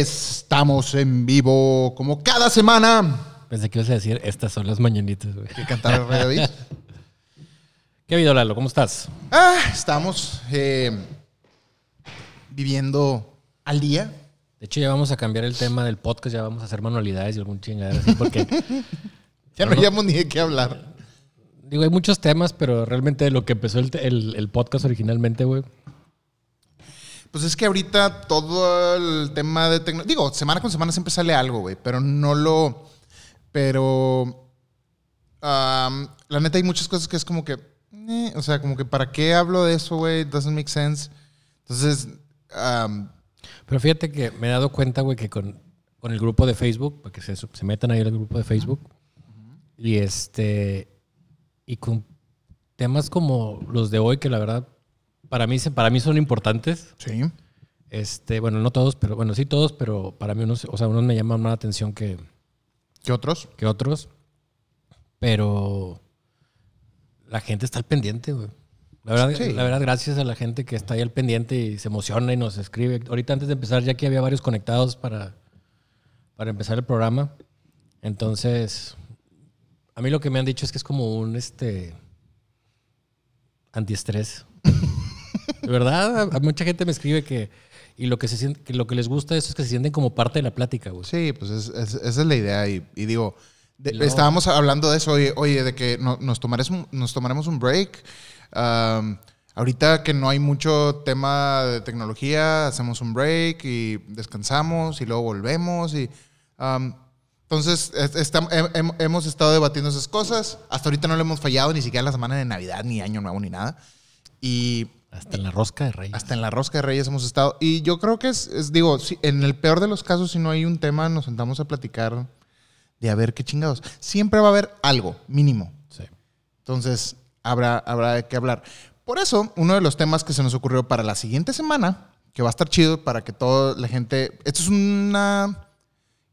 Estamos en vivo como cada semana. Pensé que ibas a decir, estas son las mañanitas, güey. ¿Qué cantar David? ¿Qué ha habido, Lalo? ¿Cómo estás? Ah, estamos eh, viviendo al día. De hecho, ya vamos a cambiar el tema del podcast, ya vamos a hacer manualidades y algún chingadera así, porque, Ya no hayamos ni de qué hablar. digo, hay muchos temas, pero realmente lo que empezó el, el- el podcast originalmente, güey, Pues es que ahorita todo el tema de tecnología. Digo, semana con semana siempre sale algo, güey, pero no lo. Pero. la neta, hay muchas cosas que es como que. eh, o sea, como que ¿para qué hablo de eso, güey? Doesn't make sense. Entonces. Pero fíjate que me he dado cuenta, güey, que con, con el grupo de Facebook, para que se, se metan ahí al grupo de Facebook, y este, y con temas como los de hoy, que la verdad, para mí, se- para mí son importantes. sí. Este, bueno, no todos, pero bueno, sí todos, pero para mí unos, o sea, unos me llaman más la atención que, ¿Qué otros? que otros. Pero la gente está al pendiente, güey. La verdad, Sí. la verdad, gracias a la gente que está ahí al pendiente y se emociona y nos escribe. Ahorita antes de empezar, ya que había varios conectados para, para empezar el programa. Entonces, a mí lo que me han dicho es que es como un este antiestrés. De verdad, a, a mucha gente me escribe que y lo que se siente, que lo que les gusta de eso es que se sienten como parte de la plática, güey. Sí, pues es- es- esa es la idea. Y, y digo, de- luego- estábamos hablando de eso, oye, oye, de que no- nos, tomaremos, un- nos tomaremos un break. Am, ahorita que no hay mucho tema de tecnología, hacemos un break y descansamos y luego volvemos. Y, am, entonces, es- estam- hem- hem- hemos estado debatiendo esas cosas. Hasta ahorita no le hemos fallado ni siquiera la semana de Navidad, ni Año Nuevo, ni nada. Y Hasta en la rosca de reyes. hasta en la rosca de reyes hemos estado. Y yo creo que es, es, digo, si- en el peor de los casos, si no hay un tema, nos sentamos a platicar de a ver qué chingados. Siempre va a haber algo, mínimo. Sí. Entonces, habrá, habrá de qué hablar. Por eso, uno de los temas que se nos ocurrió para la siguiente semana, que va a estar chido para que toda la gente. Esto es una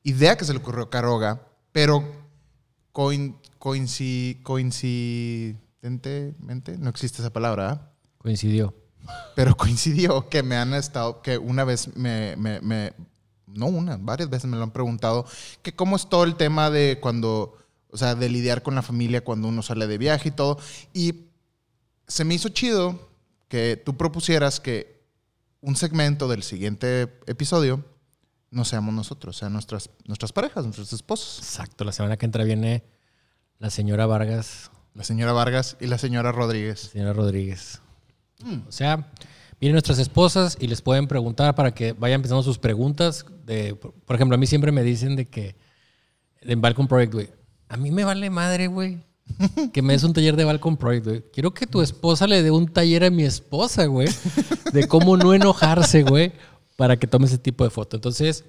idea que se le ocurrió a Caroga, pero coin, coinci- coincidentemente, no existe esa palabra, ¿ah? Coincidió. Pero coincidió que me han estado, que una vez me, me- me- no una, varias veces me lo han preguntado, que cómo es todo el tema de cuando, o sea, de lidiar con la familia cuando uno sale de viaje y todo. Y se me hizo chido que tú propusieras que un segmento del siguiente episodio no seamos nosotros, sean nuestras, nuestras parejas, nuestros esposos. Exacto. La semana que entra viene la señora Vargas, La señora Vargas y la señora Rodríguez. señora Rodríguez. O sea, vienen nuestras esposas y les pueden preguntar para que vayan empezando sus preguntas. De, por ejemplo, a mí siempre me dicen de que en Balcon Project, güey. A mí me vale madre, güey. Que me des un taller de Balcon Project, güey. Quiero que tu esposa le dé un taller a mi esposa, güey. De cómo no enojarse, güey, para que tome ese tipo de foto. Entonces,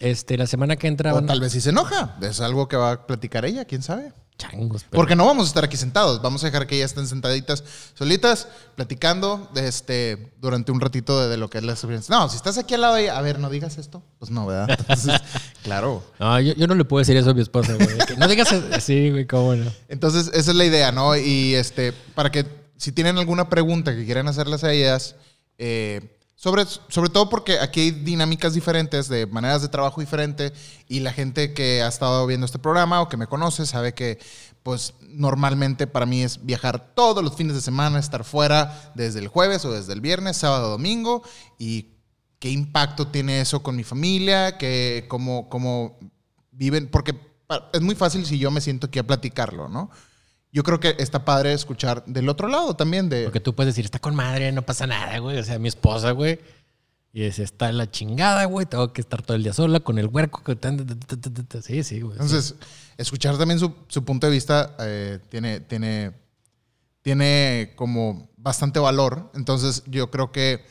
este, la semana que entra O tal vez sí se enoja. Es algo que va a platicar ella, quién sabe. Changos. pero- Porque no vamos a estar aquí sentados, vamos a dejar que ellas estén sentaditas solitas, platicando de este, durante un ratito de, de lo que es la experiencia. No, si estás aquí al lado de ella, a ver, no digas esto. Pues no, ¿verdad? Entonces, claro. No, yo, yo no le puedo decir eso a mi esposa, güey. Que No digas así, güey, cómo no. Entonces, esa es la idea, ¿no? Y este, para que si tienen alguna pregunta que quieran hacerles a ellas, eh, sobre, sobre todo porque aquí hay dinámicas diferentes, de maneras de trabajo diferente, y la gente que ha estado viendo este programa o que me conoce sabe que, pues, normalmente para mí es viajar todos los fines de semana, estar fuera desde el jueves o desde el viernes, sábado, domingo, y qué impacto tiene eso con mi familia, que cómo, cómo viven, porque es muy fácil si yo me siento aquí a platicarlo, ¿no? Yo creo que está padre escuchar del otro lado también de... Porque tú puedes decir, está con madre, no pasa nada, güey. O sea, mi esposa, güey. Y dice, está en la chingada, güey. Tengo que estar todo el día sola con el huerco. que Sí, sí, güey. Entonces, escuchar también su, su punto de vista eh, tiene, tiene, tiene como bastante valor. Entonces, yo creo que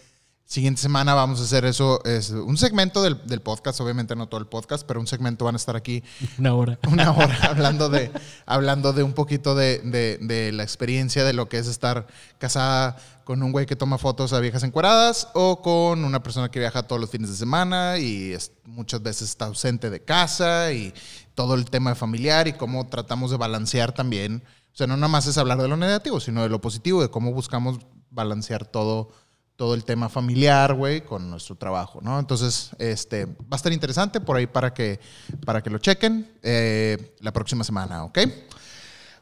siguiente semana vamos a hacer eso. Es un segmento del, del podcast, obviamente no todo el podcast, pero un segmento van a estar aquí Una hora. una hora hablando de, hablando de un poquito de, de- de la experiencia de lo que es estar casada con un güey que toma fotos a viejas encueradas o con una persona que viaja todos los fines de semana y es- muchas veces está ausente de casa y todo el tema familiar y cómo tratamos de balancear también. O sea, no nada más es hablar de lo negativo, sino de lo positivo, de cómo buscamos balancear todo todo el tema familiar, güey, con nuestro trabajo, ¿no? Entonces, este, va a estar interesante por ahí para que, para que lo chequen eh, la próxima semana, ¿ok?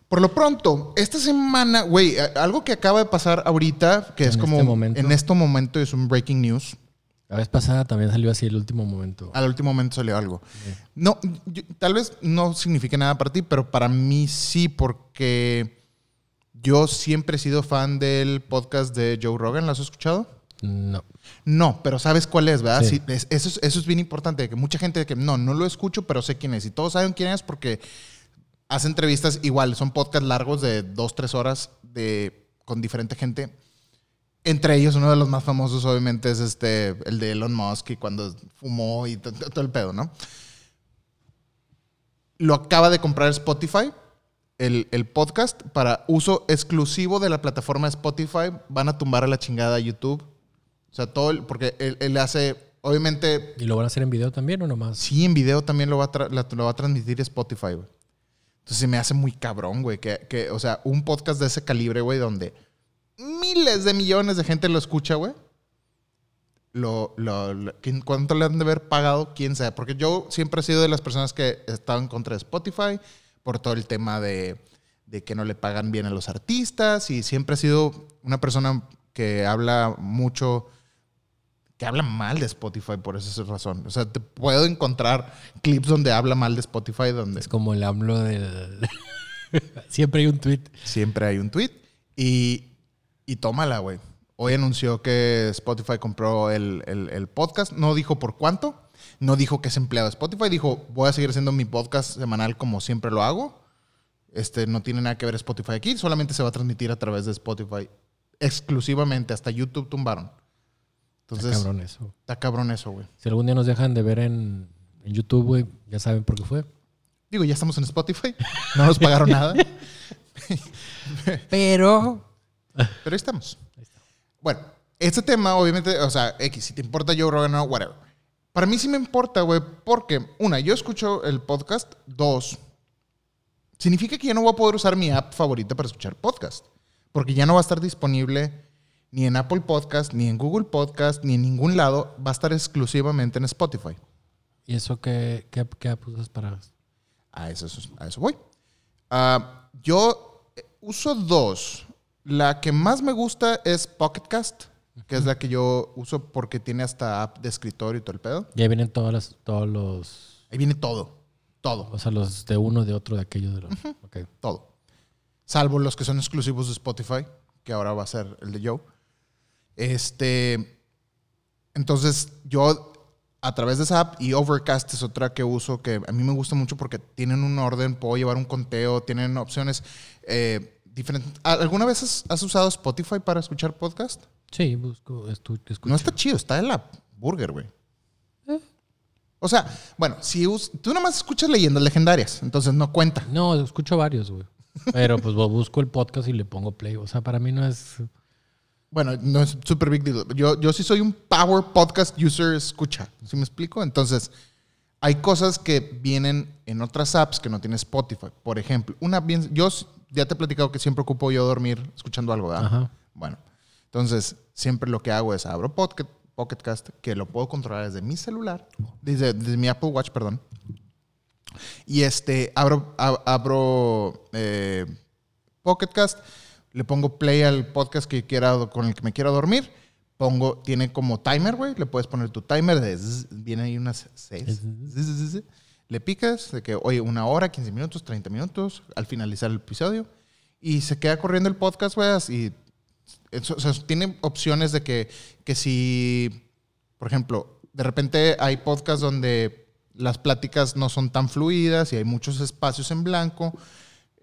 Por lo pronto, esta semana, güey, algo que acaba de pasar ahorita, que es como este momento. en este momento es un breaking news. La vez pasada también salió así el último momento. Al último momento salió algo. No, yo- tal vez no signifique nada para ti, pero para mí sí, porque yo siempre he sido fan del podcast de Joe Rogan. ¿Lo has escuchado? No. No, pero sabes cuál es, ¿verdad? Sí. Sí, es- eso, es, eso es bien importante, que mucha gente que no, no lo escucho, pero sé quién es. Y todos saben quién es porque hace entrevistas igual, son podcasts largos de dos, tres horas de, con diferente gente. Entre ellos, uno de los más famosos, obviamente, es este, el de Elon Musk y cuando fumó y to- to- todo el pedo, ¿no? Lo acaba de comprar Spotify, el, el podcast, para uso exclusivo de la plataforma Spotify. Van a tumbar a la chingada YouTube. O sea, todo, el- porque él, él hace, obviamente, ¿Y lo van a hacer en video también o nomás? sí, en video también lo va a, la- lo va a transmitir Spotify, güey. Entonces se me hace muy cabrón, güey, que, que, o sea, un podcast de ese calibre, güey, donde miles de millones de gente lo escucha, güey. Lo, lo, lo- ¿quién- ¿Cuánto le han de haber pagado? Quién sabe. Porque yo siempre he sido de las personas que estaban en contra de Spotify por todo el tema de, de que no le pagan bien a los artistas y siempre he sido una persona que habla mucho, que habla mal de Spotify por esa razón. O sea, te puedo encontrar clips donde habla mal de Spotify donde Es como el AMLO del... Siempre hay un tweet. siempre hay un tweet. Y, y tómala, güey. Hoy anunció que Spotify compró el, el- el podcast. No dijo por cuánto. No dijo que es empleado de Spotify. Dijo, voy a seguir haciendo mi podcast semanal como siempre lo hago. Este, no tiene nada que ver Spotify aquí. Solamente se va a transmitir a través de Spotify. Exclusivamente. Hasta YouTube tumbaron. Entonces, Está cabrón eso. está cabrón eso, güey. Si algún día nos dejan de ver en, en YouTube, güey, ya saben por qué fue. Digo, ya estamos en Spotify. No nos pagaron nada. Pero... Pero ahí estamos. Bueno, este tema, obviamente, o sea, X, si te importa Joe Rogan o no, whatever. Para mí sí me importa, güey, porque, una, yo escucho el podcast. Dos, significa que ya no voy a poder usar mi app favorita para escuchar podcast. Porque ya no va a estar disponible ni en Apple Podcast, ni en Google Podcast, ni en ningún lado. Va a estar exclusivamente en Spotify. ¿Y eso qué, qué, qué app usas para...? A eso, a eso voy. Ah, yo eh, uso dos. La que más me gusta es Pocket Cast, que es la que yo uso porque tiene hasta app de escritorio y todo el pedo. Ya vienen todas las, todos los... Ahí viene todo. Todo. O sea, los de uno, de otro, de aquellos. De los, Ok. Todo. Salvo los que son exclusivos de Spotify, que ahora va a ser el de Joe. Este. Entonces, yo a través de esa app y Overcast es otra que uso que a mí me gusta mucho porque tienen un orden, puedo llevar un conteo, tienen opciones eh, diferentes. ¿Alguna vez has, has usado Spotify para escuchar podcast? Sí, busco, escucho. No está chido, está de la burger, güey. O sea, bueno, si tú nomás escuchas leyendas legendarias, entonces no cuenta. No, escucho varios, güey. Pero pues busco el podcast y le pongo play. O sea, para mí no es... Bueno, no es super big deal. Yo, yo sí soy un power podcast user escucha. ¿Sí me explico? Entonces, hay cosas que vienen en otras apps que no tiene Spotify. Por ejemplo, una bien. Yo ya te he platicado que siempre ocupo yo dormir escuchando algo, ¿verdad? Ajá. Bueno, entonces, siempre lo que hago es abro Pocket, Pocket Cast, que lo puedo controlar desde mi celular, desde, desde mi Apple Watch, perdón. Y este, abro, ab- abro eh, Pocket Cast, le pongo play al podcast que quiera, con el que me quiera dormir. Pongo, tiene como timer, güey. Le puedes poner tu timer de zzz, viene ahí unas seis. zzz, zzz. Le picas de que, oye, una hora, 15 minutos, 30 minutos al finalizar el episodio. Y se queda corriendo el podcast, güey. Y o tiene opciones de que, que si, por ejemplo, de repente hay podcasts donde las pláticas no son tan fluidas y hay muchos espacios en blanco,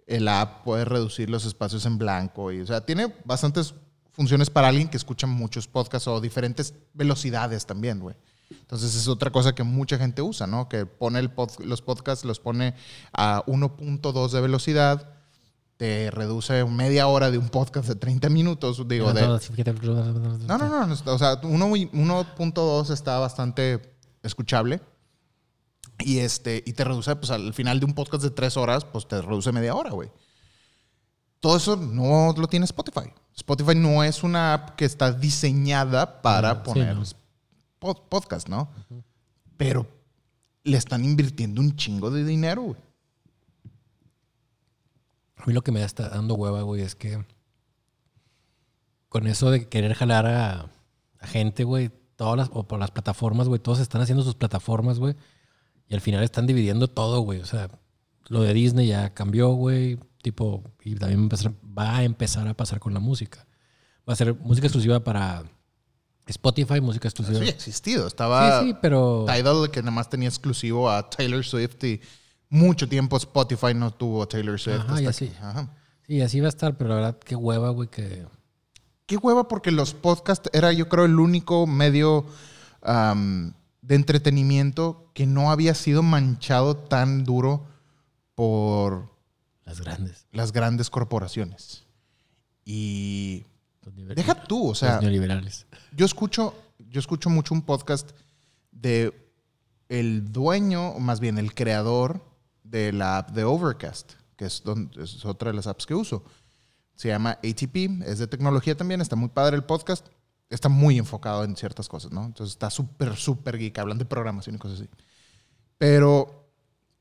el app puede reducir los espacios en blanco. Y, o sea, tiene bastantes funciones para alguien que escucha muchos podcasts o diferentes velocidades también, güey. Entonces es otra cosa que mucha gente usa, ¿no? Que pone el los podcasts, los pone a 1.2 de velocidad, te reduce media hora de un podcast de 30 minutos, digo, de, No, no, no, O sea, uno- 1.2 está bastante escuchable. Y, este, y te reduce, pues al final de un podcast de tres horas, pues te reduce media hora, güey. todo eso no lo tiene Spotify. Spotify no es una app que está diseñada para Ah, sí, poner no. pod- podcast, ¿no? Pero le están invirtiendo un chingo de dinero, güey. A mí lo que me está dando hueva, güey, es que con eso de querer jalar a, a gente, güey, todas las, o por las plataformas, güey, todos están haciendo sus plataformas, güey, y al final están dividiendo todo, güey. O sea, lo de Disney ya cambió, güey, tipo, y también va a empezar- va a empezar a pasar con la música. Va a ser música exclusiva para Spotify, música exclusiva. Ha existido. Estaba sí, sí, pero... Tidal, que nada más tenía exclusivo a Taylor Swift y mucho tiempo Spotify no tuvo a Taylor Swift. Ajá, hasta ya que- sí. Ajá. Sí, así va a estar, pero la verdad, qué hueva, güey, que... Qué hueva, porque los podcasts era, yo creo, el único medio de entretenimiento que no había sido manchado tan duro por Las grandes. las grandes corporaciones. Y deja tú, o sea, los neoliberales. yo escucho, yo escucho mucho un podcast de el dueño, o más bien el creador de la app de Overcast, que es, don- es otra de las apps que uso. Se llama ATP, es de tecnología también, está muy padre el podcast. Está muy enfocado en ciertas cosas, ¿no? Entonces está súper, súper geek, hablan de programación y cosas así. Pero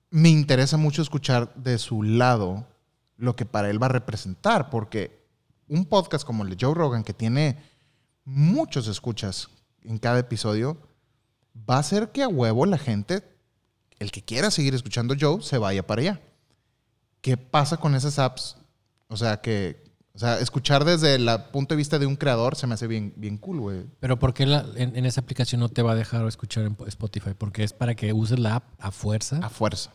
me interesa mucho escuchar de su lado lo que para él va a representar, porque un podcast como el de Joe Rogan, que tiene muchos escuchas en cada episodio, va a hacer que a huevo la gente, el que quiera seguir escuchando Joe, se vaya para allá. ¿Qué pasa con esas apps? O sea, que, o sea, escuchar desde el punto de vista de un creador se me hace bien, bien cool, güey. Pero ¿por qué la- en, en esa aplicación no te va a dejar escuchar en Spotify? Porque es para que uses la app a fuerza. A fuerza.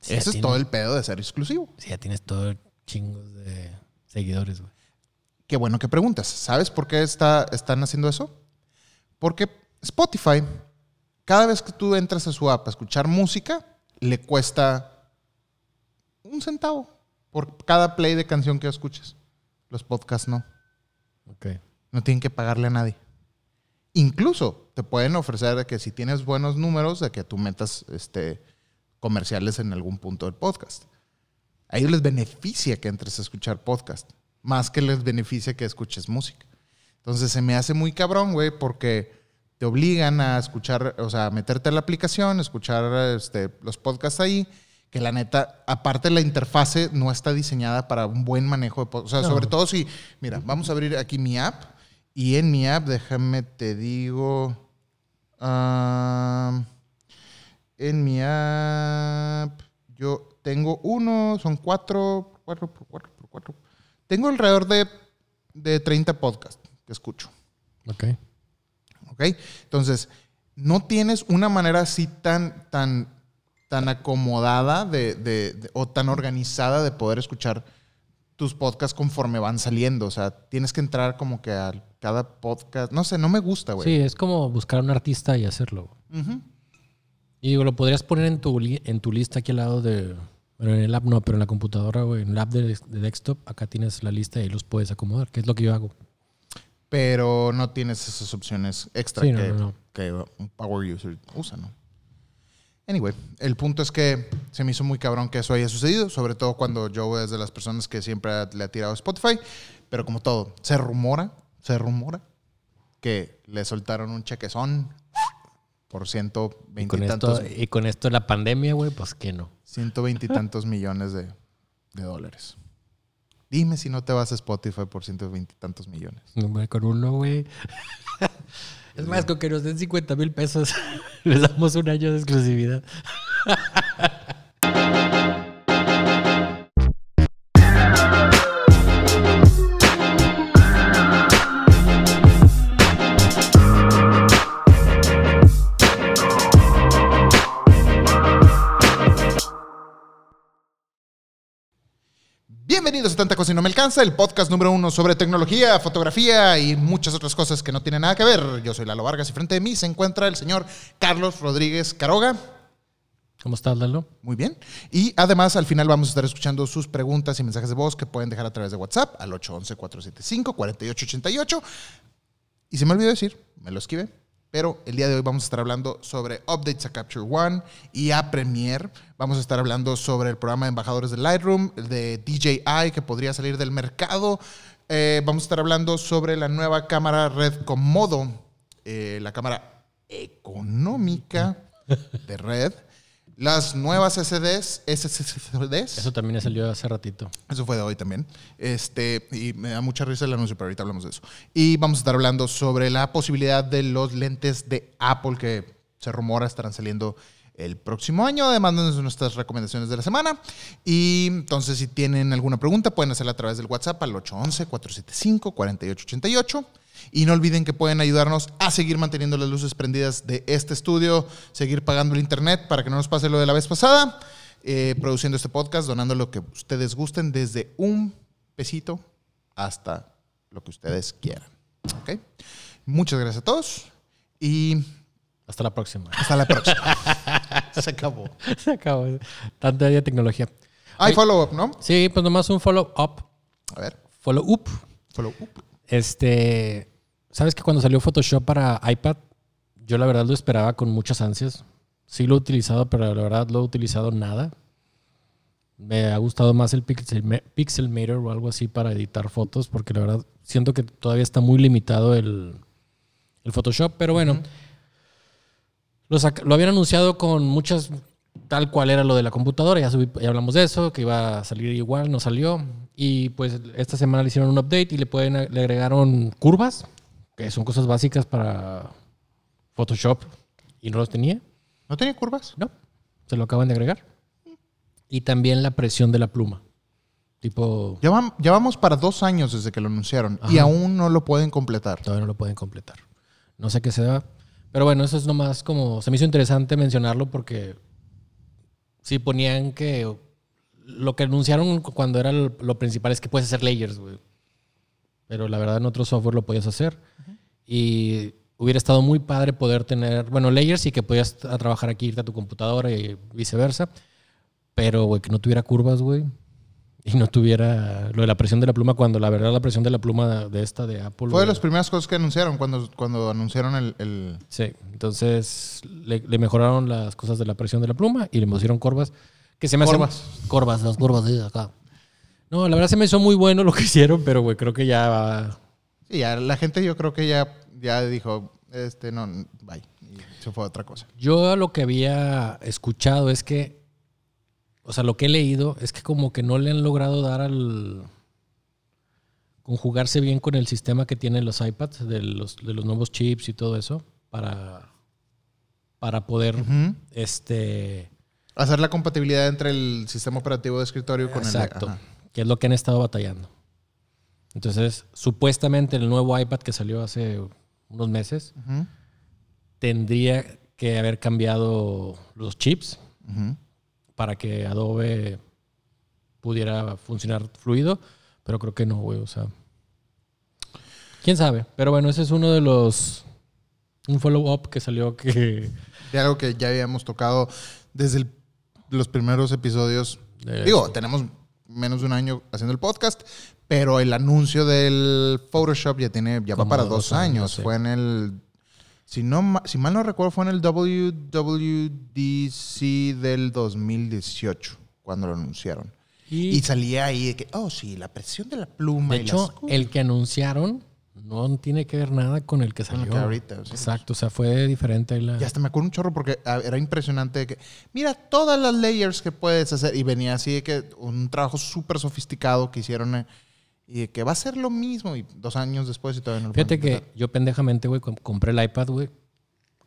Ese es tienes- todo el pedo de ser exclusivo. Sí, ya tienes todo chingos de seguidores, güey. Qué bueno que preguntas. ¿Sabes por qué está, están haciendo eso? Porque Spotify, cada vez que tú entras a su app a escuchar música, le cuesta un centavo por cada play de canción que escuches. Los podcasts no. Ok. No tienen que pagarle a nadie. Incluso te pueden ofrecer de que si tienes buenos números, de que tú metas este, comerciales en algún punto del podcast. A ellos les beneficia que entres a escuchar podcast, más que les beneficia que escuches música. Entonces se me hace muy cabrón, güey, porque te obligan a escuchar, o sea, a meterte a la aplicación, escuchar este, los podcasts ahí, que la neta, aparte la interfase no está diseñada para un buen manejo de podcast. O sea, No. sobre todo si, mira, vamos a abrir aquí mi app y en mi app, déjame te digo, en mi app yo tengo uno, son cuatro, cuatro por cuatro por cuatro. Tengo alrededor de, de 30 podcasts que escucho. Ok. ¿Ok? Entonces, no tienes una manera así tan, tan, tan acomodada de, de- de- o tan organizada de poder escuchar tus podcasts conforme van saliendo. O sea, tienes que entrar como que a cada podcast. No sé, no me gusta, güey. Sí, es como buscar a un artista y hacerlo. Ujú. Y digo, lo podrías poner en tu, li- en tu lista aquí al lado de... Bueno, en el app no, pero en la computadora, güey. En el app de, de desktop, acá tienes la lista y ahí los puedes acomodar, que es lo que yo hago. Pero no tienes esas opciones extra Sí, que, no, no. que un power user usa, ¿no? Anyway, el punto es que se me hizo muy cabrón que eso haya sucedido, sobre todo cuando Joe es de las personas que siempre le ha tirado a Spotify, pero como todo, se rumora, se rumora que le soltaron un chequezón por Y 120 con, y esto, tantos, y con esto la pandemia, güey, pues que no. 120 y tantos millones de, de dólares. Dime si no te vas a Spotify por 120 y tantos millones. Hombre, Con uno, güey. Es más, con que nos den 50 mil pesos, les damos un año de exclusividad. Bienvenidos a Tanta Cosa y No Me Alcanza, el podcast número uno sobre tecnología, fotografía y muchas otras cosas que no tienen nada que ver. Yo soy Lalo Vargas y frente de mí se encuentra el señor Carlos Rodríguez Caroga. ¿Cómo estás, Lalo? Muy bien. Y además al final vamos a estar escuchando sus preguntas y mensajes de voz que pueden dejar a través de WhatsApp al 811-475-4888. Y se me olvidó decir, me lo esquivé, Pero el día de hoy vamos a estar hablando sobre updates a Capture One y a Premiere. Vamos a estar hablando sobre el programa de embajadores de Lightroom, de DJI que podría salir del mercado. Eh, vamos a estar hablando sobre la nueva cámara Red Komodo, eh, la cámara económica de Red. Las nuevas SSDs, SSDs. Eso también salió hace ratito. Eso fue de hoy también. Este, y me da mucha risa el anuncio, pero ahorita hablamos de eso. Y vamos a estar hablando sobre la posibilidad de los lentes de Apple que se rumora estarán saliendo el próximo año, además de nuestras recomendaciones de la semana. Y entonces, si tienen alguna pregunta, pueden hacerla a través del WhatsApp al 811-475-4888. Y no olviden que pueden ayudarnos a seguir manteniendo las luces prendidas de este estudio, seguir pagando el internet para que no nos pase lo de la vez pasada, eh, produciendo este podcast, donando lo que ustedes gusten, desde un pesito hasta lo que ustedes quieran. ¿Ok? Muchas gracias a todos y Hasta la próxima. hasta la próxima. Se acabó. Se acabó. Tanta de tecnología. Hay follow-up, ¿no? Sí, pues nomás un follow-up. A ver, Follow-up. follow-up. Este. ¿Sabes que cuando salió Photoshop para iPad, yo la verdad lo esperaba con muchas ansias? Sí lo he utilizado, pero la verdad lo he utilizado nada. Me ha gustado más el Pixel, Pixelmator o algo así para editar fotos, porque la verdad siento que todavía está muy limitado el, el Photoshop. Pero bueno, lo, lo habían anunciado con muchas, tal cual era lo de la computadora, ya, subí- ya hablamos de eso, que iba a salir igual, no salió. Y pues esta semana le hicieron un update y le, pueden, le agregaron curvas, que son cosas básicas para Photoshop y no los tenía. ¿No tenía curvas? No, se lo acaban de agregar. Y también la presión de la pluma. Tipo, Ya, vam- ya vamos para dos años desde que lo anunciaron y aún no lo pueden completar. todavía no lo pueden completar. No sé qué se da. Pero bueno, eso es nomás como. Se me hizo interesante mencionarlo porque. Sí ponían que. Lo que anunciaron cuando era lo, lo principal es que puedes hacer layers, güey. Pero la verdad en otro software lo podías hacer. Y hubiera estado muy padre poder tener. Bueno, layers y que podías a trabajar aquí, irte a tu computadora y viceversa. Pero, güey, que no tuviera curvas, güey. Y no tuviera lo de la presión de la pluma, cuando la verdad la presión de la pluma de esta de Apple. Fue de las primeras cosas que anunciaron cuando, cuando anunciaron el, el- Sí, entonces le, le mejoraron las cosas de la presión de la pluma y le pusieron corvas. Que se me hacen- Corvas. Corvas, las corvas de acá. No, la verdad se me hizo muy bueno lo que hicieron, pero güey, creo que ya va- Sí, ya la gente yo creo que ya, ya dijo, este, no, bye. Y se fue a otra cosa. Yo lo que había escuchado es que, o sea, lo que he leído es que como que no le han logrado dar al conjugarse bien con el sistema que tienen los iPads de los, de los nuevos chips y todo eso para, para poder este Hacer la compatibilidad entre el sistema operativo de escritorio con Exacto. el... ajá. Que es lo que han estado batallando. Entonces, supuestamente el nuevo iPad que salió hace unos meses tendría que haber cambiado los chips para que Adobe pudiera funcionar fluido, pero creo que no, güey, o sea. ¿Quién sabe? Pero bueno, ese es uno de los un follow-up que salió que De algo que ya habíamos tocado desde el- los primeros episodios. Digo, tenemos menos de un año haciendo el podcast, pero el anuncio del Photoshop ya tiene, ya va para dos dos años, años. sí. Fue en el, si no, si mal no recuerdo, fue en el WWDC del 2018 cuando lo anunciaron. y, Y salía ahí de que, oh sí, la presión de la pluma. de y hecho, las- el que anunciaron no tiene que ver nada con el que el salió. que ahorita. Exacto, o sea, fue diferente la Y hasta me acuerdo un chorro porque era impresionante de que, mira todas las layers que puedes hacer. Y venía así de que un trabajo súper sofisticado que hicieron eh, y de que va a ser lo mismo. Y dos años después y todavía no lo Fíjate que yo pendejamente, güey, com- compré el iPad, güey,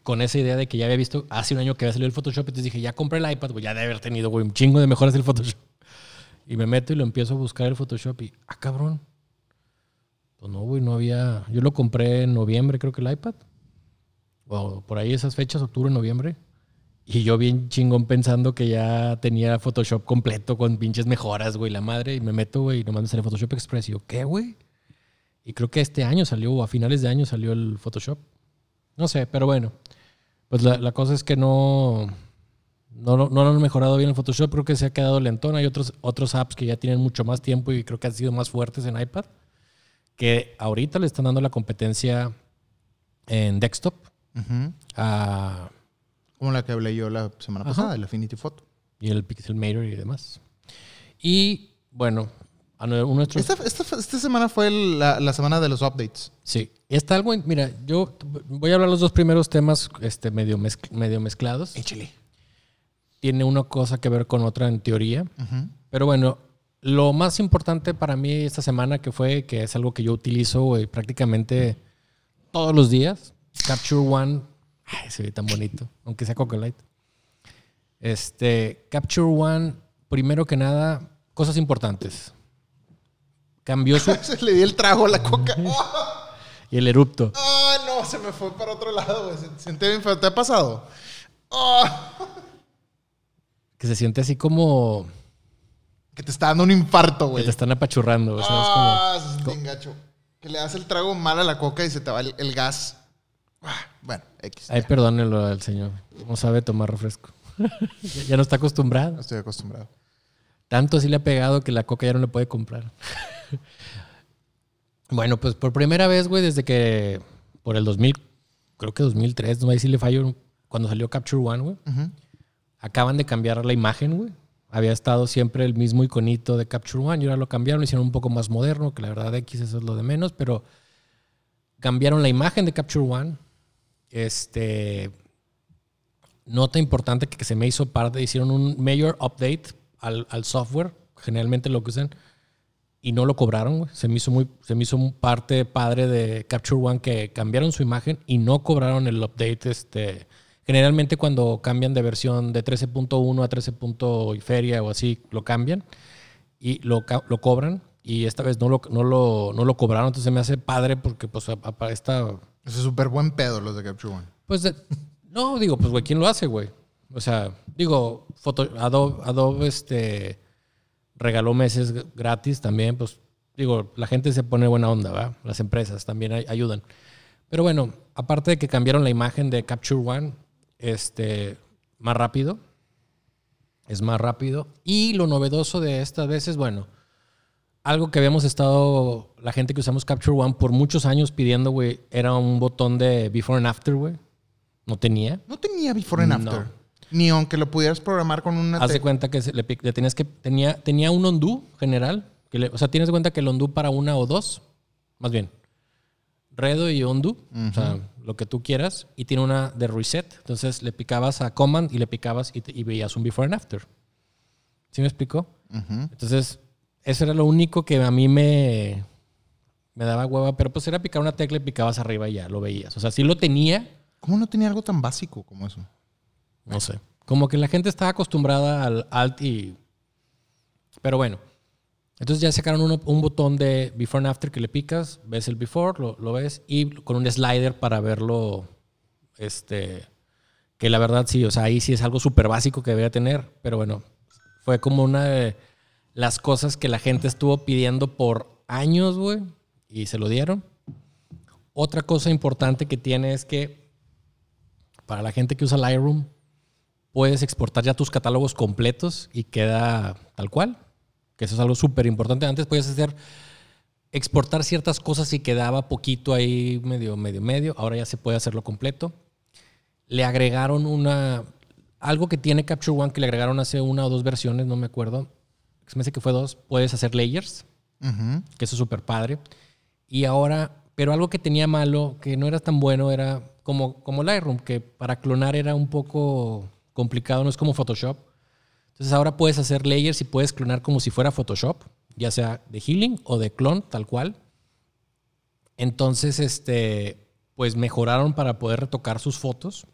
con esa idea de que ya había visto hace un año que había salido el Photoshop, entonces dije, ya compré el iPad, güey, ya debe haber tenido, güey, un chingo de mejoras del Photoshop. Y me meto y lo empiezo a buscar el Photoshop y, ah, cabrón. Pues no, güey, no había... Yo lo compré en noviembre, creo que el iPad. O por ahí esas fechas, octubre, noviembre. Y yo bien chingón pensando que ya tenía Photoshop completo con pinches mejoras, güey, la madre. Y me meto, güey, y nomás me sale Photoshop Express. Y yo, ¿qué, güey? Y creo que este año salió, a finales de año salió el Photoshop. No sé, pero bueno. Pues la, la cosa es que no, no, no lo han mejorado bien el Photoshop. Creo que se ha quedado lentón. Hay otros, otros apps que ya tienen mucho más tiempo y creo que han sido más fuertes en iPad. Que ahorita le están dando la competencia en desktop. Ujú. ah, Como la que hablé yo la semana Ajá. pasada, el Affinity Photo. y el Pixelmator y demás. Y bueno, a nue- nuestros... Esta, esta- esta semana fue la, la semana de los updates. Sí, está algo, en- mira, yo voy a hablar los dos primeros temas este, medio, mezc- medio mezclados. Échale. Tiene una cosa que ver con otra en teoría. Pero bueno, lo más importante para mí esta semana que fue, que es algo que yo utilizo güey, prácticamente todos los días, Capture One. Ay, se ve tan bonito, aunque sea Coca Light. Este, Capture One, primero que nada, cosas importantes. Cambió su... Le di el trago a la coca. Y el erupto. Ah, no, se me fue para otro lado, güey. Siente bien feo. ¿Te ha pasado? Ah, Que se siente así como... que te está dando un infarto, Que güey. te están apachurrando. o sea, es como- Ah, se siente bien gacho. Que le das el trago mal a la coca y se te va el, el gas. Ah, bueno, X. Ay, perdónenlo al señor. No sabe tomar refresco. ya, ya no está acostumbrado. No estoy acostumbrado. Tanto así le ha pegado que la coca ya no le puede comprar. bueno, pues por primera vez, güey, desde que por el 2000, creo que 2003, no sé si le fallo, cuando salió Capture One, güey, acaban de cambiar la imagen, güey. Había estado siempre el mismo iconito de Capture One y ahora lo cambiaron, lo hicieron un poco más moderno, que la verdad X eso es lo de menos, pero cambiaron la imagen de Capture One. Este, nota importante que, se me hizo parte, hicieron un mayor update al, software, generalmente lo que usan, y no lo cobraron. Se me hizo muy, se me hizo un parte padre de Capture One que cambiaron su imagen y no cobraron el update. Este, generalmente cuando cambian de versión de 13.1 a 13. punto y feria o así, lo cambian y lo, lo cobran. Y esta vez no lo, no, lo, no lo cobraron, entonces me hace padre porque pues a- a- esta es súper buen pedo los de Capture One. pues de- no, digo, pues güey, ¿quién lo hace, güey? O sea, digo, foto, Adobe, Adobe este, regaló meses gratis también, pues digo, la gente se pone buena onda, ¿va? Las empresas también ay- ayudan. Pero bueno, aparte de que cambiaron la imagen de Capture One, este, más rápido, es más rápido. Y lo novedoso de esta vez es, bueno, algo que habíamos estado, la gente que usamos Capture One por muchos años pidiendo, güey, era un botón de Before and After, güey. No tenía. No tenía Before and No. After. Ni aunque lo pudieras programar con una... Haz de cuenta que le tenías que tenía tenía un undo general, que le- o sea, tienes de cuenta que el undo para una o dos, más bien. Redo y undo, o sea, lo que tú quieras, y tiene una de reset. Entonces le picabas a command y le picabas y, te- y veías un before and after. ¿Sí me explicó? Entonces, eso era lo único que a mí me, me daba hueva, pero pues era picar una tecla y picabas arriba y ya lo veías. O sea, sí lo tenía, ¿Cómo no tenía algo tan básico como eso? no sé. Como que la gente estaba acostumbrada al alt y... Pero bueno. Entonces ya sacaron uno- un botón de before and after que le picas, ves el before, lo, lo ves, y con un slider para verlo, este, que la verdad sí, o sea, ahí sí es algo súper básico que debería tener, pero bueno, fue como una de las cosas que la gente estuvo pidiendo por años, güey, y se lo dieron. Otra cosa importante que tiene es que para la gente que usa Lightroom, puedes exportar ya tus catálogos completos y queda tal cual. Que eso es algo súper importante. Antes podías hacer exportar ciertas cosas y quedaba poquito ahí, medio, medio, medio. Ahora ya se puede hacerlo completo. Le agregaron una. Algo que tiene Capture One que le agregaron hace una o dos versiones, no me acuerdo. Se me hace que fue dos. Puedes hacer layers que eso es súper padre. Y ahora, pero algo que tenía malo, que no era tan bueno, era como, como Lightroom, que para clonar era un poco complicado, no es como Photoshop. Entonces ahora puedes hacer layers y puedes clonar como si fuera Photoshop, ya sea de healing o de clon, tal cual. Entonces, este, pues mejoraron para poder retocar sus fotos.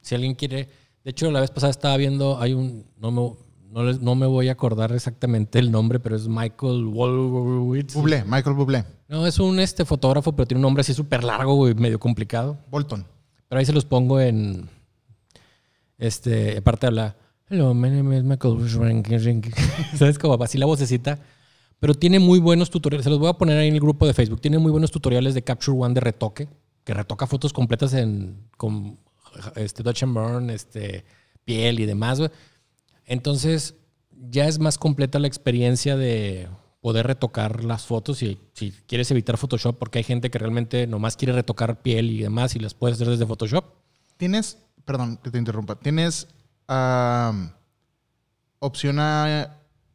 Si alguien quiere, de hecho la vez pasada estaba viendo, hay un, no me, no, no me voy a acordar exactamente el nombre, pero es Michael Wolowitz. Bublé, Michael Bublé. No, es un este fotógrafo, pero tiene un nombre así súper largo y medio complicado. Bolton. Pero ahí se los pongo en. Este, aparte habla. Hello, my name is Michael. Bushrank-" ¿Sabes? Como así la vocecita. Pero tiene muy buenos tutoriales. Se los voy a poner ahí en el grupo de Facebook. Tiene muy buenos tutoriales de Capture One de retoque. Que retoca fotos completas en, este, Dodge and Burn, este, piel y demás. Entonces, ya es más completa la experiencia de poder retocar las fotos si, si quieres evitar Photoshop, porque hay gente que realmente nomás quiere retocar piel y demás y las puedes hacer desde Photoshop. Tienes, perdón que te interrumpa, tienes am, opción a,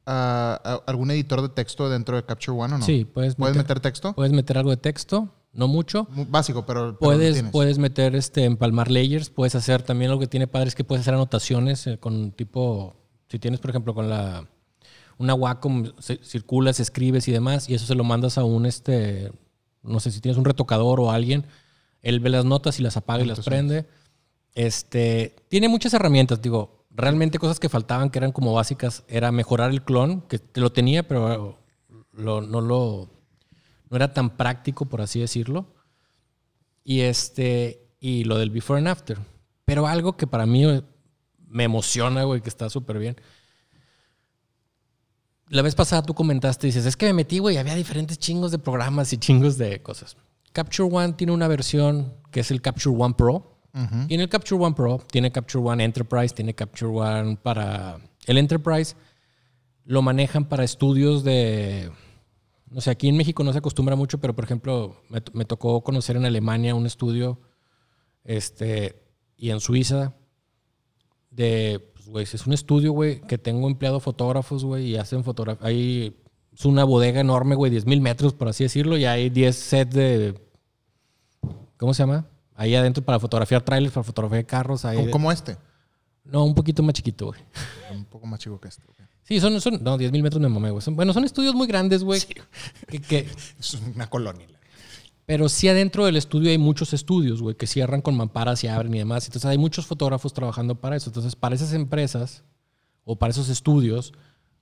a- a algún editor de texto dentro de Capture One o no? Sí, puedes ¿Puedes meter, meter texto? puedes meter algo de texto, no mucho. Muy Básico, pero, Puedes, puedes meter este empalmar layers, puedes hacer también lo que tiene padre es que puedes hacer anotaciones eh, con tipo, si tienes por ejemplo con la una Wacom, circulas, escribes y demás, y eso se lo mandas a un este, no sé si tienes un retocador o alguien, él ve las notas y las apaga y las prende. Este, tiene muchas herramientas, digo, realmente cosas que faltaban que eran como básicas era mejorar el clon, que lo tenía, pero lo- no lo no era tan práctico por así decirlo. Y este y lo del before and after. Pero algo que para mí me emociona, güey, que está súper bien. La vez pasada tú comentaste, dices, es que me metí, güey, había diferentes chingos de programas y chingos de cosas. Capture One tiene una versión que es el Capture One Pro. Y en el Capture One Pro tiene Capture One Enterprise, tiene Capture One para... El Enterprise lo manejan para estudios de... No sé, aquí en México no se acostumbra mucho, pero por ejemplo, me, to- me tocó conocer en Alemania un estudio este, y en Suiza de... Pues, güey, es un estudio, güey, que tengo empleado fotógrafos, güey, y hacen fotografía. Ahí es una bodega enorme, güey, 10 mil metros, por así decirlo, y hay 10 sets de... ¿Cómo se llama? Ahí adentro para fotografiar trailers, para fotografiar carros. Ahí Como, como este. No, un poquito más chiquito, güey. Un poco más chico que este. Sí, son, son no, 10 mil metros me mamé, güey. Son- bueno, son estudios muy grandes, güey. que- que- Es una colonia. pero sí adentro del estudio hay muchos estudios, güey, que cierran con mamparas y abren y demás. Entonces hay muchos fotógrafos trabajando para eso. Entonces, para esas empresas o para esos estudios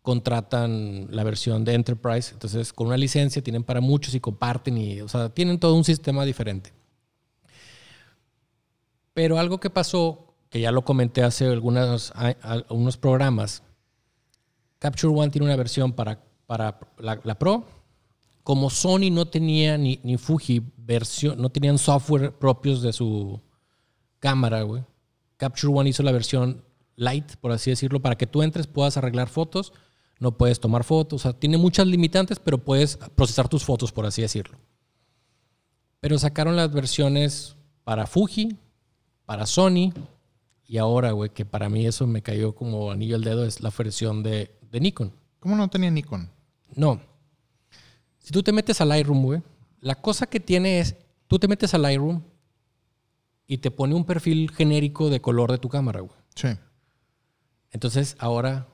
contratan la versión de Enterprise. Entonces, con una licencia tienen para muchos y comparten y, o sea, tienen todo un sistema diferente. Pero algo que pasó, que ya lo comenté hace algunos, a- a- unos programas, Capture One tiene una versión para, para la, la Pro. Como Sony no tenía ni, ni Fuji versión, no tenían software propios de su cámara, güey. Capture One hizo la versión light, por así decirlo, para que tú entres, puedas arreglar fotos, no puedes tomar fotos, o sea, tiene muchas limitantes, pero puedes procesar tus fotos, por así decirlo. Pero sacaron las versiones para Fuji, para Sony, y ahora, güey, que para mí eso me cayó como anillo al dedo, es la versión de, de Nikon. ¿Cómo no tenía Nikon? No. Si tú te metes al Lightroom, güey, la cosa que tiene es, tú te metes al Lightroom y te pone un perfil genérico de color de tu cámara, güey. Sí. Entonces ahora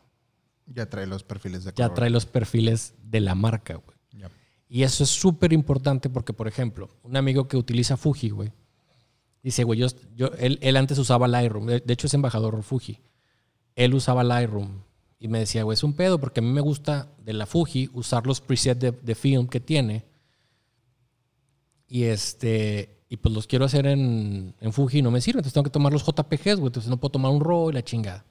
Ya trae los perfiles de ya color. trae los perfiles de la marca, güey. Ya. Y eso es súper importante porque, por ejemplo, un amigo que utiliza Fuji, güey, dice, güey, yo, yo- él, él antes usaba Lightroom, de, de hecho es embajador Fuji. Él usaba Lightroom y me decía, güey, es un pedo porque a mí me gusta de la Fuji usar los presets de, de film que tiene. Y este, y pues los quiero hacer en, en Fuji y no me sirve, entonces tengo que tomar los JPGs, güey, entonces no puedo tomar un RAW y la chingada.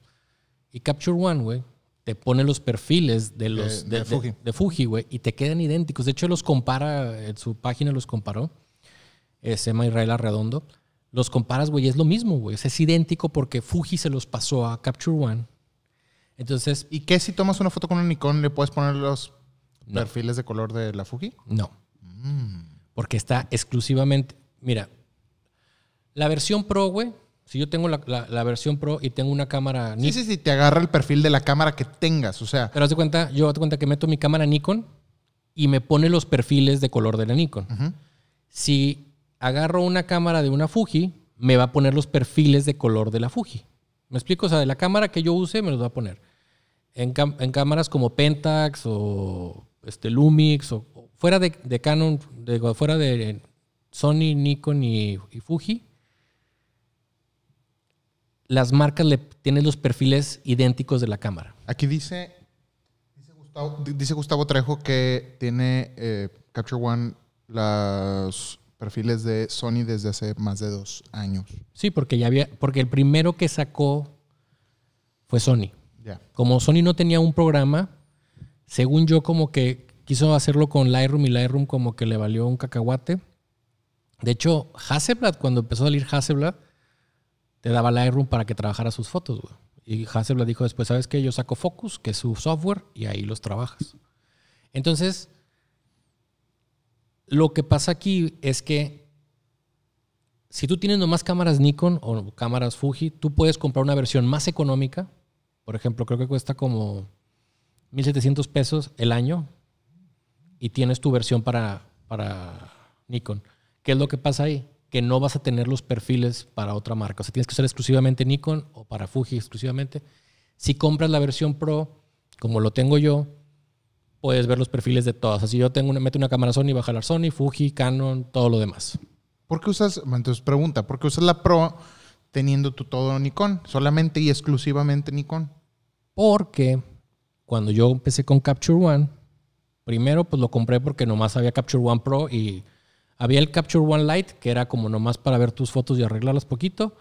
Y Capture One, güey, te pone los perfiles de los de de, Fuji. de- de Fuji, güey, y te quedan idénticos. De hecho, los compara, en su página los comparó. Eh, se llama Israel Arredondo. Los comparas, güey, es lo mismo, güey. O sea, es idéntico porque Fuji se los pasó a Capture One. Entonces, ¿Y qué si tomas una foto con un Nikon le puedes poner los No. perfiles de color de la Fuji? no. Porque está exclusivamente. Mira, la versión Pro, güey. Si yo tengo la, la- la versión Pro y tengo una cámara Sí, Nikon. sí, sí, te agarra el perfil de la cámara que tengas. O sea, Pero haz de cuenta, yo haz de cuenta que meto mi cámara Nikon y me pone los perfiles de color de la Nikon. Si agarro una cámara de una Fuji, me va a poner los perfiles de color de la Fuji. ¿Me explico? O sea, de la cámara que yo use, me los va a poner. En, en cámaras como Pentax o este, Lumix o, fuera de, Canon, de, fuera de Sony, Nikon y, Fuji, las marcas le tienen los perfiles idénticos de la cámara. aquí dice, dice Gustavo, Trejo que tiene eh, Capture One los perfiles de Sony desde hace más de dos años. Sí, porque ya había, porque el primero que sacó fue Sony. Ya. Como Sony no tenía un programa, según yo como que quiso hacerlo con Lightroom y Lightroom como que le valió un cacahuate. De hecho, Hasselblad, cuando empezó a salir Hasselblad, te daba Lightroom para que trabajara sus fotos, güey. Y Hasselblad dijo después, ¿sabes qué? Yo saco Focus, que es su software, y ahí los trabajas. Entonces, lo que pasa aquí es que si tú tienes nomás cámaras Nikon o cámaras Fuji, tú puedes comprar una versión más económica. Por ejemplo, creo que cuesta como 1.700 pesos el año y tienes tu versión para, para Nikon. ¿Qué es lo que pasa ahí? Que no vas a tener los perfiles para otra marca. O sea, tienes que usar exclusivamente Nikon o para Fuji exclusivamente. Si compras la versión Pro, como lo tengo yo, puedes ver los perfiles de todas. Así yo tengo una, meto una cámara Sony, va a jalar Sony, Fuji, Canon, todo lo demás. ¿Por qué usas, entonces pregunta, ¿por qué usas la Pro teniendo tu todo Nikon? Solamente y exclusivamente Nikon. Porque cuando yo empecé con Capture One, primero pues lo compré porque nomás había Capture One Pro y había el Capture One Lite, que era como nomás para ver tus fotos y arreglarlas poquito,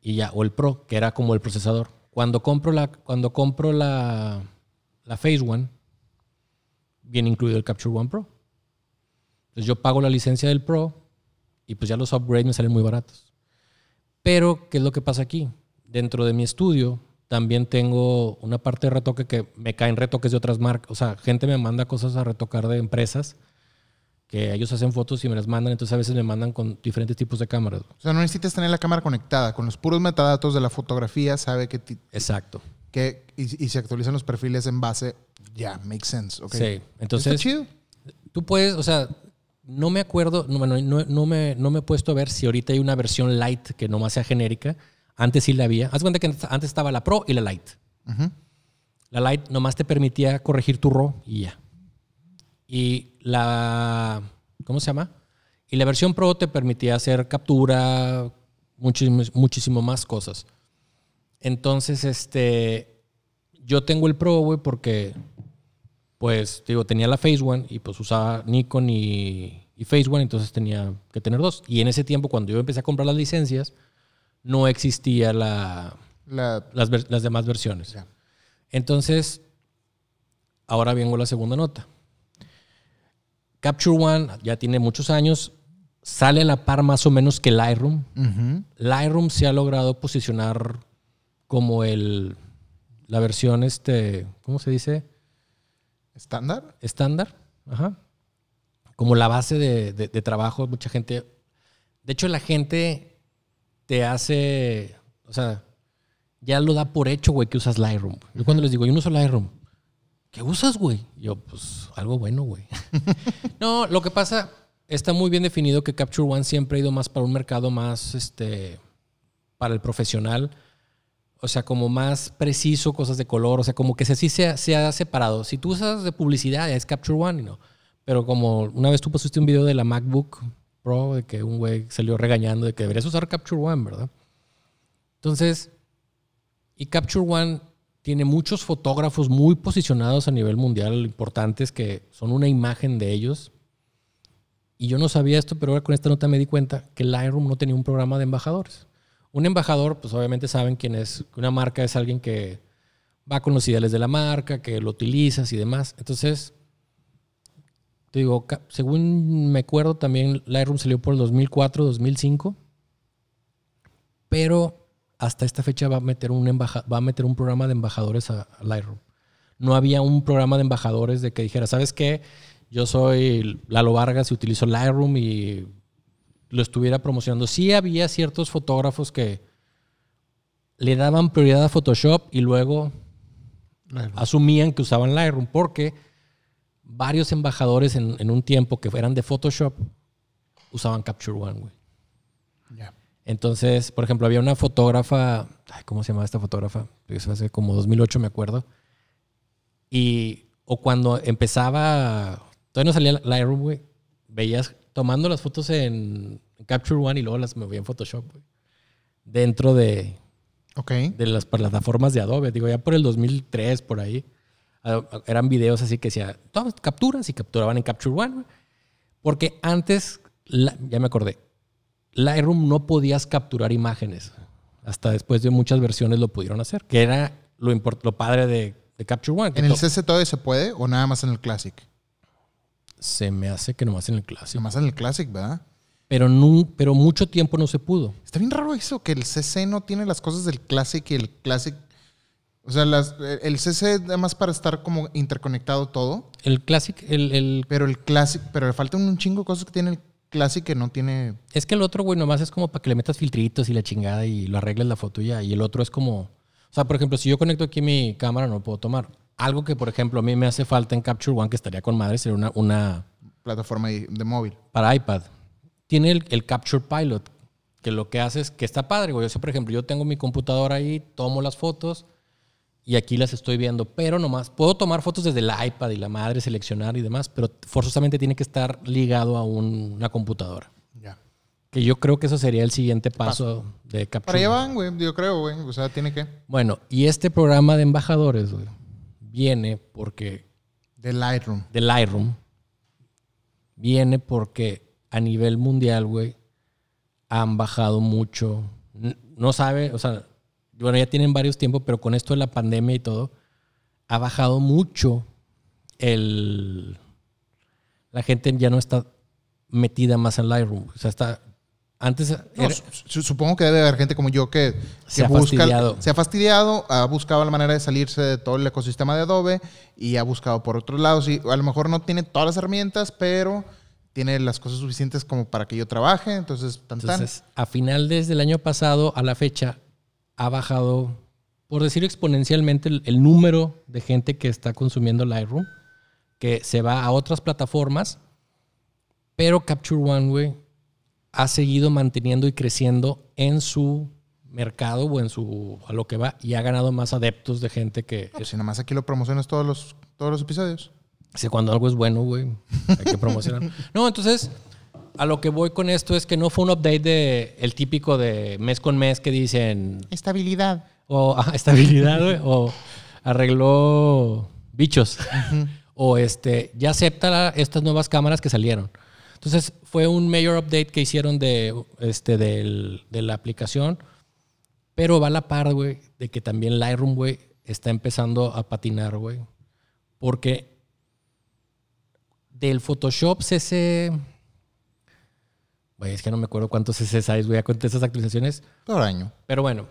y ya, o el Pro, que era como el procesador. Cuando compro la, cuando compro la, la Phase One, viene incluido el Capture One Pro. Entonces yo pago la licencia del Pro y pues ya los upgrades me salen muy baratos. Pero, ¿qué es lo que pasa aquí? Dentro de mi estudio también tengo una parte de retoque que me caen retoques de otras marcas. O sea, gente me manda cosas a retocar de empresas que ellos hacen fotos y me las mandan, entonces a veces me mandan con diferentes tipos de cámaras. O sea, no necesitas tener la cámara conectada. Con los puros metadatos de la fotografía sabe que... Exacto. Que, y, se actualizan los perfiles en base... Ya, makes sense. Okay. Sí, entonces... Está chido. Tú puedes, o sea, no me acuerdo, no, no, me, no me he puesto a ver si ahorita hay una versión light que nomás sea genérica. Antes sí la había. Haz cuenta que antes estaba la Pro y la Light. La Light nomás te permitía corregir tu RAW y ya. Y la. ¿Cómo se llama? Y la versión Pro te permitía hacer captura, muchísimo, muchísimo más cosas. Entonces, este. Yo tengo el Pro, güey, porque. Pues, digo, tenía la Phase One y pues usaba Nikon y, y Phase One, entonces tenía que tener dos. Y en ese tiempo, cuando yo empecé a comprar las licencias, no existía la, las, demás versiones. Entonces, ahora vengo a la segunda nota. Capture One ya tiene muchos años, sale a la par más o menos que Lightroom. Lightroom se ha logrado posicionar como el la versión este, ¿cómo se dice? Estándar. Estándar, ajá. Como la base de, trabajo, mucha gente. De hecho, la gente te hace, o sea, ya lo da por hecho, güey, que usas Lightroom. Yo cuando les digo, yo no uso Lightroom, ¿qué usas, güey? Yo, pues, algo bueno, güey. no, lo que pasa, está muy bien definido que Capture One siempre ha ido más para un mercado más, este, para el profesional. O sea, como más preciso, cosas de color, o sea, como que así se, se ha separado. Si tú usas de publicidad, es Capture One, no. Pero como una vez tú pusiste un video de la MacBook Pro, de que un güey salió regañando de que deberías usar Capture One, ¿verdad? Entonces, y Capture One tiene muchos fotógrafos muy posicionados a nivel mundial, importantes, que son una imagen de ellos. Y yo no sabía esto, pero ahora con esta nota me di cuenta que Lightroom no tenía un programa de embajadores. Un embajador, pues obviamente saben quién es. Una marca es alguien que va con los ideales de la marca, que lo utilizas y demás. Entonces, te digo, según me acuerdo, también Lightroom salió por el 2004, 2005. Pero hasta esta fecha va a meter un, va a meter un programa de embajadores a, Lightroom. No había un programa de embajadores de que dijera, ¿sabes qué? Yo soy Lalo Vargas y utilizo Lightroom y lo estuviera promocionando. Sí había ciertos fotógrafos que le daban prioridad a Photoshop y luego asumían que usaban Lightroom porque varios embajadores en, un tiempo que eran de Photoshop usaban Capture One, güey. Entonces, por ejemplo, había una fotógrafa, ¿cómo se llamaba esta fotógrafa? Eso hace como 2008 me acuerdo. Y, o cuando empezaba, todavía no salía Lightroom, güey, veías tomando las fotos en, Capture One y luego las movía en Photoshop, güey. Dentro de, de las plataformas de Adobe. Digo, ya por el 2003, por ahí, eran videos así que decía, todas capturas y capturaban en Capture One, güey. Porque antes, ya me acordé, Lightroom no podías capturar imágenes. Hasta después de muchas versiones lo pudieron hacer, que era lo, lo padre de, Capture One. ¿En el CC todavía se puede o nada más en el Classic? Se me hace que nomás en el Classic. Nomás en el Classic, ¿verdad? Pero, no, pero mucho tiempo no se pudo. Está bien raro eso, que el CC no tiene las cosas del Classic y el Classic O sea, las, el CC además para estar como interconectado todo, El Classic, el, el- pero el Classic, pero le faltan un chingo de cosas que tiene el Classic que no tiene... Es que el otro, güey, nomás es como para que le metas filtritos y la chingada y lo arregles la foto ya. Y el otro es como... O sea, por ejemplo, si yo conecto aquí mi cámara, no lo puedo tomar. Algo que, por ejemplo, a mí me hace falta en Capture One, que estaría con madre, sería una, una plataforma de, móvil. para iPad. Tiene el, el Capture Pilot, que lo que hace es que está padre, güey. O sea, por ejemplo, yo tengo mi computadora ahí, tomo las fotos y aquí las estoy viendo, pero nomás puedo tomar fotos desde el iPad y la madre, seleccionar y demás, pero forzosamente tiene que estar ligado a un- una computadora. Ya. Que yo creo que eso sería el siguiente paso de Capture. Para allá van, güey, yo creo, güey. O sea, tiene que... Bueno, y este programa de embajadores, güey, viene porque De Lightroom. de Lightroom viene porque a nivel mundial, güey, han bajado mucho. No sabe, o sea, bueno, ya tienen varios tiempos, pero con esto de la pandemia y todo, ha bajado mucho el... La gente ya no está metida más en Lightroom. O sea, está... Antes... No, era- su- supongo que debe haber gente como yo que, que Se ha fastidiado. se ha fastidiado, ha buscado la manera de salirse de todo el ecosistema de Adobe y ha buscado por otros lados. Y a lo mejor no tiene todas las herramientas, pero tiene las cosas suficientes como para que yo trabaje. Entonces, tan, tan. Entonces, a final desde el año pasado a la fecha, ha bajado, por decirlo exponencialmente, el, el número de gente que está consumiendo Lightroom, que se va a otras plataformas, pero Capture One, güey, ha seguido manteniendo y creciendo en su mercado o en su a lo que va y ha ganado más adeptos de gente que Pues si nada más aquí lo promocionas todos los, todos los episodios. Dice, cuando algo es bueno, güey, hay que promocionar. no, entonces, a lo que voy con esto es que no fue un update de el típico de mes con mes que dicen, Estabilidad. o ah, estabilidad, güey, o arregló bichos, o este, ya acepta la- estas nuevas cámaras que salieron. Entonces, fue un mayor update que hicieron de, este, del- de la aplicación, pero va a la par, güey, de que también Lightroom, güey, está empezando a patinar, güey. Porque del Photoshop CC. Güey, es que no me acuerdo cuántos CC hay, voy a esas actualizaciones. Por año. Pero bueno,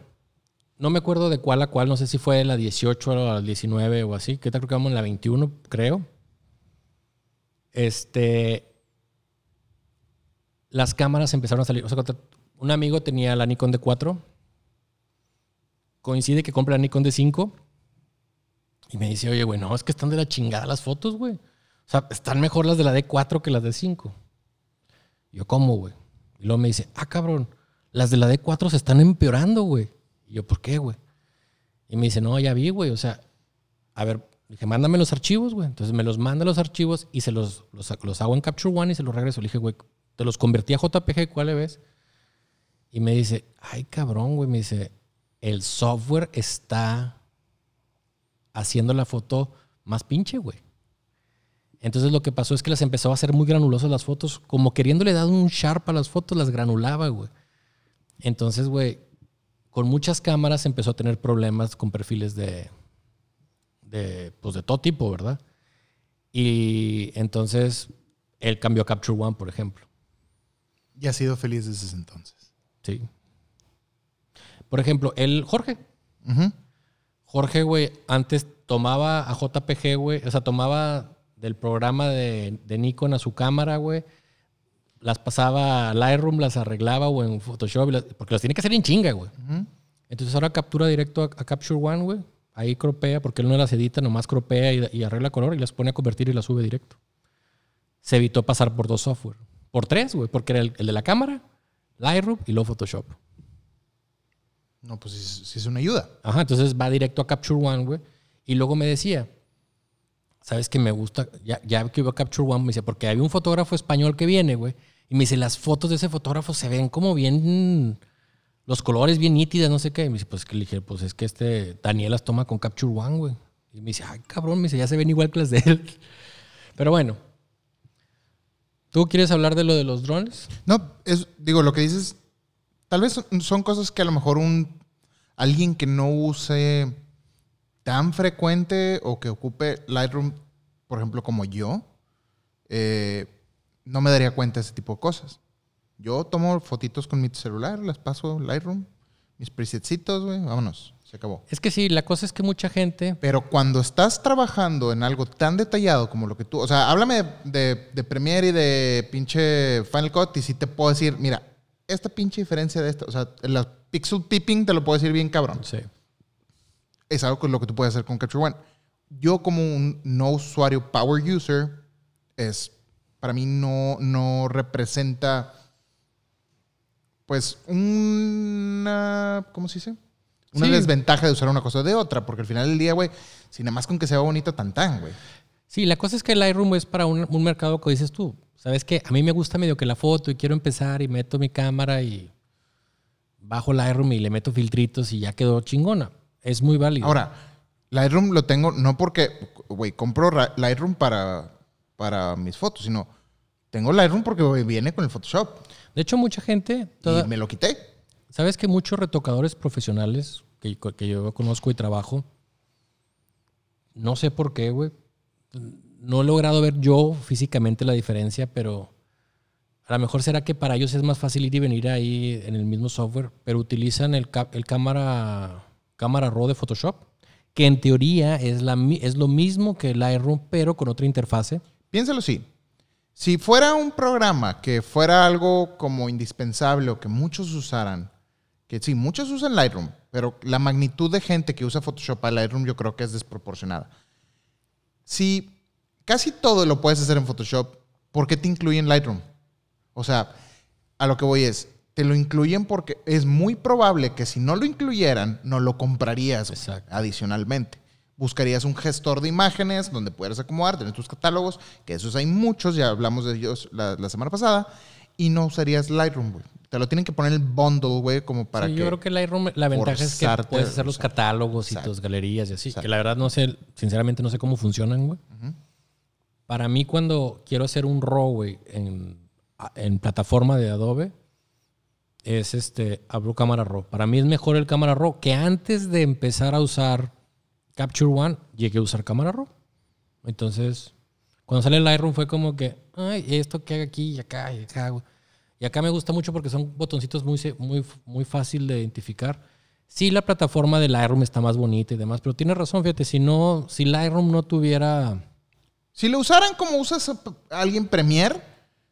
no me acuerdo de cuál a cuál, no sé si fue la 18 o la 19 o así. Que tal creo que vamos en la 21, creo. Este. Las cámaras empezaron a salir. O sea, un amigo tenía la Nikon D4. Coincide que compra la Nikon D5. Y me dice, oye, güey, no, es que están de la chingada las fotos, güey. O sea, están mejor las de la D4 que las de 5. Yo, ¿cómo, güey? Y luego me dice, ah, cabrón, las de la D4 se están empeorando, güey. Y yo, ¿por qué, güey? Y me dice, no, ya vi, güey. O sea, a ver, dije, mándame los archivos, güey. Entonces me los manda los archivos y se los, los, los hago en Capture One y se los regreso. Le dije, güey, te los convertí a JPG, ¿cuál le ves? Y me dice, ay, cabrón, güey. Me dice, el software está haciendo la foto más pinche, güey. Entonces lo que pasó es que las empezó a hacer muy granulosas las fotos, como queriéndole dar un sharp a las fotos, las granulaba, güey. Entonces, güey, con muchas cámaras empezó a tener problemas con perfiles de, de, pues de todo tipo, ¿verdad? Y entonces él cambió a Capture One, por ejemplo. Y ha sido feliz desde ese entonces. Sí. Por ejemplo, el Jorge. Jorge, güey, antes tomaba a JPG, güey, o sea, tomaba del programa de, de Nikon a su cámara, güey, las pasaba a Lightroom, las arreglaba o en Photoshop, las- porque las tiene que hacer en chinga, güey. Entonces ahora captura directo a, a Capture One, güey. Ahí cropea, porque él no las edita, nomás cropea y, y arregla color y las pone a convertir y las sube directo. Se evitó pasar por dos software. Por tres, güey, porque era el, el de la cámara, Lightroom y luego Photoshop. No, pues sí, sí es una ayuda. Ajá, entonces va directo a Capture One, güey. Y luego me decía, ¿sabes que me gusta? Ya, ya que iba a Capture One, me dice, porque había un fotógrafo español que viene, güey. Y me dice, las fotos de ese fotógrafo se ven como bien, los colores bien nítidas, no sé qué. Y me dice, pues que le dije, pues es que este Daniel las toma con Capture One, güey. Y me dice, ay, cabrón, me dice, ya se ven igual que las de él. Pero bueno. ¿Tú quieres hablar de lo de los drones? No, es, digo, lo que dices, tal vez son- cosas que a lo mejor un alguien que no use tan frecuente o que ocupe Lightroom, por ejemplo, como yo, eh, no me daría cuenta de ese tipo de cosas. Yo tomo fotitos con mi celular, las paso Lightroom, mis presetcitos, güey, vámonos. Se acabó. Es que sí, la cosa es que mucha gente. Pero cuando estás trabajando en algo tan detallado como lo que tú. O sea, háblame de, de Premiere y de pinche Final Cut y sí te puedo decir, mira, esta pinche diferencia de esto. O sea, la pixel peeping te lo puedo decir bien cabrón. Sí. Es algo con lo que tú puedes hacer con Capture One. Yo, como un no usuario power user, es. Para mí no, no representa. Pues una. ¿Cómo se dice? Una Sí. desventaja de usar una cosa de otra, porque al final del día, güey, si nada más con que sea bonito, tan tan, güey. Sí, la cosa es que el Lightroom es para un, un mercado que dices tú. Sabes que a mí me gusta medio que la foto y quiero empezar y meto mi cámara y bajo Lightroom y le meto filtritos y ya quedó chingona. Es muy válido. Ahora, Lightroom lo tengo no porque, güey, compro Lightroom para, para mis fotos, sino tengo Lightroom porque güey, viene con el Photoshop de hecho, mucha gente, toda- y me lo quité. Sabes que muchos retocadores profesionales que, que yo conozco y trabajo, no sé por qué, güey. No he logrado ver yo físicamente la diferencia, pero a lo mejor será que para ellos es más fácil ir y venir ahí en el mismo software, pero utilizan el, el cámara, cámara RAW de Photoshop, que en teoría es, la, es lo mismo que el Lightroom, pero con otra interfase. Piénsalo así. Si fuera un programa que fuera algo como indispensable o que muchos usaran, que sí, muchos usan Lightroom, pero la magnitud de gente que usa Photoshop a Lightroom yo creo que es desproporcionada. Si casi todo lo puedes hacer en Photoshop, ¿por qué te incluyen Lightroom? O sea, a lo que voy es, te lo incluyen porque es muy probable que si no lo incluyeran, no lo comprarías Exacto. adicionalmente. Buscarías un gestor de imágenes donde puedas acomodar, tener tus catálogos, que esos hay muchos, ya hablamos de ellos la, la semana pasada, y no usarías Lightroom, güey. Te lo tienen que poner el bundle, güey, como para Sí, que... yo creo que Lightroom, la ventaja es que puedes hacer los usar. catálogos y Exacto. tus galerías y así. Exacto. Que la verdad no sé, sinceramente no sé cómo funcionan, güey. Para mí cuando quiero hacer un RAW, güey, en, en plataforma de Adobe, es este, abro cámara RAW. Para mí es mejor el cámara RAW que antes de empezar a usar Capture One, llegué a usar cámara RAW. Entonces, cuando sale el Lightroom fue como que, ay, esto que haga aquí y acá y acá, güey. Y acá me gusta mucho porque son botoncitos muy, muy, muy fácil de identificar. Sí, la plataforma de Lightroom está más bonita y demás, pero tienes razón, fíjate, si no, si Lightroom no tuviera... Si lo usaran como usas a alguien Premiere,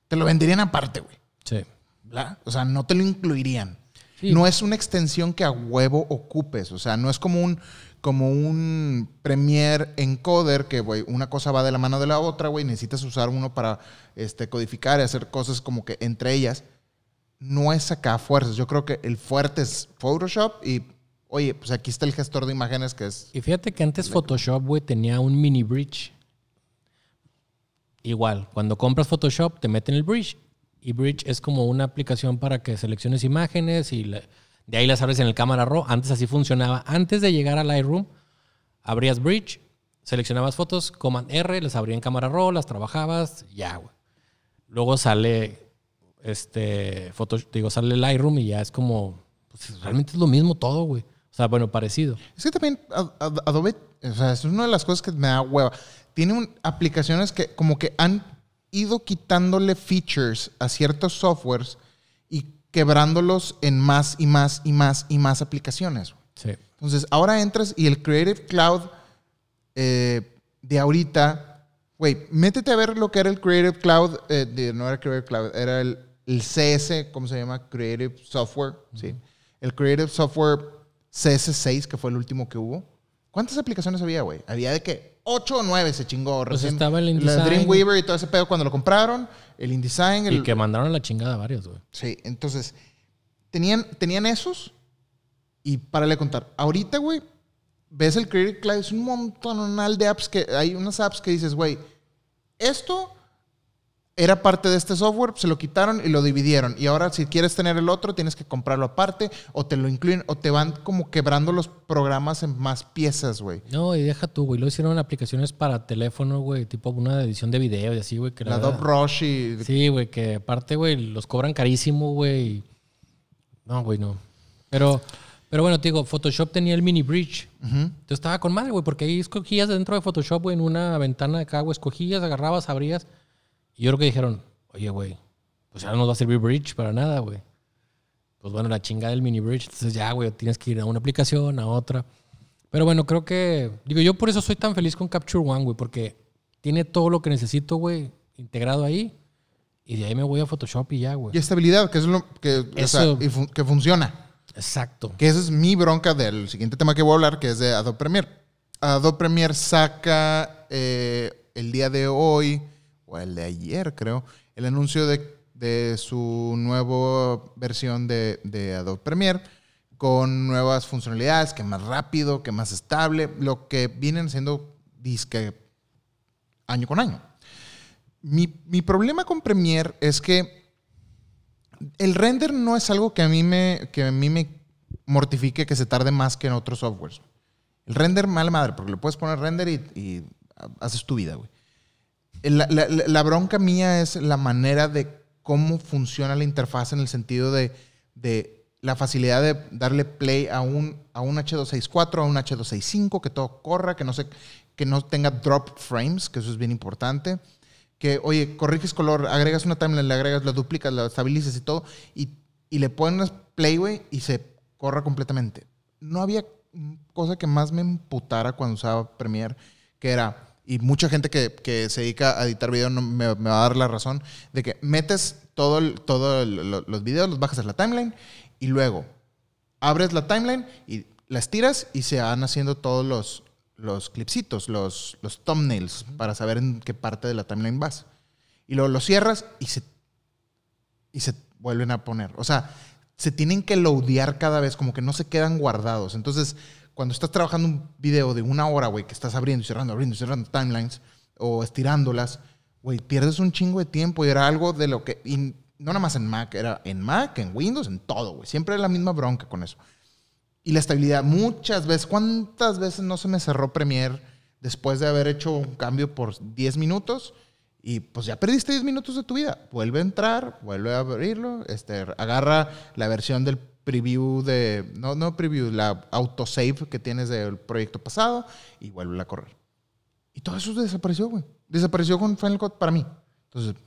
te lo venderían aparte, güey. Sí. ¿verdad? O sea, no te lo incluirían. Sí. No es una extensión que a huevo ocupes. O sea, no es como un, como un Premiere Encoder que, güey, una cosa va de la mano de la otra, güey. Necesitas usar uno para este, codificar y hacer cosas como que entre ellas. No es acá fuerzas. Yo creo que el fuerte es Photoshop y, oye, pues aquí está el gestor de imágenes que es... Y fíjate que antes Photoshop, güey, tenía un mini bridge. Igual, cuando compras Photoshop, te meten el bridge. Y bridge es como una aplicación para que selecciones imágenes y la- de ahí las abres en el cámara RAW. Antes así funcionaba. Antes de llegar a Lightroom, abrías bridge, seleccionabas fotos, Command R, las abría en cámara RAW, las trabajabas, ya, güey. Luego sale este foto, digo, sale Lightroom y ya es como pues, realmente es lo mismo todo, güey. O sea, bueno, parecido. Es que también Ad- Ad- Adobe, o sea, es una de las cosas que me da hueva. Tiene aplicaciones que como que han ido quitándole features a ciertos softwares quebrándolos en más y más y más y más aplicaciones. Sí. Entonces, ahora entras y el Creative Cloud eh, de ahorita, güey, métete a ver lo que era el Creative Cloud, eh, de- no era Creative Cloud, era el, el CS, ¿cómo se llama? Creative Software, ¿sí? El Creative Software CS6, que fue el último que hubo. ¿Cuántas aplicaciones había, güey? Había de que 8 o 9 se chingó. Pues recién. estaba el La InDesign. Dreamweaver y todo ese pedo cuando lo compraron, el InDesign, el, Y que mandaron a la chingada varios, güey. Sí, entonces, tenían, tenían esos y párale a contar. Ahorita, güey, ves el Creative Cloud, es un montonal de apps que hay unas apps que dices, güey, esto era parte de este software, se lo quitaron y lo dividieron. Y ahora si quieres tener el otro, tienes que comprarlo aparte o te lo incluyen o te van como quebrando los programas en más piezas, güey. No, y deja tú, güey. Lo hicieron aplicaciones para teléfono, güey. Tipo una edición de video y así, güey. que La Adobe Rush y... Sí, güey, que aparte, güey, los cobran carísimo, güey. No, güey, no. Pero, pero bueno, te digo, Photoshop tenía el mini bridge. Entonces estaba con madre, güey, porque ahí escogías dentro de Photoshop, güey, en una ventana de acá, güey, escogías, agarrabas, abrías. Y yo creo que dijeron, oye, güey, pues ya no nos va a servir bridge para nada, güey. Pues bueno, la chinga del mini bridge. Entonces ya, güey, tienes que ir a una aplicación, a otra. Pero bueno, creo que, digo, yo por eso soy tan feliz con Capture One, güey, porque tiene todo lo que necesito, güey, integrado ahí. Y de ahí me voy a Photoshop y ya, güey. Y estabilidad, que es lo que, o sea, Eso- y fun- que funciona. Exacto. Que esa es mi bronca del siguiente tema que voy a hablar, que es de Adobe Premiere. Adobe Premiere saca eh, el día de hoy, o el de ayer creo, el anuncio de, de su nueva versión de, de Adobe Premiere con nuevas funcionalidades, que más rápido, que más estable, lo que vienen siendo disque año con año. Mi, mi problema con Premiere es que el render no es algo que a mí me, que a mí me mortifique que se tarde más que en otros softwares. El render, mala madre, porque le puedes poner render y, y haces tu vida, güey. La, bronca mía es la manera de cómo funciona la interfaz en el sentido de, la facilidad de darle play a un, a un H264, a un H265, que todo corra, que no, que no tenga drop frames, que eso es bien importante. Que, oye, corriges color, agregas una timeline, le agregas, la duplicas, la estabilizas y todo, y, y le pones play, güey, y se corra completamente. No había cosa que más me emputara cuando usaba Premiere, que era, y mucha gente que, que se dedica a editar video no, me, me va a dar la razón, de que metes todo, el- todo lo- los videos, los bajas a la timeline, y luego abres la timeline y la estiras y se van haciendo todos los, los clipsitos, los, los thumbnails, para saber en qué parte de la timeline vas. Y luego lo cierras y se, y se vuelven a poner. O sea, se tienen que loadear cada vez, como que no se quedan guardados. Entonces, cuando estás trabajando un video de una hora, güey, que estás abriendo y cerrando, abriendo y cerrando timelines o estirándolas, güey, pierdes un chingo de tiempo y era algo de lo que... y no nada más en Mac, era en Mac, en Windows, en todo, güey. Siempre era la misma bronca con eso. Y la estabilidad, muchas veces, ¿cuántas veces no se me cerró Premiere después de haber hecho un cambio por 10 minutos? Y pues ya perdiste 10 minutos de tu vida. Vuelve a entrar, vuelve a abrirlo, este, agarra la versión del preview de, no, no preview, la autosave que tienes del proyecto pasado y vuelve a correr. Y todo eso desapareció, güey. Desapareció con Final Cut para mí. Entonces,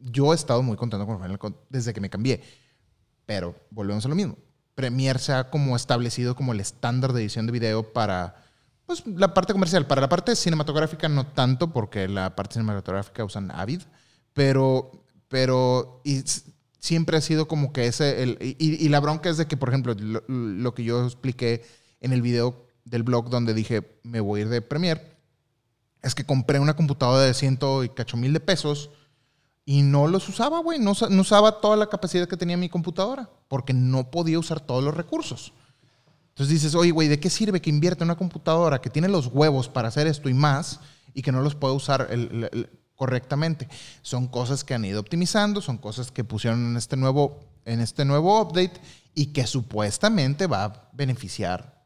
yo he estado muy contento con Final Cut desde que me cambié. Pero volvemos a lo mismo. Premiere se ha como establecido como el estándar de edición de video para pues, la parte comercial. Para la parte cinematográfica no tanto, porque la parte cinematográfica usan Avid. Pero, pero siempre ha sido como que ese... El, y, la bronca es de que, por ejemplo, lo, que yo expliqué en el video del blog donde dije me voy a ir de Premiere, es que compré una computadora de ciento y cacho mil de pesos y no los usaba, güey. No, no usaba toda la capacidad que tenía mi computadora porque no podía usar todos los recursos. Entonces dices, oye, güey, ¿de qué sirve que invierta en una computadora que tiene los huevos para hacer esto y más y que no los puede usar el- el- correctamente? Son cosas que han ido optimizando, son cosas que pusieron en este nuevo, en este nuevo update y que supuestamente va a beneficiar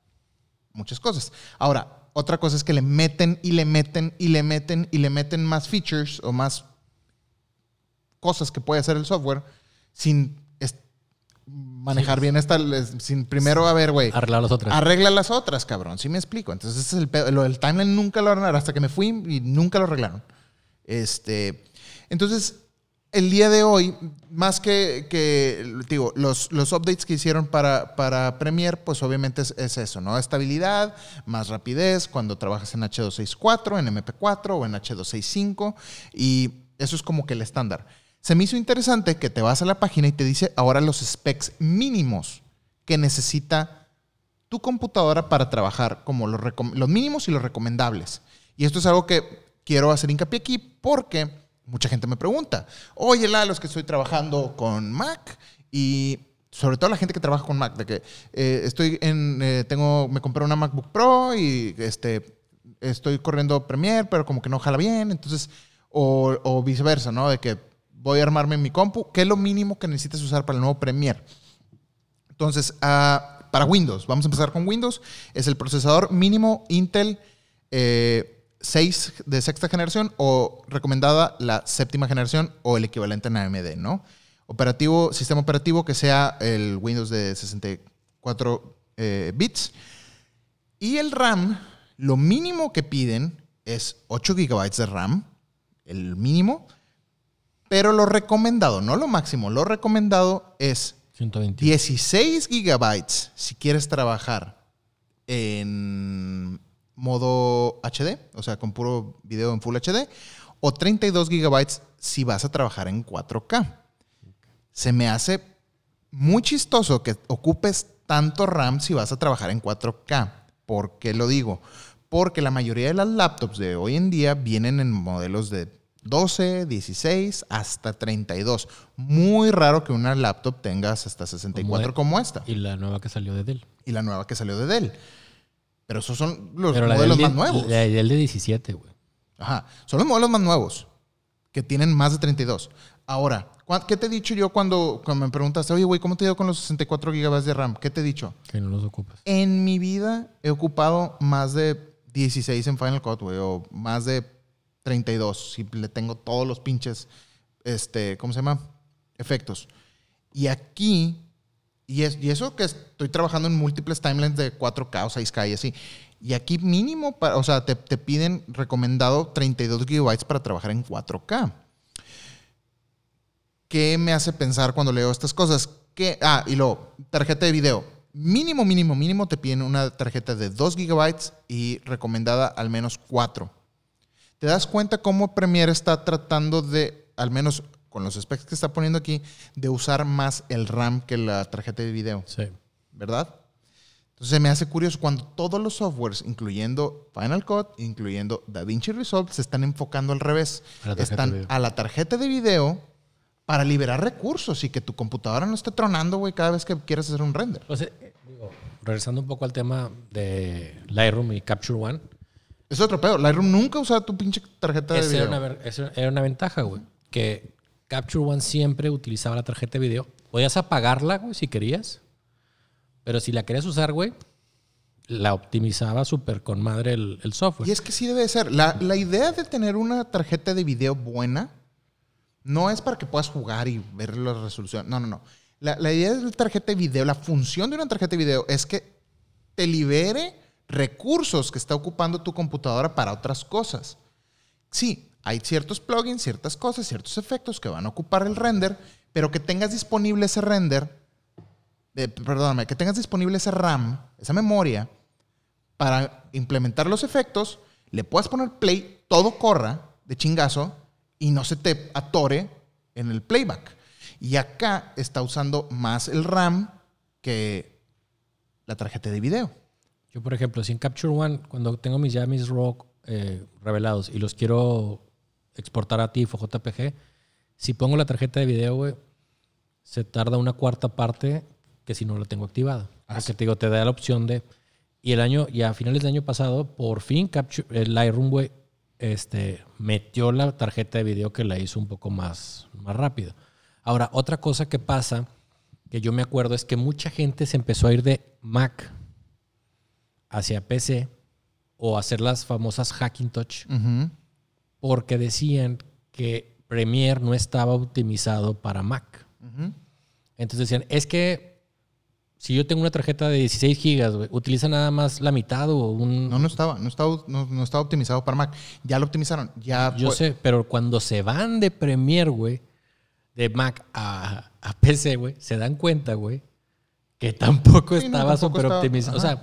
muchas cosas. Ahora, otra cosa es que le meten y le meten y le meten y le meten más features o más cosas que puede hacer el software sin manejar bien esta, sin primero, a ver, güey, Arreglar las otras. arregla las otras, cabrón, ¿sí me explico? Entonces ese es el pedo, lo del timeline nunca lo arreglaron, hasta que me fui y nunca lo arreglaron. Este, entonces, el día de hoy, más que, digo, los, los updates que hicieron para, para Premiere, pues obviamente es, es eso, ¿no? Estabilidad, más rapidez cuando trabajas en H264, en MP4 o en H265, y eso es como que el estándar. Se me hizo interesante que te vas a la página y te dice ahora los specs mínimos que necesita tu computadora para trabajar, como los, los mínimos y los recomendables. Y esto es algo que quiero hacer hincapié aquí porque mucha gente me pregunta, oye, Lalo, es que estoy trabajando con Mac y sobre todo la gente que trabaja con Mac, de que eh, estoy en, eh, tengo, me compré una MacBook Pro y este, estoy corriendo Premiere, pero como que no jala bien, entonces, o, viceversa, ¿no? De que voy a armarme mi compu, ¿qué es lo mínimo que necesitas usar para el nuevo Premiere? Entonces, ah, para Windows, vamos a empezar con Windows, es el procesador mínimo Intel eh, 6 de sexta generación o recomendada la séptima generación o el equivalente en AMD, ¿no? Operativo, sistema operativo que sea el Windows de 64 eh, bits. Y el RAM, lo mínimo que piden es 8 GB de RAM, el mínimo, pero lo recomendado, no lo máximo, lo recomendado es 121. 16 gigabytes si quieres trabajar en modo HD, o sea, con puro video en Full HD, o 32 gigabytes si vas a trabajar en 4K. Se me hace muy chistoso que ocupes tanto RAM si vas a trabajar en 4K. ¿Por qué lo digo? Porque la mayoría de las laptops de hoy en día vienen en modelos de 12, 16 hasta 32. Muy raro que una laptop tengas hasta 64 como, esta. Y la nueva que salió de Dell. Y la nueva que salió de Dell. Pero esos son los Pero modelos más nuevos. La de Dell de 17, güey. Ajá. Son los modelos más nuevos que tienen más de 32. Ahora, ¿cuá- ¿qué te he dicho yo cuando, cuando me preguntaste, oye, güey, ¿cómo te ha ido con los 64 GB de RAM? ¿Qué te he dicho? Que no los ocupas. En mi vida he ocupado más de 16 en Final Cut, güey, o más de 32. Si le tengo todos los pinches, este, ¿cómo se llama? Efectos. Y aquí, y, es, y eso que estoy trabajando en múltiples timelines de 4K o 6K y así. Y aquí mínimo, o sea, te, piden recomendado 32 gigabytes para trabajar en 4K. ¿Qué me hace pensar cuando leo estas cosas? Ah, y luego, tarjeta de video. Mínimo, mínimo, mínimo te piden una tarjeta de 2 gigabytes y recomendada al menos 4. ¿Te das cuenta cómo Premiere está tratando de, al menos con los specs que está poniendo aquí, de usar más el RAM que la tarjeta de video? Sí. ¿Verdad? Entonces me hace curioso cuando todos los softwares, incluyendo Final Cut, incluyendo DaVinci Resolve, se están enfocando al revés. A están a la tarjeta de video para liberar recursos y que tu computadora no esté tronando, güey, cada vez que quieras hacer un render. Pues, eh, digo, regresando un poco al tema de Lightroom y Capture One, Es otro pedo. Lightroom nunca usa tu pinche tarjeta de video. era, una, era una ventaja, güey. Que Capture One siempre utilizaba la tarjeta de video. Podías apagarla, güey, si querías. Pero si la querías usar, güey, la optimizaba súper con madre el, software. Y es que sí debe de ser. La, la idea de tener una tarjeta de video buena no es para que puedas jugar y ver la resolución. No, no, no. La, la idea de la tarjeta de video, la función de una tarjeta de video es que te libere recursos que está ocupando tu computadora para otras cosas. Sí, hay ciertos plugins, ciertas cosas, ciertos efectos que van a ocupar el render, pero que tengas disponible ese render, eh, perdóname, que tengas disponible ese RAM, esa memoria, para implementar los efectos, le puedas poner play, todo corra de chingazo y no se te atore en el playback. Y acá está usando más el RAM que la tarjeta de video. Yo, por ejemplo, si en Capture One, cuando tengo mis ya mis RAW eh, revelados y los quiero exportar a TIFF o JPG, si pongo la tarjeta de video, güey, se tarda una cuarta parte que si no la tengo activada. Ah, Porque te digo, te da la opción de... Y el año, y a finales del año pasado, por fin Capture, el Lightroom, güey, este, metió la tarjeta de video que la hizo un poco más, más rápido. Ahora, otra cosa que pasa, que yo me acuerdo, es que mucha gente se empezó a ir de Mac hacia PC o hacer las famosas Hackintosh Ujú. Porque decían que Premiere no estaba optimizado para Mac. Entonces decían, es que si yo tengo una tarjeta de 16 gigas, güey, utiliza nada más la mitad o un... No, no estaba, no estaba, no, no estaba optimizado para Mac. Ya lo optimizaron. Ya yo fue- sé, pero cuando se van de Premiere, güey, de Mac a, a PC, güey, se dan cuenta, güey, que tampoco Sí, no, estaba tampoco súper optimizado. O sea,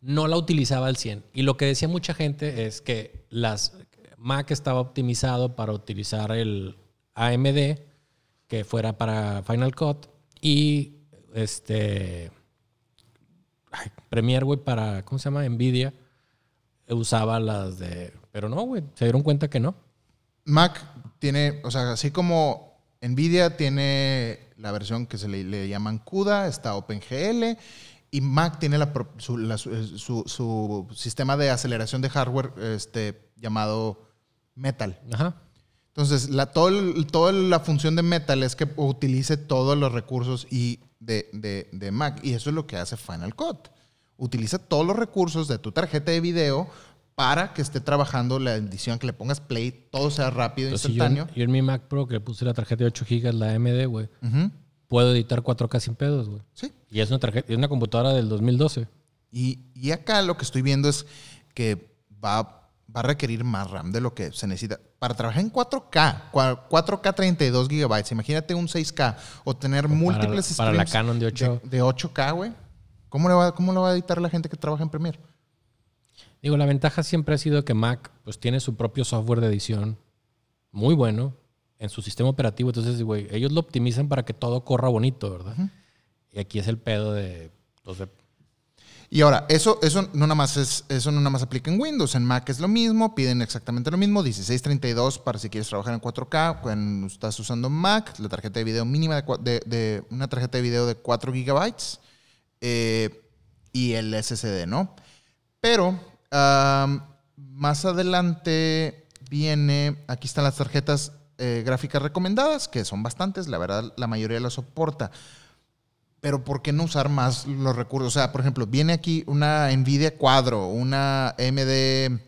no la utilizaba al 100. Y lo que decía mucha gente es que las Mac estaba optimizado para utilizar el AMD, que fuera para Final Cut, y este Premiere, güey, para, ¿cómo se llama? Nvidia, usaba las de... Pero no, güey, se dieron cuenta que no. Mac tiene, o sea, así como Nvidia tiene la versión que se le, le llaman CUDA, está OpenGL, y Mac tiene su- su- su sistema de aceleración de hardware este, llamado Metal. Ajá. Entonces, la, todo toda la función de Metal es que utilice todos los recursos y de, de- de Mac. Y eso es lo que hace Final Cut. Utiliza todos los recursos de tu tarjeta de video para que esté trabajando la edición, que le pongas play, todo sea rápido, Entonces, si yo, instantáneo. yo en mi Mac Pro, que le puse la tarjeta de 8 GB, la AMD, güey, Ujú. puedo editar 4K sin pedos, güey. Sí. Y es una, tarjeta, es una computadora del 2012. Y, y acá lo que estoy viendo es que va, va a requerir más RAM de lo que se necesita. para trabajar en 4K, 4K 32 gigabytes, imagínate un 6K o tener múltiples para la Canon de 8. De, 8K, güey. ¿Cómo, le va, ¿Cómo lo va a editar la gente que trabaja en Premiere? Digo, la ventaja siempre ha sido que Mac pues tiene su propio software de edición muy bueno en su sistema operativo. Entonces, güey, ellos lo optimizan para que todo corra bonito, ¿verdad? Y aquí es el pedo de, pues, de y ahora, eso, eso, no nada más es, eso no nada más aplica en Windows, en Mac es lo mismo, piden exactamente lo mismo, 1632 para si quieres trabajar en 4K, cuando estás usando Mac, la tarjeta de video mínima de, una tarjeta de video de 4 gigabytes eh, y el SSD, ¿no? Pero más adelante viene, aquí están las tarjetas eh, gráficas recomendadas, que son bastantes, la verdad la mayoría las soporta pero ¿por qué no usar más los recursos? O sea, por ejemplo, viene aquí una NVIDIA Quadro, una AMD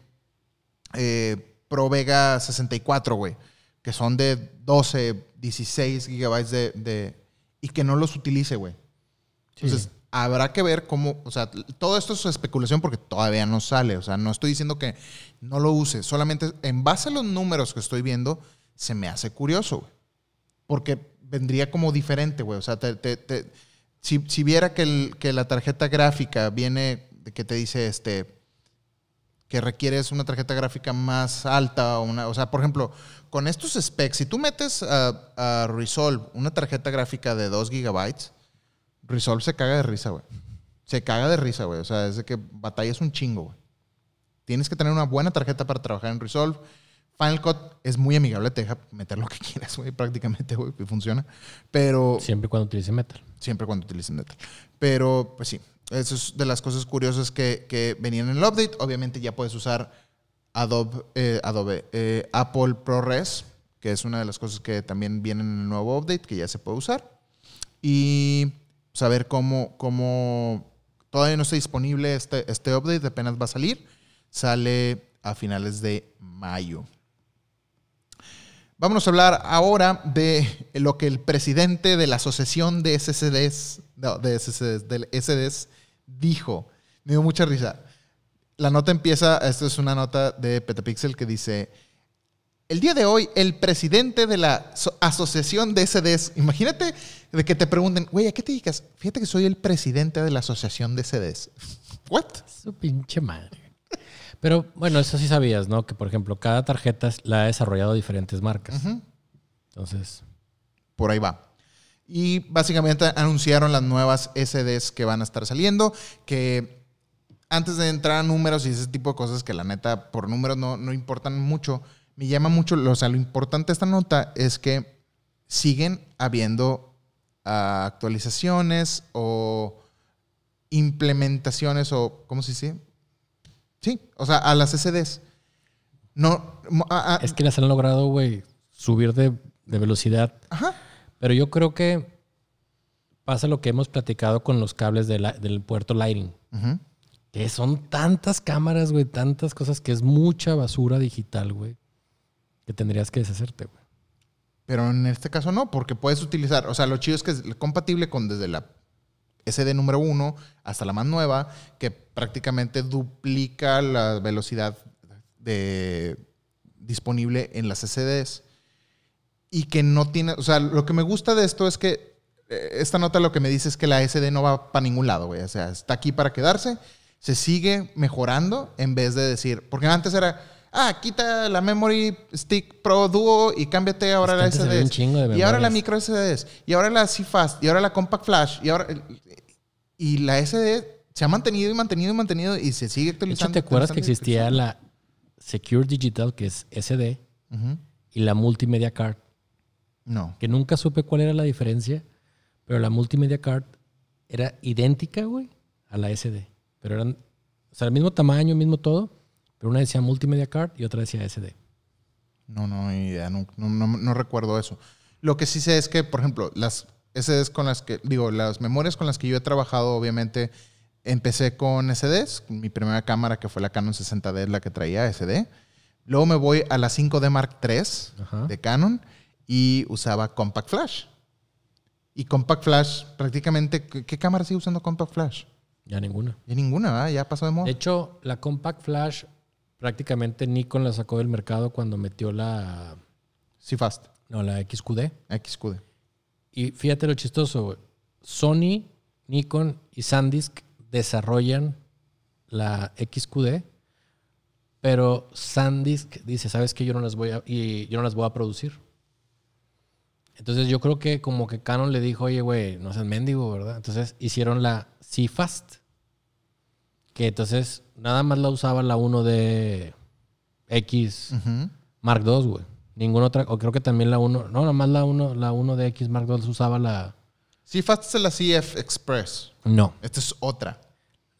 eh, Pro Vega 64, güey, que son de 12, 16 gigabytes de, y que no los utilice, güey. Entonces, habrá que ver cómo, o sea, todo esto es especulación porque todavía no sale, o sea, no estoy diciendo que no lo use, solamente en base a los números que estoy viendo, se me hace curioso, güey. Porque vendría como diferente, güey. O sea, te, te si, viera que, que, la tarjeta gráfica viene, que te dice este, que requieres una tarjeta gráfica más alta, o, una, o sea, por ejemplo, con estos specs, si tú metes a, Resolve una tarjeta gráfica de 2 gigabytes, Resolve se caga de risa, güey. Se caga de risa, güey. O sea, es de que batallas un chingo, güey. Tienes que tener una buena tarjeta para trabajar en Resolve. Final Cut es muy amigable, te deja meter lo que quieras, güey, prácticamente, güey, y funciona. Pero. Siempre cuando utilice Metal. Siempre cuando utilicen Metal. Pero, pues sí, eso es de las cosas curiosas que, venían en el update. Obviamente ya puedes usar Adobe, eh, Adobe eh, Apple ProRes, que es una de las cosas que también vienen en el nuevo update, que ya se puede usar. Y saber cómo, cómo todavía no está disponible este, este update, apenas va a salir. Sale a finales de mayo. Vámonos a hablar ahora de lo que el presidente de la Asociación de SSDs, de SSDs, del SSDs dijo. Me dio mucha risa. La nota empieza, esto es una nota de Petapixel que dice, el día de hoy el presidente de la Asociación de SSDs, imagínate de que te pregunten, güey, ¿a qué te dedicas? Fíjate que soy el presidente de la Asociación de SSDs. ¿What? Su pinche madre. Pero bueno, eso sí sabías, ¿no? Que por ejemplo, cada tarjeta la ha desarrollado diferentes marcas. Entonces. Por ahí va. Y básicamente anunciaron las nuevas SDs que van a estar saliendo, que antes de entrar a números y ese tipo de cosas que la neta por números no, no importan mucho, me llama mucho, o sea, lo importante de esta nota es que siguen habiendo ah, actualizaciones o implementaciones o, ¿cómo se dice? Sí, o sea, a las SSDs. No, es que las han logrado, güey, subir de, velocidad. Ajá. Pero yo creo que pasa lo que hemos platicado con los cables del puerto Lighting. Que son tantas cámaras, güey, tantas cosas que es mucha basura digital, güey. Que tendrías que deshacerte, güey. Pero en este caso no, porque puedes utilizar, o sea, lo chido es que es compatible con desde la SD número uno hasta la más nueva, que prácticamente duplica la velocidad de, disponible en las SDs. Y que no tiene, o sea, lo que me gusta de esto es que eh, esta nota lo que me dice es que la SD no va para ningún lado, güey. O sea, está aquí para quedarse, se sigue mejorando en vez de decir, porque antes era, ah, quita la Memory Stick Pro Duo y cámbiate ahora la SD. Y ahora la micro SDs, y ahora la CFast, y ahora la Compact Flash, y ahora... Y la SD se ha mantenido y mantenido y mantenido y se sigue actualizando. ¿te acuerdas que existía la Secure Digital, que es SD, y la Multimedia Card? No. Que nunca supe cuál era la diferencia, pero la Multimedia Card era idéntica, güey, a la SD. Pero eran, o sea, el mismo tamaño, el mismo todo, pero una decía Multimedia Card y otra decía SD. No, no, idea, no, no recuerdo eso. Lo que sí sé es que, por ejemplo, las SDs con las que, digo, las memorias con las que yo he trabajado, obviamente, empecé con SDs. Mi primera cámara, que fue la Canon 60D, la que traía SD. Luego me voy a la 5D Mark III de Canon y usaba Compact Flash. Y Compact Flash, prácticamente, ¿qué, cámara sigue usando Compact Flash? Ya ninguna. Ya ninguna, ¿verdad? Ya pasó de moda. De hecho, la Compact Flash prácticamente Nikon la sacó del mercado cuando metió la, CFast, no, la XQD. XQD. Y fíjate lo chistoso, güey. Sony, Nikon y SanDisk desarrollan la XQD, pero SanDisk dice, ¿sabes qué? Yo no las voy a, y yo no las voy a producir. Entonces yo creo que como que Canon le dijo, oye, güey, no seas mendigo, ¿verdad? Entonces hicieron la CFast, que entonces nada más la usaba la 1D X Ujú. Mark II, güey. Ninguna otra, o creo que también la 1, no, nada más la 1, la 1 de X Mark II usaba la... CFast es la CF Express. No. Esta es otra.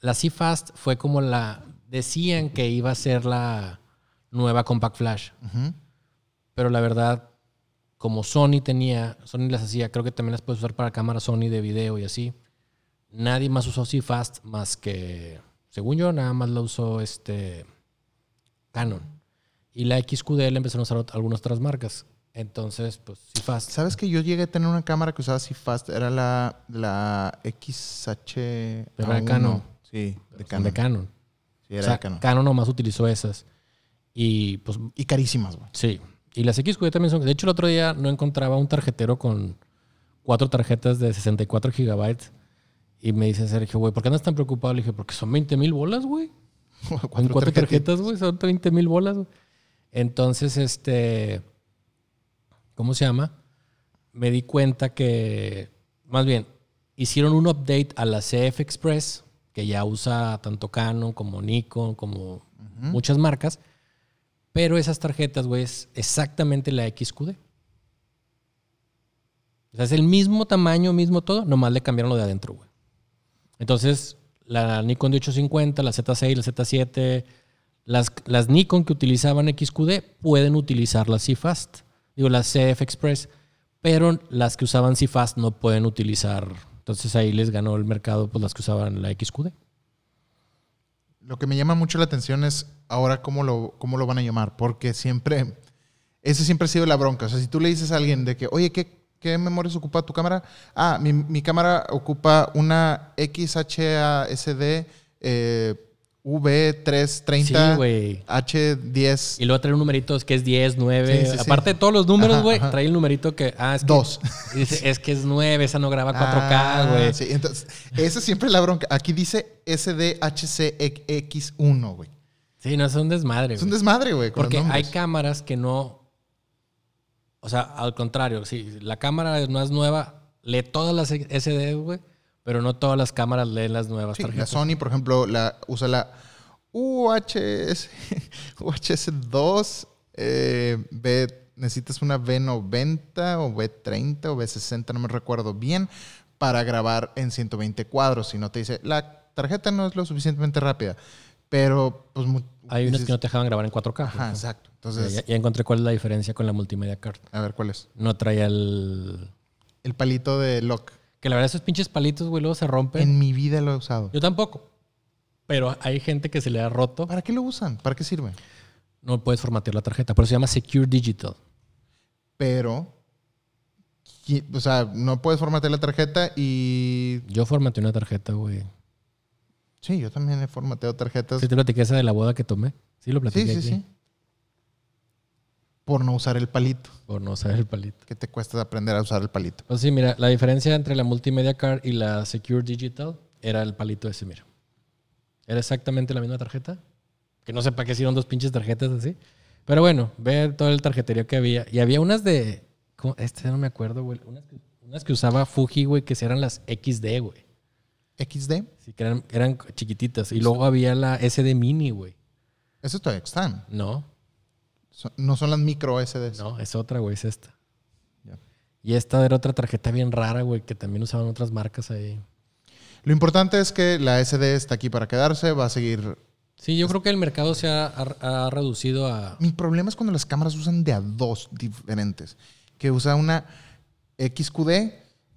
La C-Fast fue como la... Decían que iba a ser la nueva Compact Flash. Pero la verdad, como Sony tenía... Sony las hacía, creo que también las puedes usar para cámara Sony de video y así. Nadie más usó C-Fast más que... Según yo, nada más la usó este... Canon. Y la XQD la empezaron a usar algunas otras marcas. Entonces, pues C-Fast. ¿Sabes que yo llegué a tener una cámara que usaba CFast? Era la, la XH. Pero era de Canon. Sí, de Canon. de Canon. Sí, O era sea, de Canon. Canon nomás utilizó esas. Y pues Y carísimas, güey. Sí. Y las XQD también son. De hecho, el otro día no encontraba un tarjetero con cuatro tarjetas de 64 gigabytes. Y me dice Sergio, güey, ¿por qué andas tan preocupado? Le dije, porque son 20 mil bolas, güey. Cuatro tarjetitas. tarjetas, güey, son 20 mil bolas. güey. Entonces, este. ¿Cómo se llama? Me di cuenta que. Más bien, hicieron un update a la CF Express, que ya usa tanto Canon como Nikon, como muchas marcas. Pero esas tarjetas, güey, es exactamente la XQD. O sea, es el mismo tamaño, mismo todo, nomás le cambiaron lo de adentro, güey. Entonces, la Nikon de 850, la Z6, la Z7, las, las Nikon que utilizaban XQD pueden utilizar la CFast, digo, la CF Express, pero las que usaban CFast no pueden utilizar. Entonces ahí les ganó el mercado pues las que usaban la XQD. Lo que me llama mucho la atención es ahora cómo lo, cómo lo van a llamar, porque siempre, ese siempre ha sido la bronca. O sea, si tú le dices a alguien de que, oye, ¿qué, qué memorias ocupa tu cámara? Ah, mi, mi cámara ocupa una XHASD eh, V330 Sí, güey. H10 Y luego trae un numerito que es 10, 9. Sí, sí. Aparte de todos los números, güey, trae el numerito que. Ah, es que. 2. y dice, es que es 9, esa no graba 4K, Ah, güey. sí, entonces, esa es siempre la bronca. Aquí dice SDHCX1, güey. Sí, no es un desmadre. Es un güey. desmadre, güey. Porque hay cámaras que no. O sea, al contrario, si la cámara no es nueva, lee todas las SD, güey, pero no todas las cámaras leen las nuevas Sí, la tarjetas. Sony, por ejemplo, la, usa la UHS, UHS2. eh, B, necesitas una B90 o B30 o B60, no me recuerdo bien, para grabar en 120 cuadros. Si no te dice, la tarjeta no es lo suficientemente rápida. Pero, pues. Hay unas que no te dejaban grabar en 4K. por Ajá, exacto. Ya, Entonces, ya encontré cuál es la diferencia con la multimedia card. a ver, ¿cuál es? No traía el. El palito de lock. Que la verdad, esos pinches palitos, güey, luego se rompen. En mi vida lo he usado. Yo tampoco. Pero hay gente que se le ha roto. ¿Para qué lo usan? ¿Para qué sirve? No puedes formatear la tarjeta. Por eso se llama Secure Digital. Pero, o sea, no puedes formatear la tarjeta y... Yo formateé una tarjeta, güey. Sí, yo también he formateado tarjetas. ¿Sí te platiqué esa de la boda que tomé? Sí, lo Sí, platiqué sí, aquí, sí. Por no usar el palito. Por no saber el palito. Que te cuesta aprender a usar el palito. Pues sí, mira, la diferencia entre la multimedia card y la Secure Digital era el palito ese, mira. Era exactamente la misma tarjeta. Que no sé para qué hicieron dos pinches tarjetas así. Pero bueno, ve todo el tarjeterío que había. Y había unas de. ¿cómo? Este no me acuerdo, güey. Unas que, unas que usaba Fuji, güey, que eran las XD, güey. XD, Sí, que eran, eran chiquititas. Y luego había la SD Mini, güey. eso todavía están. No, Son- no son las micro SDs. no, es otra, güey, es esta. Y esta era otra tarjeta bien rara, güey, que también usaban otras marcas ahí. Lo importante es que la SD está aquí para quedarse, va a seguir... Sí, yo creo que el mercado se ha, ha- ha reducido a... Mi problema es cuando las cámaras usan de a dos diferentes. Que usa una XQD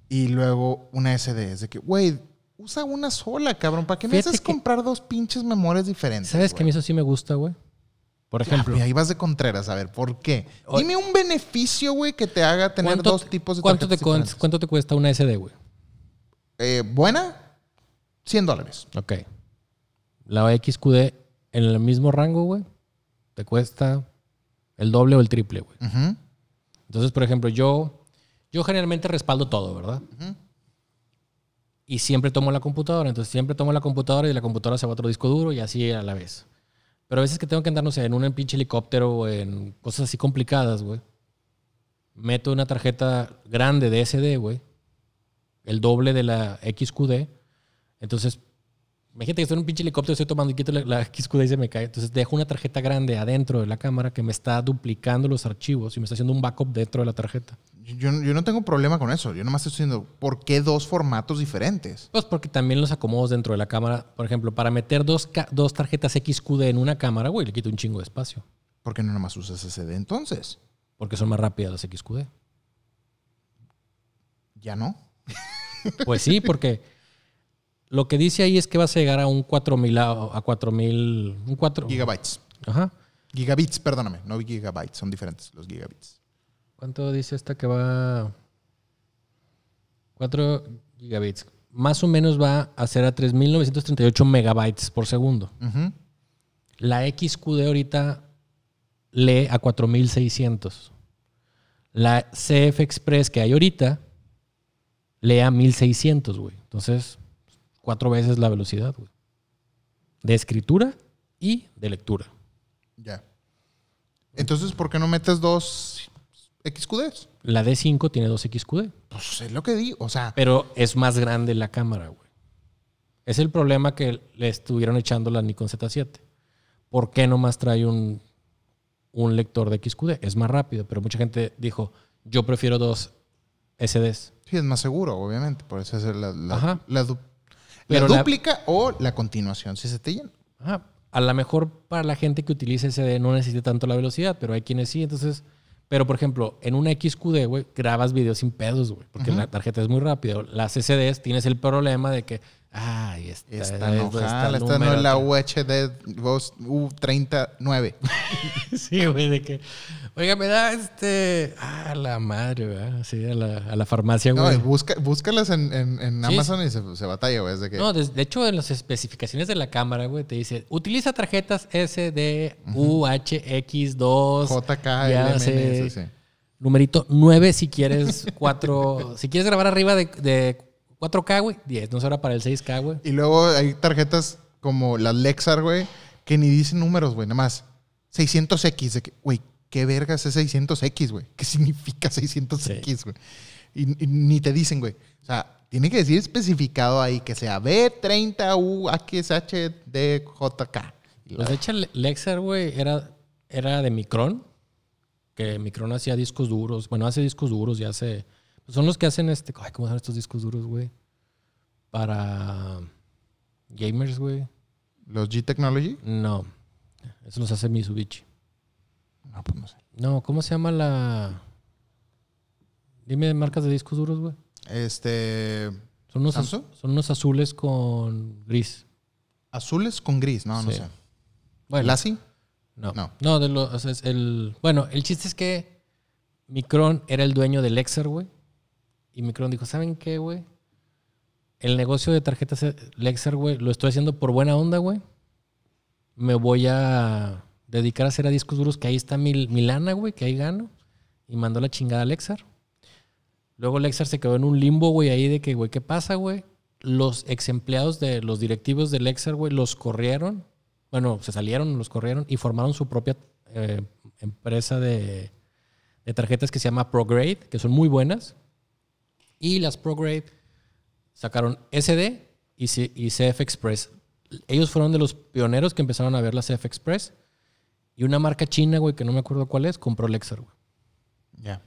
y luego una SD. Es de que, güey, usa una sola, cabrón. ¿Para qué me Fíjate haces que- comprar dos pinches memorias diferentes? ¿Sabes que a mí eso sí me gusta, güey? Por ejemplo, Ah, ahí vas de Contreras, a ver, ¿por qué? Dime un beneficio, güey, que te haga tener ¿cuánto, dos tipos de ¿cuánto te, diferentes. ¿Cuánto te cuesta una SD, güey? Eh, ¿Buena? 100 dólares. Ok. La XQD en el mismo rango, güey. te cuesta el doble o el triple, güey. Entonces, por ejemplo, yo, yo generalmente respaldo todo, ¿verdad? Y siempre tomo la computadora. Entonces, siempre tomo la computadora y de la computadora se va a otro disco duro y así a la vez. Pero a veces que tengo que andar, no sé, en un pinche helicóptero o en cosas así complicadas, güey. Meto una tarjeta grande de SD, güey. El doble de la XQD. Entonces, imagínate que estoy en un pinche helicóptero, estoy tomando y quito la, la XQD y se me cae. Entonces, dejo una tarjeta grande adentro de la cámara que me está duplicando los archivos y me está haciendo un backup dentro de la tarjeta. Yo, yo no tengo problema con eso. Yo nomás estoy diciendo, ¿por qué dos formatos diferentes? Pues porque también los acomodos dentro de la cámara. Por ejemplo, para meter dos, dos tarjetas XQD en una cámara, güey, le quito un chingo de espacio. ¿Por qué no nomás usas SD entonces? Porque son más rápidas las XQD. ¿Ya no? Pues sí, porque lo que dice ahí es que vas a llegar a un 4000 a, a 4000. Un 4. Gigabytes. Ajá. Gigabits, perdóname. No gigabytes, son diferentes los gigabits. ¿Cuánto dice esta que va? 4 gigabits. Más o menos va a ser a 3938 megabytes por segundo. Ujú. La XQD ahorita lee a 4600. La CF Express que hay ahorita lee a 1600, güey. Entonces, cuatro veces la velocidad, güey. De escritura y de lectura. Ya. Entonces, ¿por qué no metes dos XQDs? La D5 tiene dos XQD, Pues es lo que digo. O sea, pero es más grande la cámara, güey. Es el problema que le estuvieron echando la Nikon Z7. ¿Por qué nomás trae un, un lector de XQD? Es más rápido, pero mucha gente dijo, yo prefiero dos SDs. sí, es más seguro, obviamente. Por eso es la, la la Pero la- dúplica o la continuación, si se te llena. Ajá. A lo mejor para la gente que utiliza SD no necesita tanto la velocidad, pero hay quienes sí. Entonces, pero por ejemplo, en una XQD, güey, grabas videos sin pedos, güey, porque la tarjeta es muy rápida. Las SDs tienes el problema de que, ay, esta, Esta no, esta jala, esta no es la UHD vos- U39. Sí, güey, de que, oiga, me da este, ah, la madre, ¿verdad? Sí, a la, a la farmacia, No, güey. y busca, búscalas en, en- en Sí, Amazon y se, se batalla, güey. De que, No, de, de hecho, en las especificaciones de la cámara, güey, te dice, utiliza tarjetas SD, UHX2, JK, sí. numerito 9 si quieres 4, si quieres grabar arriba de, de 4K, güey, 10, no será para el 6K, güey. Y luego hay tarjetas como las Lexar, güey, que ni dicen números, güey, nada más. 600X, de que, güey, ¿qué vergas es 600X, güey? ¿Qué significa 600X, güey? Y, y ni te dicen, güey. O sea, tiene que decir especificado ahí que sea B30UHSHDJK. Y la- Pues de hecho, el Lexar, güey, era, era de Micron, que Micron hacía discos duros, bueno, hace discos duros y hace, pues son los que hacen este, ay, ¿cómo son estos discos duros, güey? Para gamers, güey. ¿Los G-Technology? No, eso los hace Mitsubishi. No, pues no sé. No, ¿cómo se llama la...? Dime marcas de discos duros, güey. Este. Son unos, son unos azules con gris. Azules con gris, no, no sé. Bueno, ¿Lassie? no. No. No, de los, o sea, es el... Bueno, el chiste es que Micron era el dueño del Lexar, güey. Y Micron dijo, ¿saben qué, güey? El negocio de tarjetas Lexar, güey, lo estoy haciendo por buena onda, güey. Me voy a dedicar a hacer a discos duros, que ahí está mi, mi lana, güey, que ahí gano. Y mandó la chingada a Lexar. Luego Lexar se quedó en un limbo, güey, ahí de que, güey, ¿qué pasa, güey? Los ex empleados de los directivos de Lexar, güey, los corrieron. Bueno, se salieron, los corrieron y formaron su propia eh, empresa de, de tarjetas que se llama ProGrade, que son muy buenas. Y las ProGrade sacaron SD y, CF Express. Ellos fueron de los pioneros que empezaron a ver la CF Express. Y una marca china, güey, que no me acuerdo cuál es, compró Lexar, güey. Ya.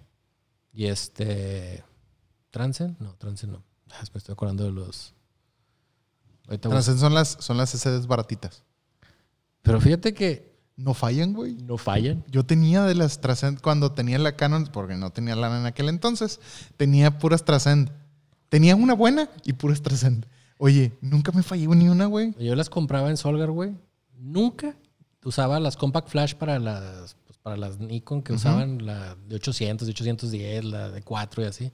Y este. ¿Transcend? No, Transcend no. Ah, Me estoy acordando de los. Ahorita Transcend son las, son las SDs baratitas. Pero fíjate que No fallan, güey. no fallan. Yo tenía de las Transcend cuando tenía la Canon, porque no tenía lana en aquel entonces, tenía puras Transcend. Tenía una buena y puras Transcend. Oye, nunca me falló ni una, güey. Yo las compraba en Solgar, güey. Nunca usaba las Compact Flash para las, pues, para las Nikon que usaban la de 800, de 810, la de 4 y así.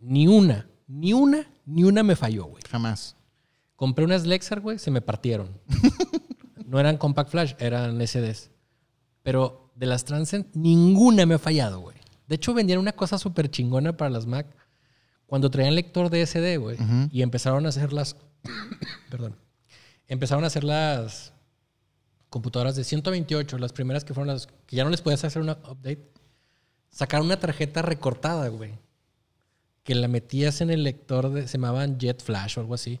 Ni una, ni una, ni una me falló, güey. Jamás. Compré unas Lexar, güey, se me partieron. no eran Compact Flash, eran SDs. Pero de las Transcend, ninguna me ha fallado, güey. De hecho, vendían una cosa súper chingona para las Mac cuando traían lector de SD, güey. Y empezaron a hacer las. perdón. Empezaron a hacer las computadoras de 128, las primeras que fueron las que ya no les podías hacer una update. Sacaron una tarjeta recortada, güey. Que la metías en el lector de. Se llamaban Jet Flash o algo así.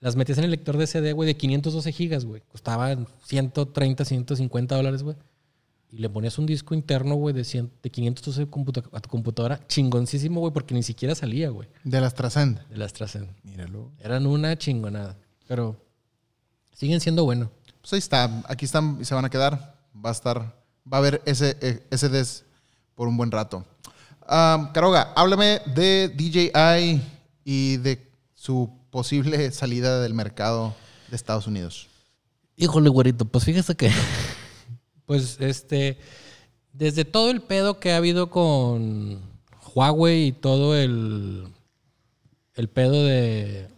Las metías en el lector de CD, güey, de 512 gigas, güey. Costaban 130, 150 dólares, güey. Y le ponías un disco interno, güey, de, 100 de 512 a tu computadora. Chingoncísimo, güey, porque ni siquiera salía, güey. De las Trascend. De las Trascend. Míralo. Eran una chingonada. Pero siguen siendo buenos. Pues ahí está. Aquí están y se van a quedar. Va a estar. Va a haber ese, eh, ese des por un buen rato. Um, Caroga, háblame de DJI y de su posible salida del mercado de Estados Unidos. Híjole, güerito, pues fíjese que. pues este. Desde todo el pedo que ha habido con Huawei y todo el. El pedo de.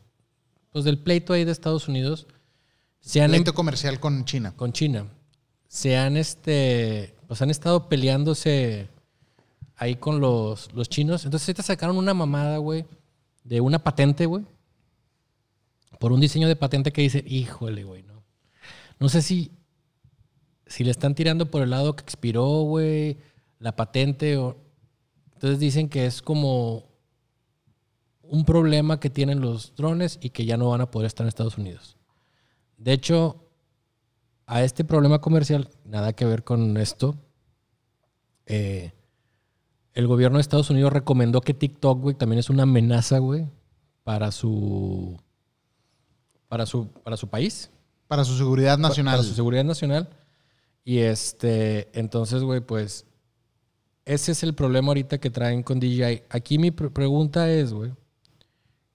Pues del pleito ahí de Estados Unidos. Se han Pleito comercial con China. con China. Se han este. Pues han estado peleándose ahí con los, los chinos. Entonces ahorita sacaron una mamada, güey. De una patente, güey. Por un diseño de patente que dice, híjole, güey, no. No sé si. Si le están tirando por el lado que expiró, güey. La patente. O... Entonces dicen que es como un problema que tienen los drones y que ya no van a poder estar en Estados Unidos. De hecho, a este problema comercial, nada que ver con esto, eh, el gobierno de Estados Unidos recomendó que TikTok, güey, también es una amenaza, güey, para su, para su, para su país, Para su seguridad nacional. para su seguridad nacional. Y este, entonces, güey, pues, ese es el problema ahorita que traen con DJI. Aquí mi pre- pregunta es, güey,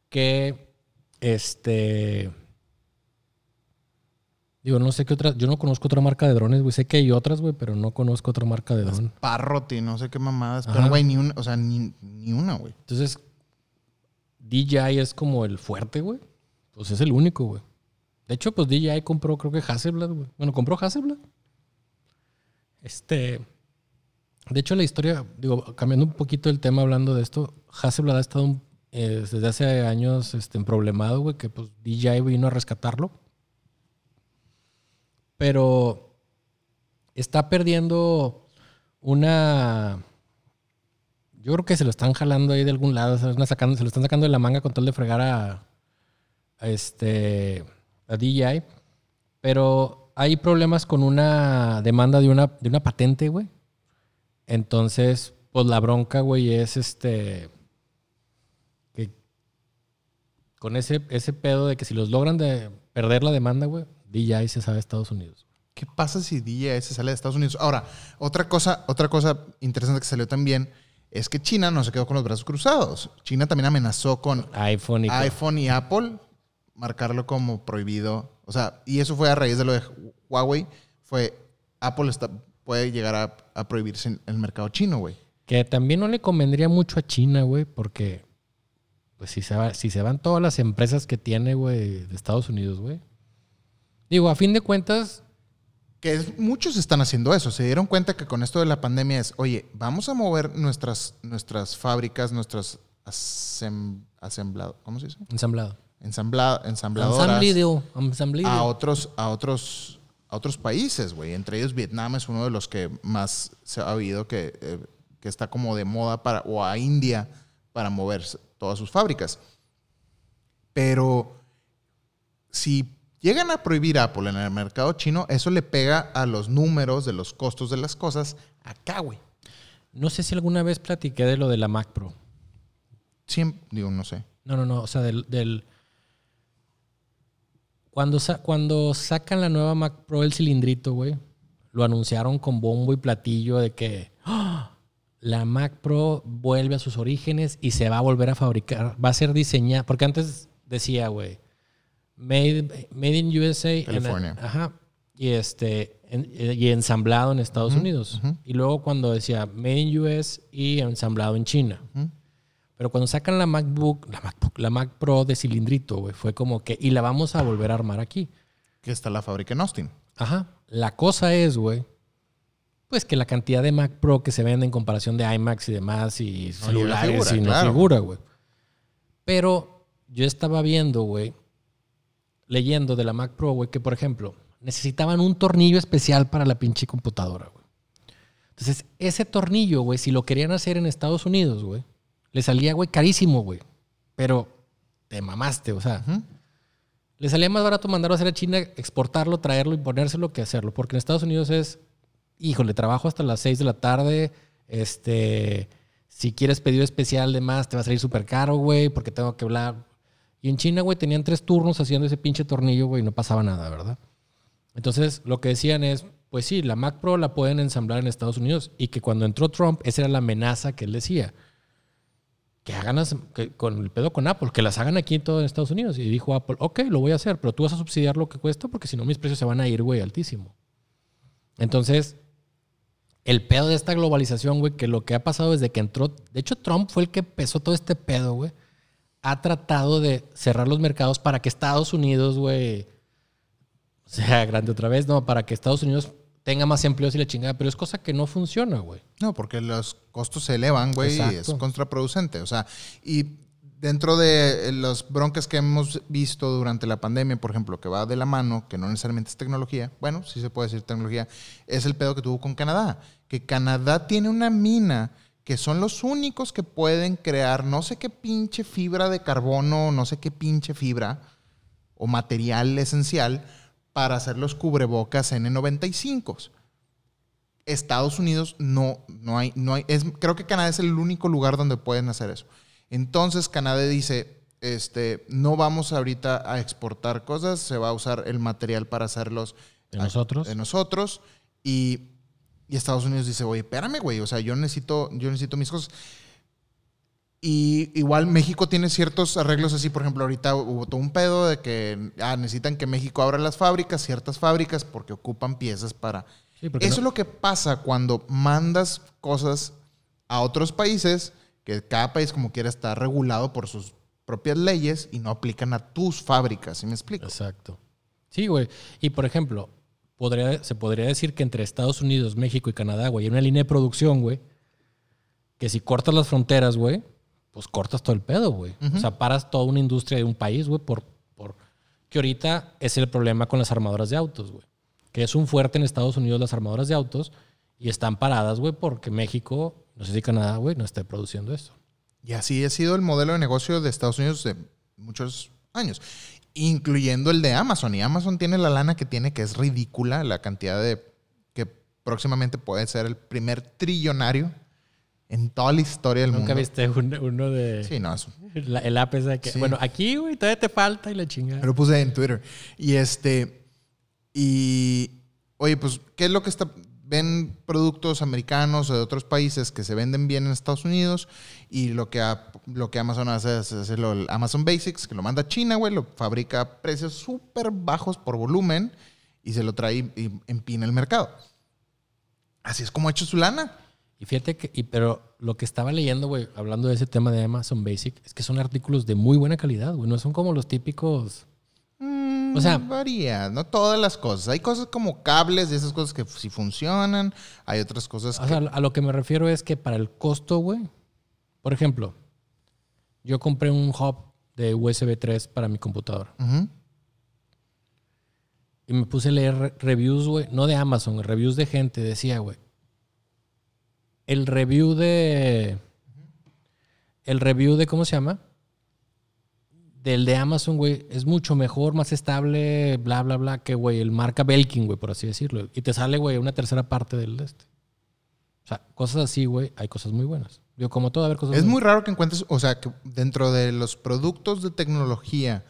que, este, digo, no sé qué otra, yo no conozco otra marca de drones, güey, sé que hay otras, güey, pero no conozco otra marca de drones. Parrot y no sé qué mamadas. Ajá. Pero, güey, ni una, o sea, ni, ni una, güey. Entonces, DJI es como el fuerte, güey. Pues es el único, güey. De hecho, pues DJI compró, creo que Hasselblad, güey. Bueno, compró Hasselblad. Este. De hecho, la historia, digo, cambiando un poquito el tema hablando de esto, Hasselblad ha estado eh, desde hace años este, en problemado, güey, que pues DJI vino a rescatarlo. Pero está perdiendo una yo creo que se lo están jalando ahí de algún lado, se lo están sacando, se lo están sacando de la manga con tal de fregar a, este a DJI. Pero hay problemas con una demanda de una, de una patente, güey. Entonces, pues la bronca, güey, es este. Que con ese, ese pedo de que si los logran de perder la demanda, güey, DJI se sabe a Estados Unidos. ¿Qué pasa si DJI se sale de Estados Unidos? Ahora, otra cosa, otra cosa interesante que salió también es que China no se quedó con los brazos cruzados. China también amenazó con iPhone y iPhone y Apple marcarlo como prohibido. O sea, y eso fue a raíz de lo de Huawei. Fue Apple está, puede llegar a, a prohibirse en el mercado chino, güey. Que también no le convendría mucho a China, güey, porque pues si se, va- si se van todas las empresas que tiene, güey, de Estados Unidos, güey. Digo, a fin de cuentas, Que es- muchos están haciendo eso. Se dieron cuenta que con esto de la pandemia es, oye, vamos a mover nuestras, nuestras fábricas, nuestras asem- asemblado, ¿cómo se dice? ensamblado. Ensambla, ensambladoras a otros, a otros, a otros países, güey. Entre ellos Vietnam es uno de los que más se ha habido que, eh, que está como de moda para, o a India para mover todas sus fábricas. Pero si llegan a prohibir Apple en el mercado chino, eso le pega a los números de los costos de las cosas acá, güey. No sé si alguna vez platiqué de lo de la Mac Pro. Siempre, digo, no sé. No, no, no. O sea, del. del- cuando, sa- cuando sacan la nueva Mac Pro, el cilindrito, güey, lo anunciaron con bombo y platillo de que ¡Ah! la Mac Pro vuelve a sus orígenes y se va a volver a fabricar. Va a ser diseñada. Porque antes decía, güey, made, made in USA. en- California. ajá. Y, este, en- y ensamblado en Estados Unidos. Y luego cuando decía made in US y ensamblado en China. Pero cuando sacan la MacBook, la MacBook, la Mac Pro de cilindrito, güey, fue como que, y la vamos a volver a armar aquí. Que está la fábrica en Austin. Ajá. La cosa es, güey, pues que la cantidad de Mac Pro que se vende en comparación de iMacs y demás y No celulares y no figura, güey. Pero yo estaba viendo, güey, leyendo de la Mac Pro, güey, que por ejemplo, necesitaban un tornillo especial para la pinche computadora, güey. Entonces, ese tornillo, güey, si lo querían hacer en Estados Unidos, güey, le salía, güey, carísimo, güey. Pero te mamaste, o sea. Le salía más barato mandarlo a hacer a China, exportarlo, traerlo y ponérselo que hacerlo. Porque en Estados Unidos es, híjole, trabajo hasta las 6 de la tarde. Este, si quieres pedido especial de más, te va a salir súper caro, güey, porque tengo que hablar. Y en China, güey, tenían tres turnos haciendo ese pinche tornillo, güey, y no pasaba nada, ¿verdad? Entonces, lo que decían es, pues sí, la Mac Pro la pueden ensamblar en Estados Unidos y que cuando entró Trump, esa era la amenaza que él decía. Que hagan con el pedo con Apple, que las hagan aquí en todo en Estados Unidos. Y dijo Apple, ok, lo voy a hacer, pero tú vas a subsidiar lo que cuesta porque si no mis precios se van a ir, güey, altísimo. Entonces, el pedo de esta globalización, güey, que lo que ha pasado desde que entró, de hecho Trump fue el que empezó todo este pedo, güey, ha tratado de cerrar los mercados para que Estados Unidos, güey, sea grande otra vez, no, para que Estados Unidos tenga más empleos y la chingada, pero es cosa que no funciona, güey. No, porque los costos se elevan, güey, y es contraproducente. O sea, y dentro de eh, los broncas que hemos visto durante la pandemia, por ejemplo, que va de la mano, que no necesariamente es tecnología, bueno, sí se puede decir tecnología, es el pedo que tuvo con Canadá. Que Canadá tiene una mina que son los únicos que pueden crear no sé qué pinche fibra de carbono, no sé qué pinche fibra o material esencial para hacer los cubrebocas N95. Estados Unidos no, no hay, no hay, es, creo que Canadá es el único lugar donde pueden hacer eso. Entonces Canadá dice, este, no vamos ahorita a exportar cosas, se va a usar el material para hacerlos De nosotros. de nosotros y, y Estados Unidos dice, oye, espérame, güey, o sea, yo necesito, yo necesito mis cosas. Y igual México tiene ciertos arreglos así, por ejemplo, ahorita hubo todo un pedo de que ah, necesitan que México abra las fábricas, ciertas fábricas, porque ocupan piezas para... Sí, Eso no- es lo que pasa cuando mandas cosas a otros países, que cada país como quiera está regulado por sus propias leyes y no aplican a tus fábricas, ¿sí me explico? Exacto. Sí, güey. Y por ejemplo, podría, se podría decir que entre Estados Unidos, México y Canadá, güey, hay una línea de producción, güey, que si cortas las fronteras, güey, pues cortas todo el pedo, güey. O sea, paras toda una industria de un país, güey, por, por... Que ahorita es el problema con las armadoras de autos, güey. Que es un fuerte en Estados Unidos las armadoras de autos y están paradas, güey, porque México, no sé si Canadá, güey, no esté produciendo esto. Y así ha sido el modelo de negocio de Estados Unidos de muchos años, incluyendo el de Amazon. Y Amazon tiene la lana que tiene, que es ridícula, la cantidad de que próximamente puede ser el primer trillonario en toda la historia del ¿Nunca mundo. viste un- uno de... Sí, no, es La- el app es de que, Sí. bueno, aquí, güey, todavía te falta y la chingada. Lo puse en Twitter. Y este. Y. Oye, pues, ¿qué es lo que está. Ven productos americanos o de otros países que se venden bien en Estados Unidos y lo que, a- lo que Amazon hace es hacerlo el Amazon Basics, que lo manda a China, güey, lo fabrica a precios súper bajos por volumen y se lo trae y, y empina el mercado. Así es como ha hecho su lana. Y fíjate que, y, pero lo que estaba leyendo, güey, hablando de ese tema de Amazon Basic, es que son artículos de muy buena calidad, güey. No son como los típicos. Mm, O sea- varía, no todas las cosas. Hay cosas como cables y esas cosas que sí funcionan. Hay otras cosas O que sea, a lo que me refiero es que para el costo, güey. Por ejemplo, yo compré un hub de USB 3 para mi computadora. Y me puse a leer re- reviews, güey. No de Amazon, reviews de gente. Decía, güey. El review de. El review de. ¿Cómo se llama? Del de Amazon, güey. Es mucho mejor, más estable, bla, bla, bla, que, güey, el marca Belkin, güey, por así decirlo. Y te sale, güey, una tercera parte del de este. O sea, cosas así, güey. Hay cosas muy buenas. Yo, como todo, a ver cosas Es muy raro que encuentres, o sea, que dentro de los productos de tecnología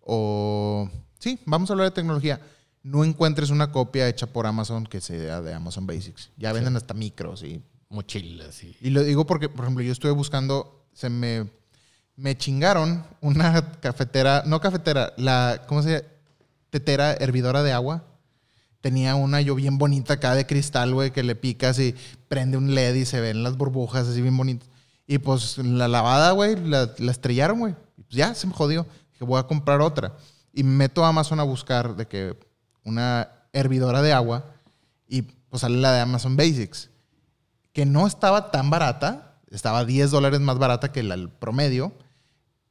o... Sí, vamos a hablar de tecnología. No encuentres una copia hecha por Amazon que sea de Amazon Basics. Ya venden hasta micros y... Mochilas y. Y lo digo porque, por ejemplo, yo estuve buscando, se me... Me chingaron una cafetera, no cafetera, la, ¿cómo se llama? Tetera hervidora de agua. Tenía una yo bien bonita acá de cristal, güey, que le picas y prende un LED y se ven las burbujas así bien bonitas. Y pues la lavada, güey, la, la estrellaron, güey. Pues ya se me jodió. Dije, voy a comprar otra. Y me meto a Amazon a buscar de que una hervidora de agua. Y pues sale la de Amazon Basics, que no estaba tan barata, estaba 10 dólares más barata que la, el promedio.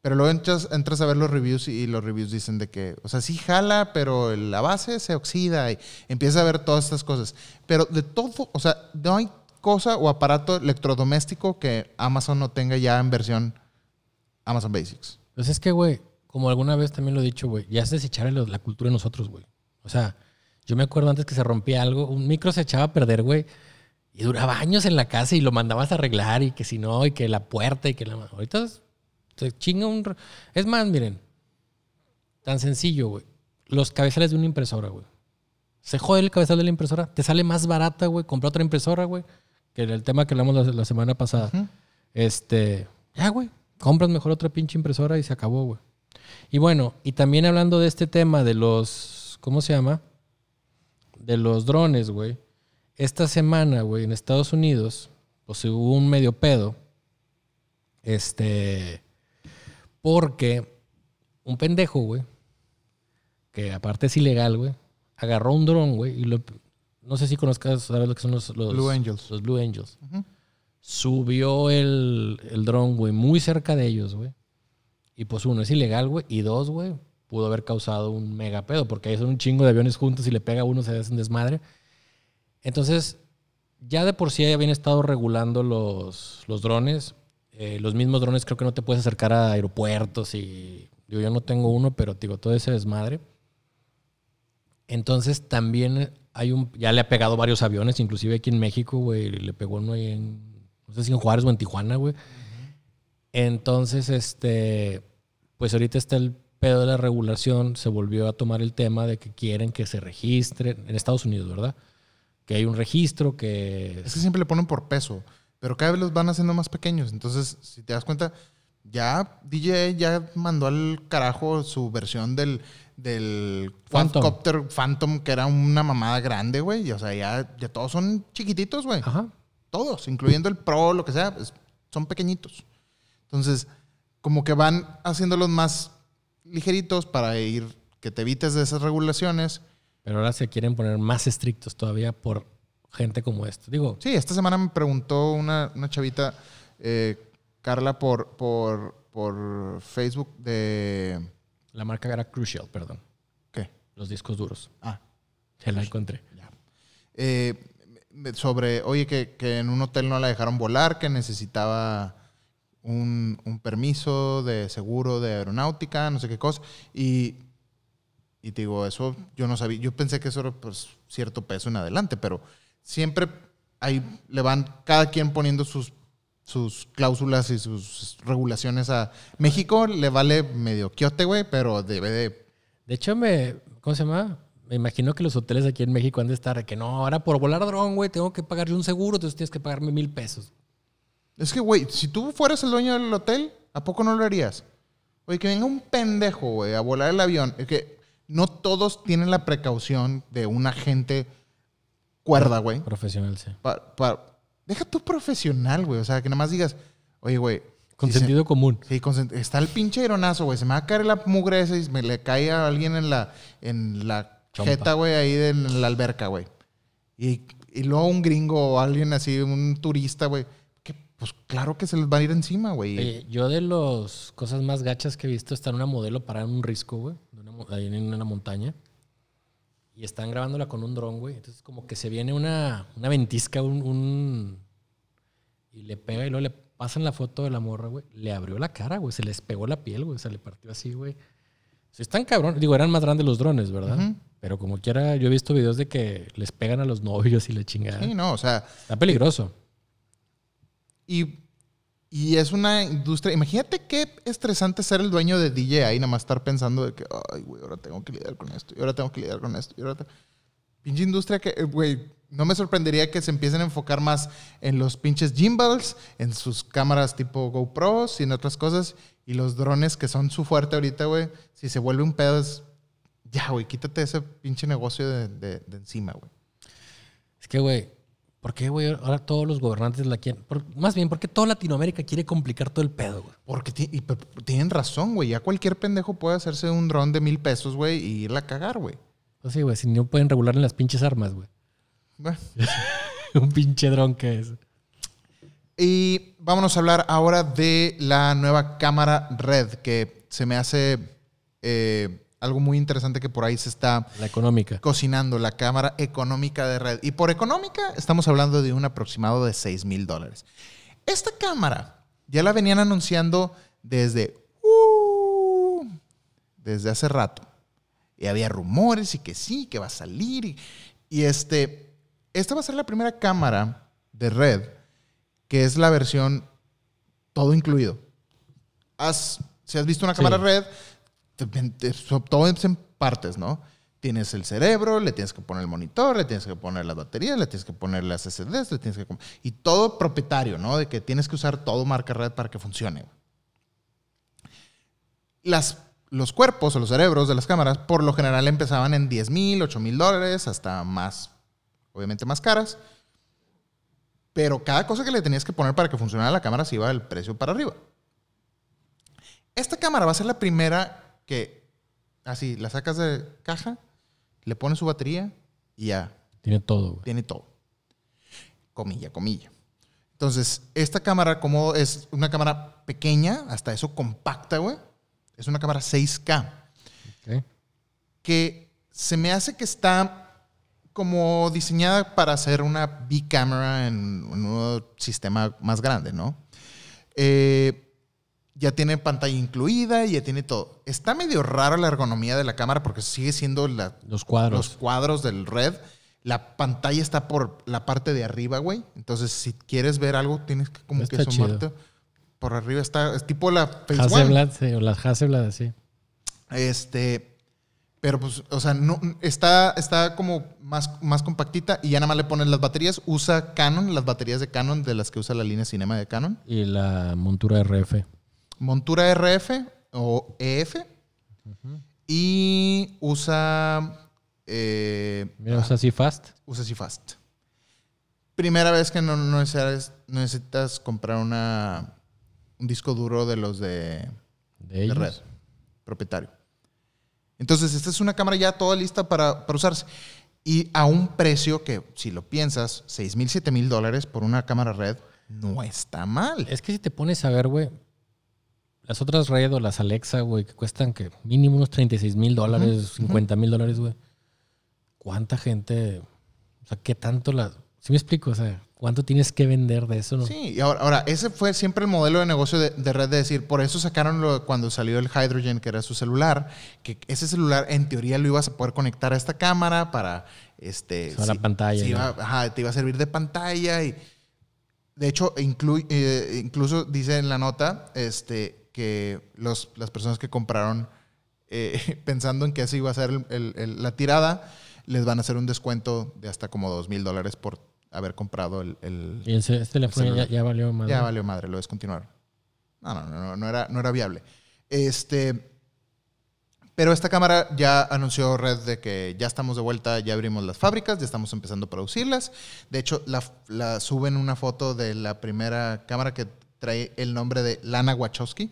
Pero luego entras, entras a ver los reviews y los reviews dicen de que, o sea, sí jala, pero la base se oxida y empieza a ver todas estas cosas. Pero de todo, o sea, no hay cosa o aparato electrodoméstico que Amazon no tenga ya en versión Amazon Basics. Pues es que, güey, como alguna vez también lo he dicho, güey, ya es desechar la cultura de nosotros, güey. O sea, yo me acuerdo antes que se rompía algo, un micro se echaba a perder, güey, y duraba años en la casa y lo mandabas a arreglar y que si no, y que la puerta y que la... Ahorita se chinga un... Es más, miren, tan sencillo, güey. Los cabezales de una impresora, güey. Se jode el cabezal de la impresora, te sale más barata, güey, comprar otra impresora, güey, que el tema que hablamos la, la semana pasada. Este, ya, güey, compras mejor otra pinche impresora y se acabó, güey. Y bueno, y también hablando de este tema de los, ¿cómo se llama? De los drones, güey. Esta semana, güey, en Estados Unidos, pues hubo un medio pedo. Este, porque un pendejo, güey, que aparte es ilegal, güey, agarró un dron, güey, y lo, no sé si conozcas, sabes lo que son los, los Blue Angels. Los Blue Angels. Subió el, el dron, güey, muy cerca de ellos, güey. Y pues uno, es ilegal, güey. Y dos, güey, pudo haber causado un mega pedo, porque ahí son un chingo de aviones juntos y le pega a uno, se hace un desmadre. Entonces, ya de por sí habían estado regulando los, los drones. Eh, los mismos drones creo que no te puedes acercar a aeropuertos y digo, yo no tengo uno, pero digo, todo ese desmadre. Entonces también hay un, ya le ha pegado varios aviones, inclusive aquí en México, güey, le pegó uno ahí en, no sé si en Juárez o en Tijuana, güey. Entonces, este, pues ahorita está el pedo de la regulación, se volvió a tomar el tema de que quieren que se registren, en Estados Unidos, ¿verdad? Que hay un registro que... Es que siempre le ponen por peso, pero cada vez los van haciendo más pequeños. Entonces, si te das cuenta, ya DJ ya mandó al carajo su versión del, del Phantom. quadcopter Phantom, que era una mamada grande, güey. Y, O sea, ya, ya todos son chiquititos, güey. Ajá. Todos, incluyendo el Pro, lo que sea, pues, son pequeñitos. Entonces, como que van haciéndolos más ligeritos para ir, que te evites de esas regulaciones. Pero ahora se quieren poner más estrictos todavía por gente como esto. Digo, Sí, esta semana me preguntó una, una chavita, eh, Carla, por, por, por Facebook de... la marca era Crucial, perdón. ¿Qué? Los discos duros. Ah, Ya la encontré. ya. Eh, sobre, oye, que, que en un hotel no la dejaron volar, que necesitaba un, un permiso de seguro de aeronáutica, no sé qué cosa. Y, y te digo, eso yo no sabía. Yo pensé que eso era pues, cierto peso en adelante, pero siempre ahí le van cada quien poniendo sus, sus cláusulas y sus regulaciones a México. Le vale medio quiote, güey, pero debe de De hecho, me. ¿Cómo se llama? Me imagino que los hoteles aquí en México han de estar que no, ahora por volar dron, güey, tengo que pagar yo un seguro, entonces tienes que pagarme mil pesos. Es que, güey, si tú fueras el dueño del hotel, ¿a poco no lo harías? Oye, que venga un pendejo, güey, a volar el avión. Es que no todos tienen la precaución de un agente cuerda, güey. Profesional, sí. Pa- pa- Deja tu profesional, güey. O sea, que nada más digas, oye, güey. Con si se- sentido común. Sí, con está el pinche aeronazo, güey. Se me va a caer la mugre esa y me le cae a alguien en la, en la Chompa. jeta, güey, ahí de- en la alberca, güey. Y, y luego un gringo o alguien así, un turista, güey. Que pues claro que se les va a ir encima, güey. Oye, yo de las cosas más gachas que he visto está en una modelo parada en un risco, güey, ahí en una montaña. Y están grabándola con un dron, güey. Entonces, como que se viene una, una ventisca, un, un- Y le pega y luego le pasan la foto de la morra, güey. Le abrió la cara, güey. Se les pegó la piel, güey. Se le partió así, güey. Si están cabrón. Digo, eran más grandes los drones, ¿verdad? Pero como quiera, yo he visto videos de que les pegan a los novios y la chingada. Sí, no, o sea, Está peligroso. y, y es una industria. Imagínate qué estresante ser el dueño de DJ ahí, nada más estar pensando de que, ay, güey, ahora tengo que lidiar con esto, y ahora tengo que lidiar con esto, y ahora. te-". Pinche industria que, eh, güey, no me sorprendería que se empiecen a enfocar más en los pinches gimbals, en sus cámaras tipo GoPros y en otras cosas, y los drones que son su fuerte ahorita, güey. Si se vuelve un pedo, es. Ya, güey, quítate ese pinche negocio de- de encima, güey. Es que, güey, ¿por qué, güey? Ahora todos los gobernantes la quieren. por- más bien, ¿por qué toda Latinoamérica quiere complicar todo el pedo, güey? Porque y tienen razón, güey. Ya cualquier pendejo puede hacerse un dron de mil pesos, güey, y irla a cagar, güey. Pues sí, güey, si no pueden regular en las pinches armas, güey. Bueno. un pinche dron que es. Y vámonos a hablar ahora de la nueva cámara Red, que se me hace eh, algo muy interesante que por ahí se está La económica. cocinando, la cámara económica de Red. Y por económica estamos hablando de un aproximado de 6 mil dólares. Esta cámara ya la venían anunciando desde, uh, desde hace rato. Y había rumores y que sí, que va a salir. Y, y este, esta va a ser la primera cámara de Red que es la versión todo incluido. Has, si has visto una Sí. cámara red, te- te- todo es en partes, ¿no? Tienes el cerebro, le tienes que poner el monitor, le tienes que poner las baterías, le tienes que poner las SSDs, le tienes que... Y todo propietario, ¿no? De que tienes que usar todo marca red para que funcione. Las, los cuerpos o los cerebros de las cámaras por lo general empezaban en 10 mil, 8 mil dólares, hasta más, obviamente más caras. Pero cada cosa que le tenías que poner para que funcionara la cámara se iba el precio para arriba. Esta cámara va a ser la primera que, así, la sacas de caja, le pones su batería y ya, Tiene todo, güey. tiene todo. Comilla, comilla. Entonces, esta cámara, como es una cámara pequeña, hasta eso compacta, güey, es una cámara 6K Ok. que se me hace que está como diseñada para hacer una big camera en un sistema más grande, ¿no? Eh, ya tiene pantalla incluida, ya tiene todo. Está medio raro la ergonomía de la cámara porque sigue siendo la- Los cuadros. los cuadros del red. La pantalla está por la parte de arriba, güey. Entonces, si quieres ver algo, tienes que como que Está chido. asomarte. Por arriba está, es tipo la. Hasselblad, sí, o las Hasselblad, sí. Este, pero pues, o sea, no, está, está como más, más compactita y ya nada más le ponen las baterías. Usa Canon, las baterías de Canon, de las que usa la línea Cinema de Canon. Y la montura RF. Montura RF o EF. Y usa. eh, Mira, o sea, así fast. usa CFast. Primera vez que no, no necesitas, comprar una, un disco duro de los de, De red, propietario. Entonces, esta es una cámara ya toda lista para, para usarse. Y a un precio que, si lo piensas, 6 mil, 7 mil dólares por una cámara red, no está mal. Es que si te pones a ver, güey, las otras Red o las Alexa, güey, que cuestan que mínimo unos 36 mil dólares, 50 mil dólares, güey. ¿Cuánta gente, o sea, qué tanto la... ¿Sí me explico? O sea, ¿cuánto tienes que vender de eso? No? Sí, y ahora, ahora, ese fue siempre el modelo de negocio de, de red de decir, por eso sacaron lo, cuando salió el Hydrogen, que era su celular, que ese celular en teoría lo ibas a poder conectar a esta cámara para, este... O sea, la pantalla, sí ¿no? iba- ajá, te iba a servir de pantalla y... De hecho, inclu- eh, incluso dice en la nota este, que los, las personas que compraron eh, pensando en que así iba a ser el- el- el- la tirada, les van a hacer un descuento de hasta como dos mil dólares por haber comprado el- el, Y ese, este teléfono ya, valió más. ya valió madre, lo descontinuaron. No, no, no, no, no era, no era viable. Este, pero esta cámara ya anunció Red de que ya estamos de vuelta, ya abrimos las fábricas, ya estamos empezando a producirlas. De hecho, la, la suben una foto de la primera cámara que trae el nombre de Lana Wachowski,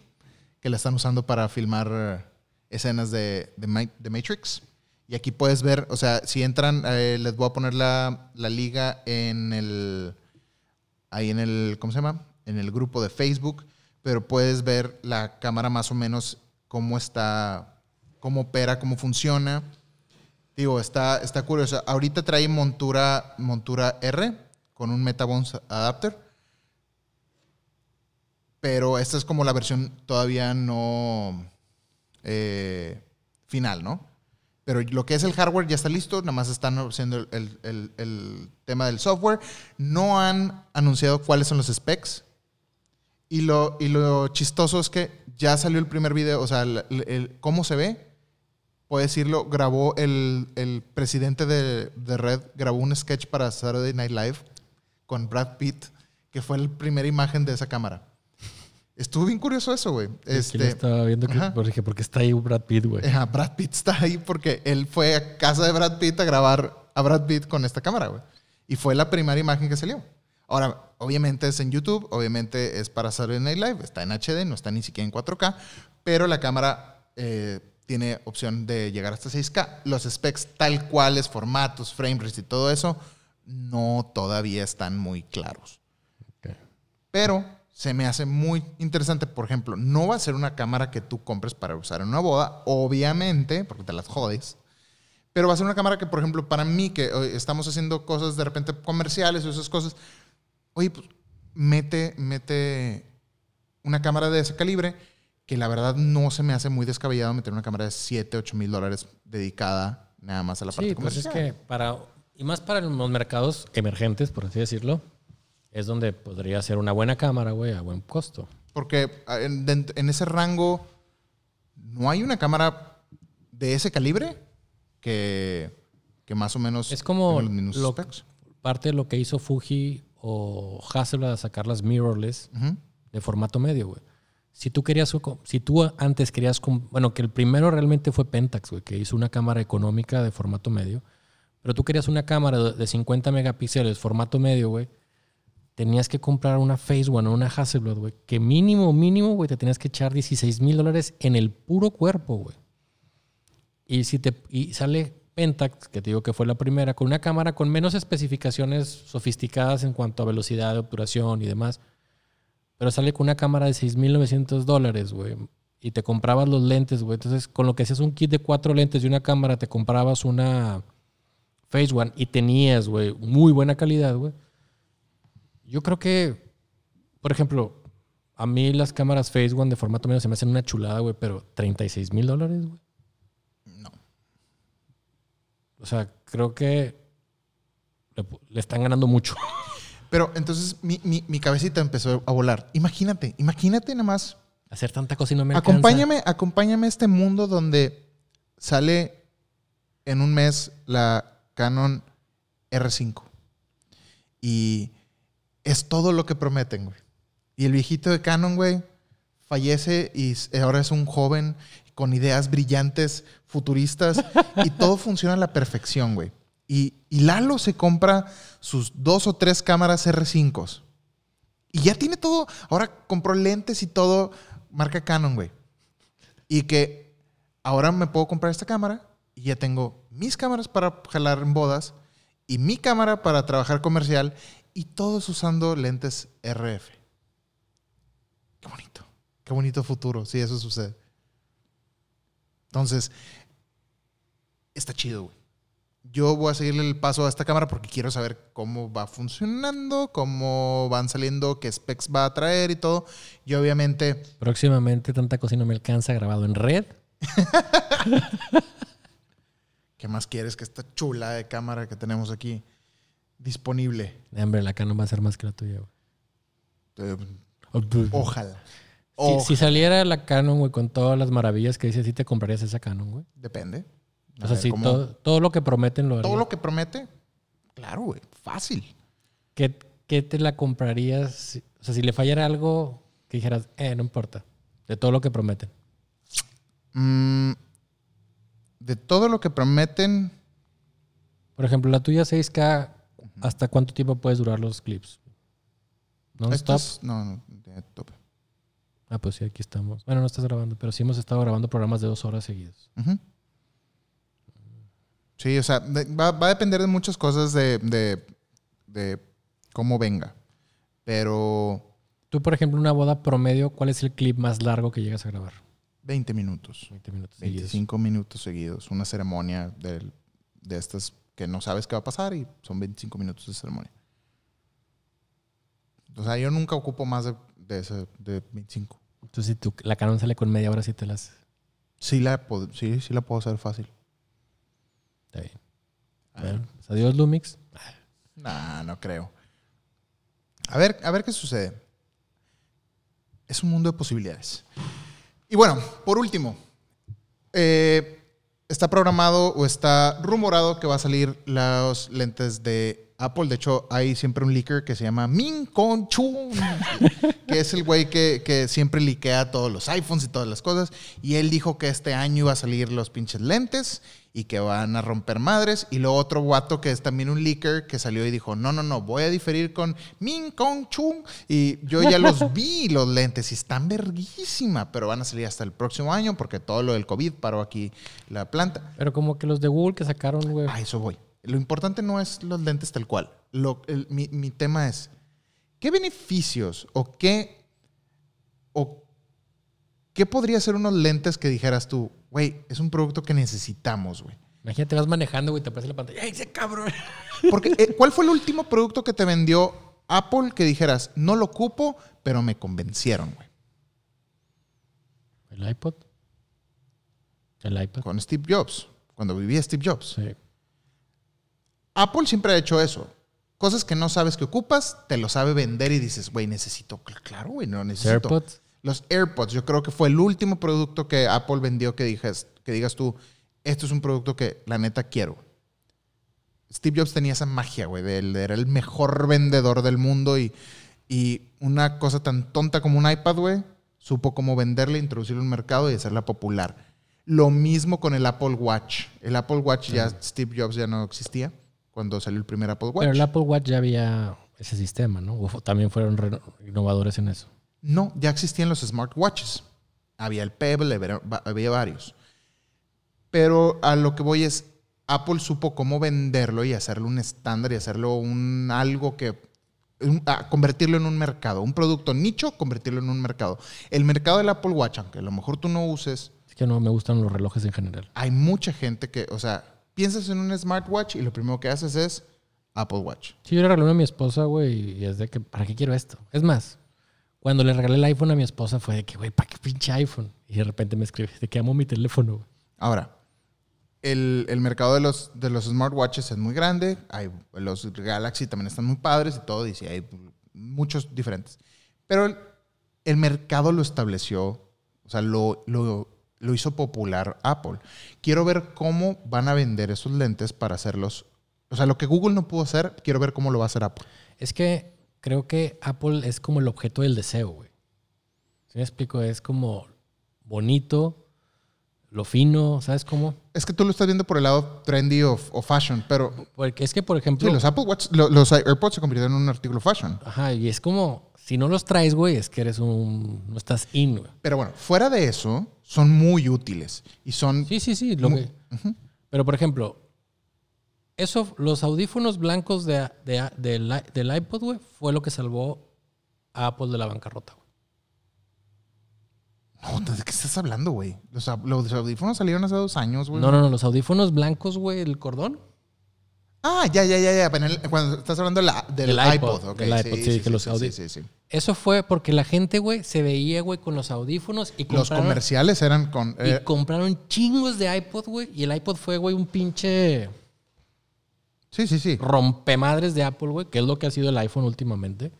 que la están usando para filmar eh, escenas de, de, Ma- de Matrix. Y aquí puedes ver, o sea, si entran, eh, les voy a poner la, la liga en el, ahí en el, ¿cómo se llama? En el grupo de Facebook, pero puedes ver la cámara más o menos cómo está, cómo opera, cómo funciona. Digo, está, está curioso. Ahorita trae montura, montura R con un Metabones adapter. Pero esta es como la versión todavía no eh, final, ¿no? Pero lo que es el hardware ya está listo, nada más están haciendo el, tema del software. No han anunciado cuáles son los specs. Y lo, y lo chistoso es que ya salió el primer video, o sea, cómo se ve. Puedes decirlo, grabó el, el presidente de, de Red, grabó un sketch para Saturday Night Live con Brad Pitt, que fue la primera imagen de esa cámara. Estuvo bien curioso eso, güey. Este, estaba viendo que, porque, dije, ¿por qué está ahí Brad Pitt, güey? Ajá, Brad Pitt está ahí porque él fue a casa de Brad Pitt a grabar a Brad Pitt con esta cámara, güey. Y fue la primera imagen que salió. Ahora, obviamente es en YouTube, obviamente es para Saturday Night Live, está en HD, no está ni siquiera en 4K, pero la cámara eh, tiene opción de llegar hasta 6K. Los specs tal cuales, formatos, frame rates y todo eso, no todavía están muy claros. Pero se me hace muy interesante, por ejemplo, no va a ser una cámara que tú compres para usar en una boda, obviamente, porque te las jodes. Pero va a ser una cámara que, por ejemplo, para mí, que eh, estamos haciendo cosas de repente comerciales o esas cosas, oye, pues mete, mete una cámara de ese calibre, que la verdad no se me hace muy descabellado meter una cámara de 7, 8 mil dólares dedicada nada más a la parte Sí, pues comercial. es que para, y más para los mercados emergentes, por así decirlo, es donde podría ser una buena cámara, güey, a buen costo. Porque ah, en, ese rango no hay una cámara de ese calibre que, que más o menos Es como lo- parte de lo que hizo Fuji o Hasselblad a sacar las mirrorless de formato medio, güey. Si tú querías, si tú antes querías, bueno, que el primero realmente fue Pentax, güey, que hizo una cámara económica de formato medio, pero tú querías una cámara de de 50 megapíxeles, formato medio, güey, tenías que comprar una Phase One o una Hasselblad, güey, que mínimo, mínimo, güey, te tenías que echar 16 mil dólares en el puro cuerpo, güey. Y si te y sale Pentax, que te digo que fue la primera, con una cámara con menos especificaciones sofisticadas en cuanto a velocidad de obturación y demás, pero sale con una cámara de 6.900 dólares, güey. Y te comprabas los lentes, güey. Entonces, con lo que hacías un kit de cuatro lentes y una cámara, te comprabas una Phase One y tenías, güey, muy buena calidad, güey. Yo creo que, por ejemplo, a mí las cámaras Phase One de formato medio se me hacen una chulada, güey, pero 36 mil dólares, güey. No. O sea, creo que le, le están ganando mucho. Pero entonces mi, mi- mi cabecita empezó a volar. Imagínate, imagínate nada más. Hacer tanta cosa y no me alcanza. Acompáñame, acompáñame a este mundo donde sale en un mes la Canon R5. Y es todo lo que prometen, güey. Y el viejito de Canon, güey, fallece y s- ahora es un joven con ideas brillantes, futuristas, y todo funciona a la perfección, güey. Y, y Lalo se compra sus dos o tres cámaras R5s. Y ya tiene todo. Ahora compró lentes y todo, marca Canon, güey. Y que ahora me puedo comprar esta cámara y ya tengo mis cámaras para jalar en bodas y mi cámara para trabajar comercial y todos usando lentes RF. Qué bonito. Qué bonito futuro, si eso sucede. Entonces, está chido, güey. Yo voy a seguirle el paso a esta cámara porque quiero saber cómo va funcionando, cómo van saliendo, qué specs va a traer y todo. Y obviamente, Próximamente tanta no me alcanza grabado en red. ¿qué más quieres que esta chula de cámara que tenemos aquí disponible? Hombre, la Canon va a ser más que la tuya, Eh, güey. Ojalá. Si, Ojalá. si saliera la Canon, güey, con todas las maravillas que dices, sí te comprarías esa Canon, güey. Depende. A O sea, ver, ¿cómo- todo, todo lo que prometen lo todo haría. lo que promete, claro, güey. Fácil. ¿Qué, qué te la comprarías? si- O sea, si le fallara algo que dijeras, eh, no importa. De todo lo que prometen. Mm, de todo lo que prometen, Por ejemplo, la tuya 6K, ¿hasta cuánto tiempo puedes durar los clips? ¿No? esto ¿Stop? es- no, no, de tope. Ah, pues sí, aquí estamos. Bueno, no estás grabando, pero sí hemos estado grabando programas de dos horas seguidas. Sí, o sea, de- va, va a depender de muchas cosas de, de- de cómo venga. Pero Tú, por ejemplo, una boda promedio, ¿cuál es el clip más largo que llegas a grabar? 20 minutos, 20 minutos seguidos. 25 minutos seguidos. Una ceremonia del- de estas que no sabes qué va a pasar y son 25 minutos de ceremonia. O sea, yo nunca ocupo más de, de, ese- de 25. Entonces, si tú, la Canon sale con media hora, sí te las... Sí la, sí, sí la puedo hacer fácil. Está bien. Bueno, pues adiós, Lumix. Nah, no creo. A ver, a ver qué sucede. Es un mundo de posibilidades. Y bueno, por último, eh, está programado o está rumorado que va a salir los lentes de Apple. De hecho, hay siempre un leaker que se llama Min Con Chun, que es el güey que, que siempre liquea todos los iPhones y todas las cosas. Y él dijo que este año iba a salir los pinches lentes y que van a romper madres. Y luego otro guato que es también un leaker que salió y dijo, no, no, no, voy a diferir con Min Kong Chung. Y yo ya los vi, los lentes, y están verguísima, pero van a salir hasta el próximo año porque todo lo del COVID paró aquí la planta. Pero como que los de Google que sacaron, güey. A eso voy. Lo importante no es los lentes tal cual. Lo, el- mi, mi tema es, ¿qué beneficios o qué, o qué podría ser unos lentes que dijeras tú, güey, es un producto que necesitamos, güey? Imagínate, vas manejando, güey, te aparece la pantalla. ¡Ay, ese cabrón! Porque, eh, ¿cuál fue el último producto que te vendió Apple que dijeras, no lo ocupo, pero me convencieron, güey? ¿El iPod? ¿El iPod? Con Steve Jobs, cuando vivía Steve Jobs. Sí. Apple siempre ha hecho eso. Cosas que no sabes que ocupas, te lo sabe vender y dices, güey, necesito. Cl- Claro, güey, no necesito. AirPods. Los AirPods, yo creo que fue el último producto que Apple vendió que, dijes, que digas tú, esto es un producto que la neta quiero. Steve Jobs tenía esa magia, güey, de él, era el mejor vendedor del mundo y, y una cosa tan tonta como un iPad, güey, supo cómo venderla, introducirla en un mercado y hacerla popular. Lo mismo con el Apple Watch. El Apple Watch ya, Steve Jobs ya no existía cuando salió el primer Apple Watch. Pero el Apple Watch ya había ese sistema, ¿no? O también fueron re- innovadores en eso. No, ya existían los smartwatches. Había el Pebble, había había varios. Pero a lo que voy es, Apple supo cómo venderlo y hacerlo un estándar y hacerlo un algo que un- a convertirlo en un mercado, un producto nicho, convertirlo en un mercado. El mercado del Apple Watch, aunque a lo mejor tú no uses, Es que no me gustan los relojes en general. hay mucha gente que, o sea, piensas en un smartwatch y lo primero que haces es Apple Watch. Sí, yo le regalé uno a mi esposa, güey, y es de que, ¿para qué quiero esto? Es más, cuando le regalé el iPhone a mi esposa fue de que, güey, ¿para qué pinche iPhone? Y de repente me escribe, de que amo mi teléfono, güey. Ahora, el, el mercado de los, de los smartwatches es muy grande. Hay, los Galaxy también están muy padres y todo, y sí, hay muchos diferentes. Pero el, el mercado lo estableció, o sea, lo, lo, lo hizo popular Apple. Quiero ver cómo van a vender esos lentes para hacerlos. O sea, lo que Google no pudo hacer, quiero ver cómo lo va a hacer Apple. Es que creo que Apple es como el objeto del deseo, güey. ¿Sí me explico? Es como bonito, lo fino, ¿sabes cómo? Es que tú lo estás viendo por el lado trendy o, o fashion, pero Porque es que, por ejemplo, sí, los Apple Watch, lo- los AirPods se convirtieron en un artículo fashion. ajá, y es como, si no los traes, güey, es que eres un, no estás in, güey. Pero bueno, fuera de eso, son muy útiles y son... Sí, sí, sí. Lo que- Pero, por ejemplo, eso, los audífonos blancos de, de- del, i- del iPod, güey, fue lo que salvó a Apple de la bancarrota, güey. No, ¿de qué estás hablando, güey? Los, los audífonos salieron hace dos años, güey. No, no, no, los audífonos blancos, güey, el cordón. Ah, ya, ya, ya, ya. el- Cuando estás hablando la- del, iPod. iPod, ok, del iPod, sí, que los sí, sí, sí. Eso fue porque la gente, güey, se veía, güey, con los audífonos y Los comerciales eran con... y eh, compraron chingos de iPod, güey. Y el iPod fue, güey, un pinche sí, sí, sí. rompemadres de Apple, güey, que es lo que ha sido el iPhone últimamente.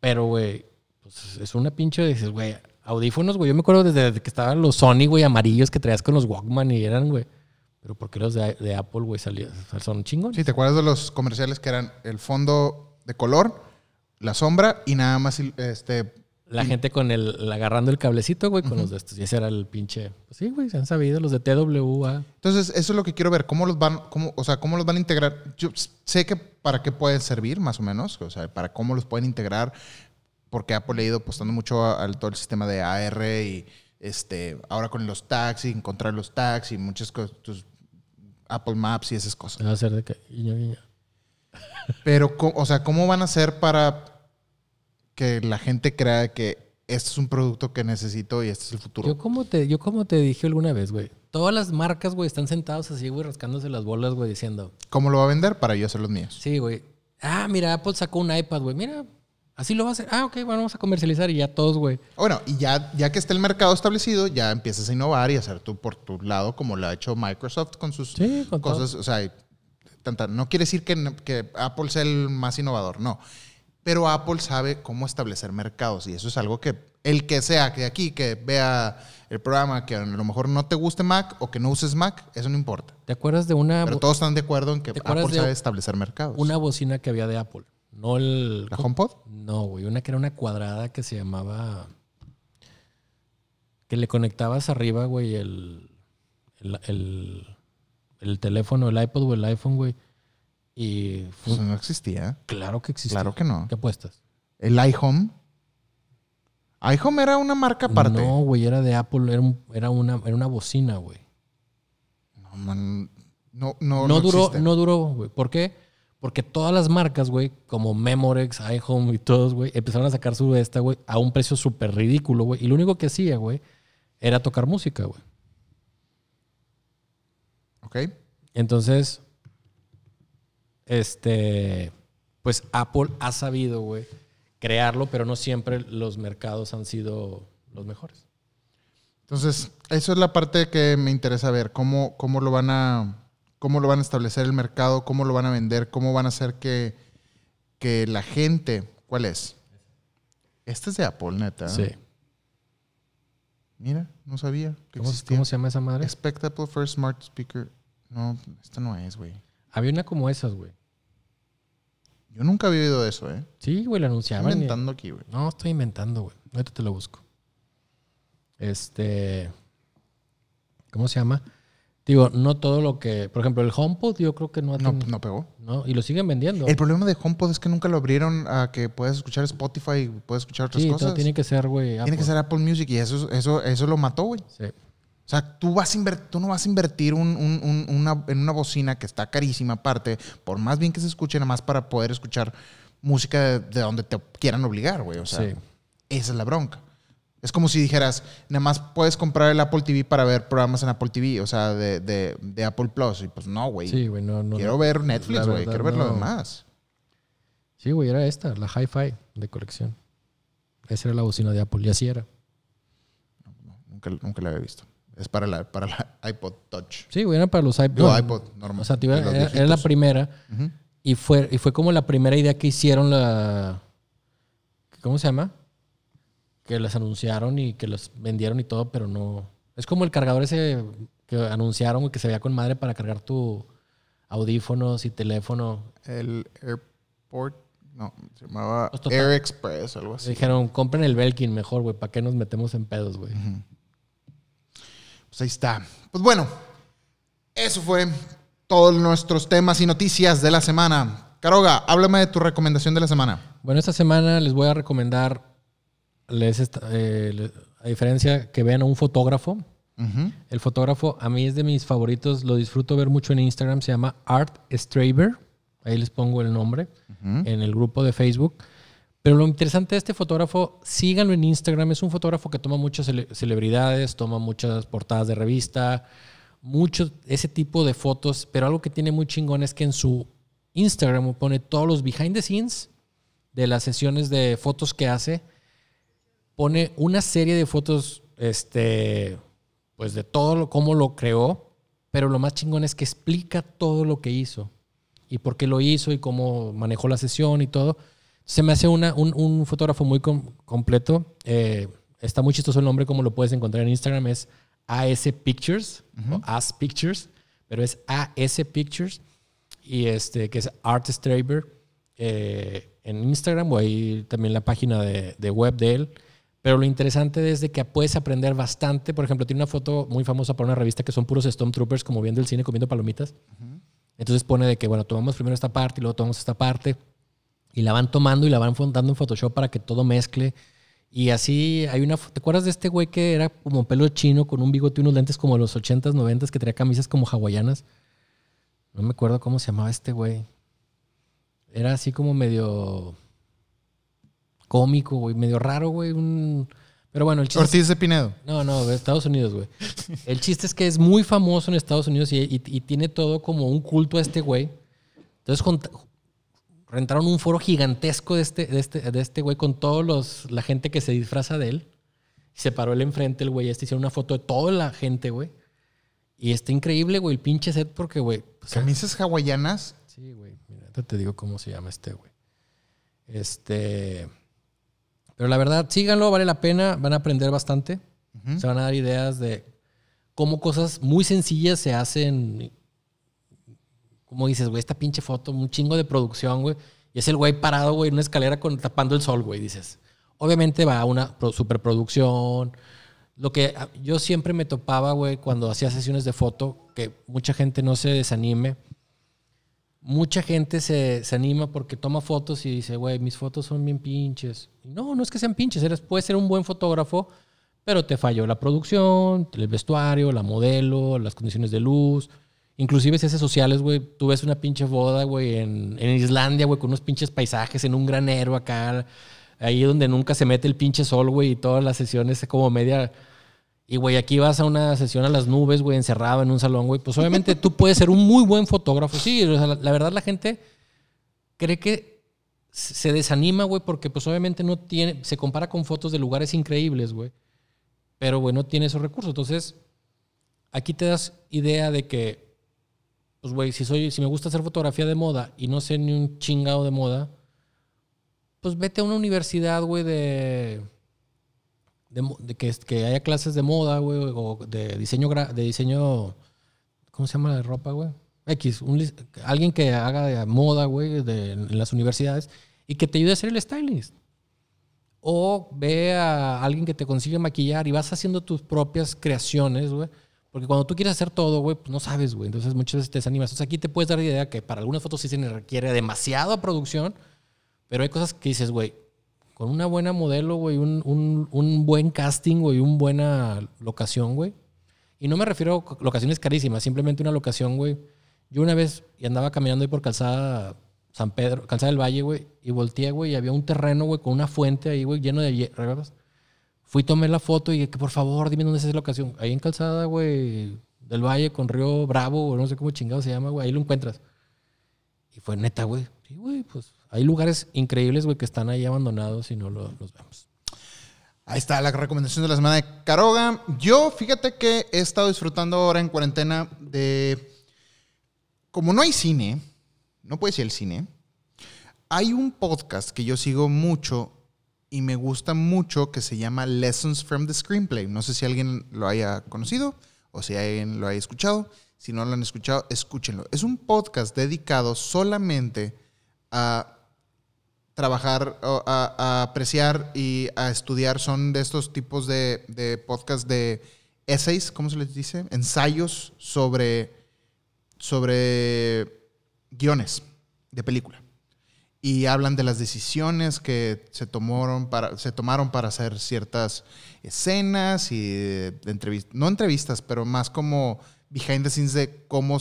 Pero, güey, pues es una pinche, dices, güey, audífonos, güey. Yo me acuerdo desde que estaban los Sony, güey, amarillos que traías con los Walkman y eran, güey. Pero ¿por qué los de, de Apple, güey, salían? Son chingos. Sí, ¿te acuerdas de los comerciales que eran el fondo de color, la sombra y nada más este... La gente con el, agarrando el cablecito, güey, con los de estos. Y ese era el pinche. pues sí, güey, se han sabido, los de TWA. Entonces, eso es lo que quiero ver. ¿Cómo los van, cómo, o sea, cómo los van a integrar? Yo sé que para qué pueden servir, más o menos. O sea, para cómo los pueden integrar. Porque Apple ha ido apostando mucho a- al todo el sistema de AR y este, ahora con los tags y encontrar los tags y muchas cosas. tus Apple Maps y esas cosas. Va a ser de que. guiño, guiño. Pero, o sea, ¿cómo van a hacer para que la gente crea que este es un producto que necesito y este es el futuro? Yo como te, yo como te dije alguna vez, güey. Todas las marcas, güey, están sentados así, güey, rascándose las bolas, güey, diciendo, ¿Cómo lo va a vender? Para yo hacer los míos. sí, güey. Ah, mira, Apple sacó un iPad, güey. Mira, así lo va a hacer. Ah, ok, bueno, vamos a comercializar y ya todos, güey. Bueno, y ya, ya que está el mercado establecido, ya empiezas a innovar y hacer tú por tu lado, como lo ha hecho Microsoft con sus Sí, con todo. cosas. O sea, tanta- no quiere decir que, Apple sea el más innovador, no. Pero Apple sabe cómo establecer mercados y eso es algo que el que sea que aquí, que vea el programa, que a lo mejor no te guste Mac o que no uses Mac, eso no importa. ¿Te acuerdas de una, Pero todos están de acuerdo en que ¿Te acuerdas Apple de sabe establecer mercados. una bocina que había de Apple? No el... ¿La HomePod? No, güey, una que era una cuadrada que se llamaba... Que le conectabas arriba, güey, el, el, el, el teléfono, el iPod o el iPhone, güey. Y fue- Eso no existía. claro que existe. Claro que no. ¿Qué apuestas? El iHome. iHome era una marca aparte. No, güey, era de Apple, era, un- era, una, era una bocina, güey. No, man, No, no, No, no duró, existe. no duró, güey. ¿Por qué? Porque todas las marcas, güey, como Memorex, iHome y todos, güey, empezaron a sacar su esta, güey, a un precio súper ridículo, güey. Y lo único que hacía, güey, era tocar música, güey. Ok. Entonces, este, pues Apple ha sabido, güey, crearlo, pero no siempre los mercados han sido los mejores. Entonces, eso es la parte que me interesa ver. ¿Cómo, cómo, lo van a, cómo lo van a establecer el mercado? ¿Cómo lo van a vender? ¿Cómo van a hacer que, que la gente... ¿Cuál es? Este es de Apple, neta. Sí. Mira, no sabía que ¿Cómo, existía. cómo se llama esa madre? Expect Apple First Smart Speaker. No, esta no es, güey. Había una como esas, güey. Yo nunca había oído eso, ¿eh? Sí, güey, la Estoy anunciaban. y- inventando aquí, güey. No, estoy inventando, güey. Ahorita te lo busco. Este. ¿Cómo se llama? Digo, no todo lo que. Por ejemplo, el HomePod, yo creo que no ha No, tenido- no pegó. no, y lo siguen vendiendo. El problema de HomePod es que nunca lo abrieron a que puedas escuchar Spotify y puedes escuchar otras sí, cosas. todo tiene que ser, güey. Tiene que ser Apple Music y eso, eso, eso lo mató, güey. Sí. O sea, tú, vas a tú no vas a invertir un- un- un- una, en una bocina que está carísima aparte, por más bien que se escuche, nada más para poder escuchar música de, de donde te quieran obligar, güey. O sea, Sí. esa es la bronca. Es como si dijeras, nada más puedes comprar el Apple TV para ver programas en Apple TV, o sea, de, de- de Apple Plus. Y pues no, güey. Sí, güey, no, no. Quiero no. ver Netflix, güey. Quiero ver lo no. demás. Sí, güey, era esta, la Hi-Fi de colección. Esa era la bocina de Apple y así era. Nunca, nunca la había visto. Es para la, para la iPod Touch. Sí, güey, era para los iPod. Digo, iPod normal. O sea, iba- era, era la primera y fue, y fue como la primera idea que hicieron la... ¿Cómo se llama? Que las anunciaron y que los vendieron y todo, pero no... Es como el cargador ese que anunciaron güey, que se veía con madre para cargar tu audífonos y teléfono. El Airport, no, se llamaba Pues. Air Express, algo así. Dijeron, compren el Belkin mejor, güey, ¿para qué nos metemos en pedos, güey? Pues ahí está. Pues bueno, eso fue todos nuestros temas y noticias de la semana. Caroga, háblame de tu recomendación de la semana. Bueno, esta semana les voy a recomendar, les esta- eh, le- a diferencia que vean a un fotógrafo. El fotógrafo a mí es de mis favoritos, lo disfruto ver mucho en Instagram, se llama Art Straber. Ahí les pongo el nombre en el grupo de Facebook. Pero lo interesante de este fotógrafo, síganlo en Instagram. Es un fotógrafo que toma muchas cele- celebridades, toma muchas portadas de revista, mucho ese tipo de fotos. Pero algo que tiene muy chingón es que en su Instagram pone todos los behind the scenes de las sesiones de fotos que hace. Pone una serie de fotos, este, pues de todo lo, cómo lo creó. Pero lo más chingón es que explica todo lo que hizo y por qué lo hizo y cómo manejó la sesión y todo. Se me hace una, un, un fotógrafo muy com- completo. Eh, está muy chistoso el nombre, como lo puedes encontrar en Instagram. Es AS Pictures o AS Pictures, pero es AS Pictures y este que es Art Straber eh, en Instagram o ahí también la página de, de web de él. Pero lo interesante es de que puedes aprender bastante. Por ejemplo, tiene una foto muy famosa para una revista que son puros Stormtroopers como viendo el cine comiendo palomitas. Entonces pone de que, bueno, tomamos primero esta parte y luego tomamos esta parte. Y la van tomando y la van dando en Photoshop para que todo mezcle. Y así hay una... ¿Te acuerdas de este güey que era como pelo chino con un bigote y unos lentes como de los 80s, 90s que traía camisas como hawaianas? No me acuerdo cómo se llamaba este güey. Era así como medio cómico, güey, medio raro, güey. Un... Pero bueno, el chiste... es- Ortiz de Pinedo. no, no, de Estados Unidos, güey. El chiste es que es muy famoso en Estados Unidos y, y- y tiene todo como un culto a este güey. Entonces rentaron un foro gigantesco de este, de este, de este güey con todos los, la gente que se disfraza de él. Se paró él enfrente, el güey, este hicieron una foto de toda la gente, güey. Y está increíble, güey, el pinche set porque, güey. sea, Camisas hawaianas. Sí, güey. Mira, te digo cómo se llama este, güey. Este. Pero la verdad, síganlo, vale la pena. Van a aprender bastante. Se van a dar ideas de cómo cosas muy sencillas se hacen. Como dices, güey, esta pinche foto, un chingo de producción, güey. Y es el güey parado, güey, en una escalera con, tapando el sol, güey, dices. Obviamente va a una pro- superproducción. Lo que ah, yo siempre me topaba, güey, cuando hacía sesiones de foto, que mucha gente no se desanime. Mucha gente se, se anima porque toma fotos y dice, güey, mis fotos son bien pinches. No, no es que sean pinches, eres, puedes ser un buen fotógrafo, pero te falló la producción, el vestuario, la modelo, las condiciones de luz. Inclusive si haces sociales, güey, tú ves una pinche boda, güey, en, en Islandia, güey, con unos pinches paisajes en un granero acá, ahí donde nunca se mete el pinche sol, güey, y todas las sesiones como media... Y, güey, aquí vas a una sesión a las nubes, güey, encerrado en un salón, güey. Pues obviamente tú puedes ser un muy buen fotógrafo. Sí, o sea, la, verdad la gente cree que se desanima, güey, porque pues obviamente no tiene, se compara con fotos de lugares increíbles, güey. Pero, güey, no tiene esos recursos. Entonces, aquí te das idea de que, pues, güey, si, soy, si me gusta hacer fotografía de moda y no sé ni un chingado de moda, pues vete a una universidad, güey, de, de, de que, que haya clases de moda, güey, o de diseño, de diseño, ¿cómo se llama la de ropa, güey? X, un alguien que haga de moda, güey, de- en las universidades y que te ayude a hacer el stylist. O ve a alguien que te consigue maquillar y vas haciendo tus propias creaciones, güey. Porque cuando tú quieres hacer todo, güey, pues no sabes, güey. Entonces muchas veces te desanimas. Entonces aquí te puedes dar la idea que para algunas fotos sí se requiere demasiada producción, pero hay cosas que dices, güey, con una buena modelo, güey, un, un, un buen casting, güey, una buena locación, güey. Y no me refiero a locaciones carísimas, simplemente una locación, güey. Yo una vez andaba caminando ahí por calzada San Pedro, calzada del Valle, güey, y volteé, güey, y había un terreno, güey, con una fuente ahí, güey, lleno de hierbas. Fui, tomé la foto y que por favor, dime dónde es esa locación. Ahí en calzada, güey, del Valle con Río Bravo, o no sé cómo chingado se llama, güey, ahí lo encuentras. Y fue neta, güey. Sí, güey, pues hay lugares increíbles, güey, que están ahí abandonados y no lo- los vemos. Ahí está la recomendación de la semana de Caroga. Yo, fíjate que he estado disfrutando ahora en cuarentena de. Como no hay cine, no puedes ir al cine. Hay un podcast que yo sigo mucho y me gusta mucho que se llama Lessons from the Screenplay. No sé si alguien lo haya conocido o si alguien lo haya escuchado. Si no lo han escuchado, escúchenlo. Es un podcast dedicado solamente a trabajar, a, apreciar y a estudiar son de estos tipos de, de podcast de essays, ¿cómo se les dice? Ensayos sobre, sobre guiones de película. Y hablan de las decisiones que se tomaron para, se tomaron para hacer ciertas escenas y de entrevistas, no entrevistas, pero más como behind the scenes de cómo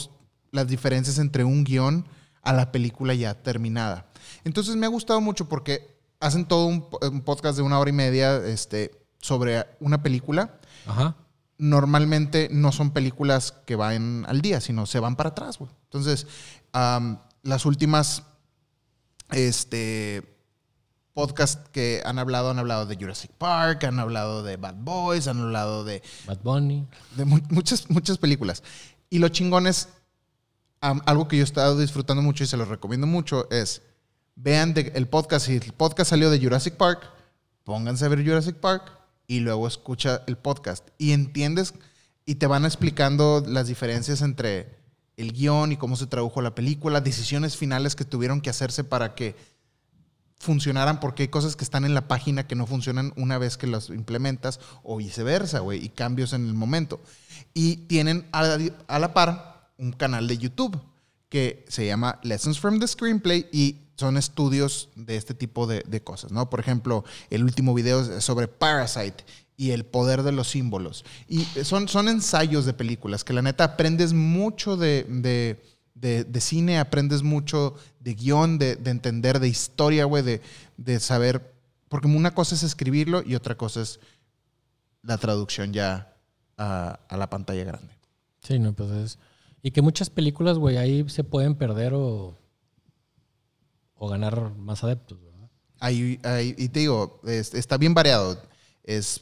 las diferencias entre un guion a la película ya terminada. Entonces me ha gustado mucho porque hacen todo un, po- un podcast de una hora y media este, sobre una película. Ajá. Normalmente no son películas que van al día, sino se van para atrás, güey. Entonces, am, las últimas este, podcast que han hablado, han hablado de Jurassic Park, han hablado de Bad Boys, han hablado de Bad Bunny. de mu- muchas, muchas películas. Y lo chingón es, algo que yo he estado disfrutando mucho y se los recomiendo mucho, es vean el podcast. Si el podcast salió de Jurassic Park, pónganse a ver Jurassic Park y luego escucha el podcast. Y entiendes y te van explicando las diferencias entre el guion y cómo se tradujo la película, decisiones finales que tuvieron que hacerse para que funcionaran porque hay cosas que están en la página que no funcionan una vez que las implementas o viceversa, güey, y cambios en el momento. Y tienen a la, a la par un canal de YouTube que se llama Lessons from the Screenplay y son estudios de este tipo de, de cosas, ¿no? Por ejemplo, el último video es sobre Parasite y el poder de los símbolos. Y son, son ensayos de películas que la neta aprendes mucho de, de, de- cine, aprendes mucho de guion, de, de entender de historia, güey, de, de saber, porque una cosa es escribirlo y otra cosa es la traducción ya a, a la pantalla grande. Sí, no, pues es. Y que muchas películas, güey, ahí se pueden perder o, o ganar más adeptos, ¿verdad? Ahí, ahí- y te digo, es- está bien variado. Es,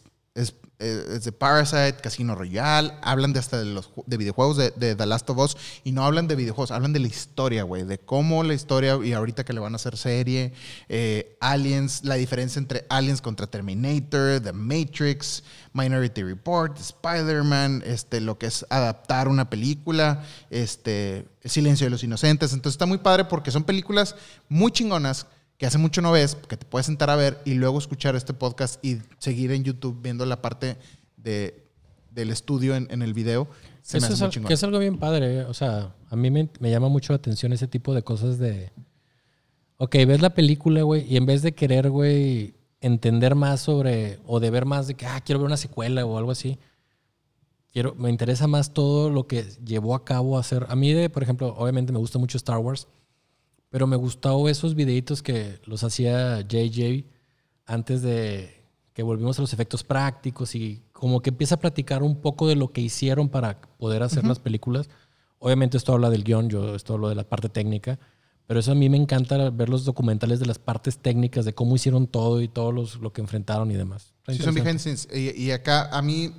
es, eh, es de Parasite, Casino Royale, hablan de hasta de los de videojuegos de, de The Last of Us y no hablan de videojuegos, hablan de la historia, güey, de cómo la historia y ahorita que le van a hacer serie, eh, Aliens, la diferencia entre Aliens contra Terminator, The Matrix, Minority Report, Spider-Man, este, lo que es adaptar una película, este, Silencio de los Inocentes. Entonces está muy padre porque son películas muy chingonas que hace mucho no ves, que te puedes sentar a ver y luego escuchar este podcast y seguir en YouTube viendo la parte de, del estudio en, en el video. Se me Eso hace es, muy al- chingón. que es algo bien padre, ¿eh? o sea, a mí me, me llama mucho la atención ese tipo de cosas de... Ok, ves la película, güey, y en vez de querer, güey, entender más sobre, o de ver más de que, ah, quiero ver una secuela o algo así, quiero, me interesa más todo lo que llevó a cabo a hacer. A mí, de, por ejemplo, obviamente me gusta mucho Star Wars, pero me gustó esos videitos que los hacía JJ antes de que volvimos a los efectos prácticos y como que empieza a platicar un poco de lo que hicieron para poder hacer las películas. Obviamente esto habla del guion, yo esto hablo de la parte técnica, pero eso a mí me encanta ver los documentales de las partes técnicas, de cómo hicieron todo y todo los, lo que enfrentaron y demás. Sí, son scenes. Y, y acá, a mí,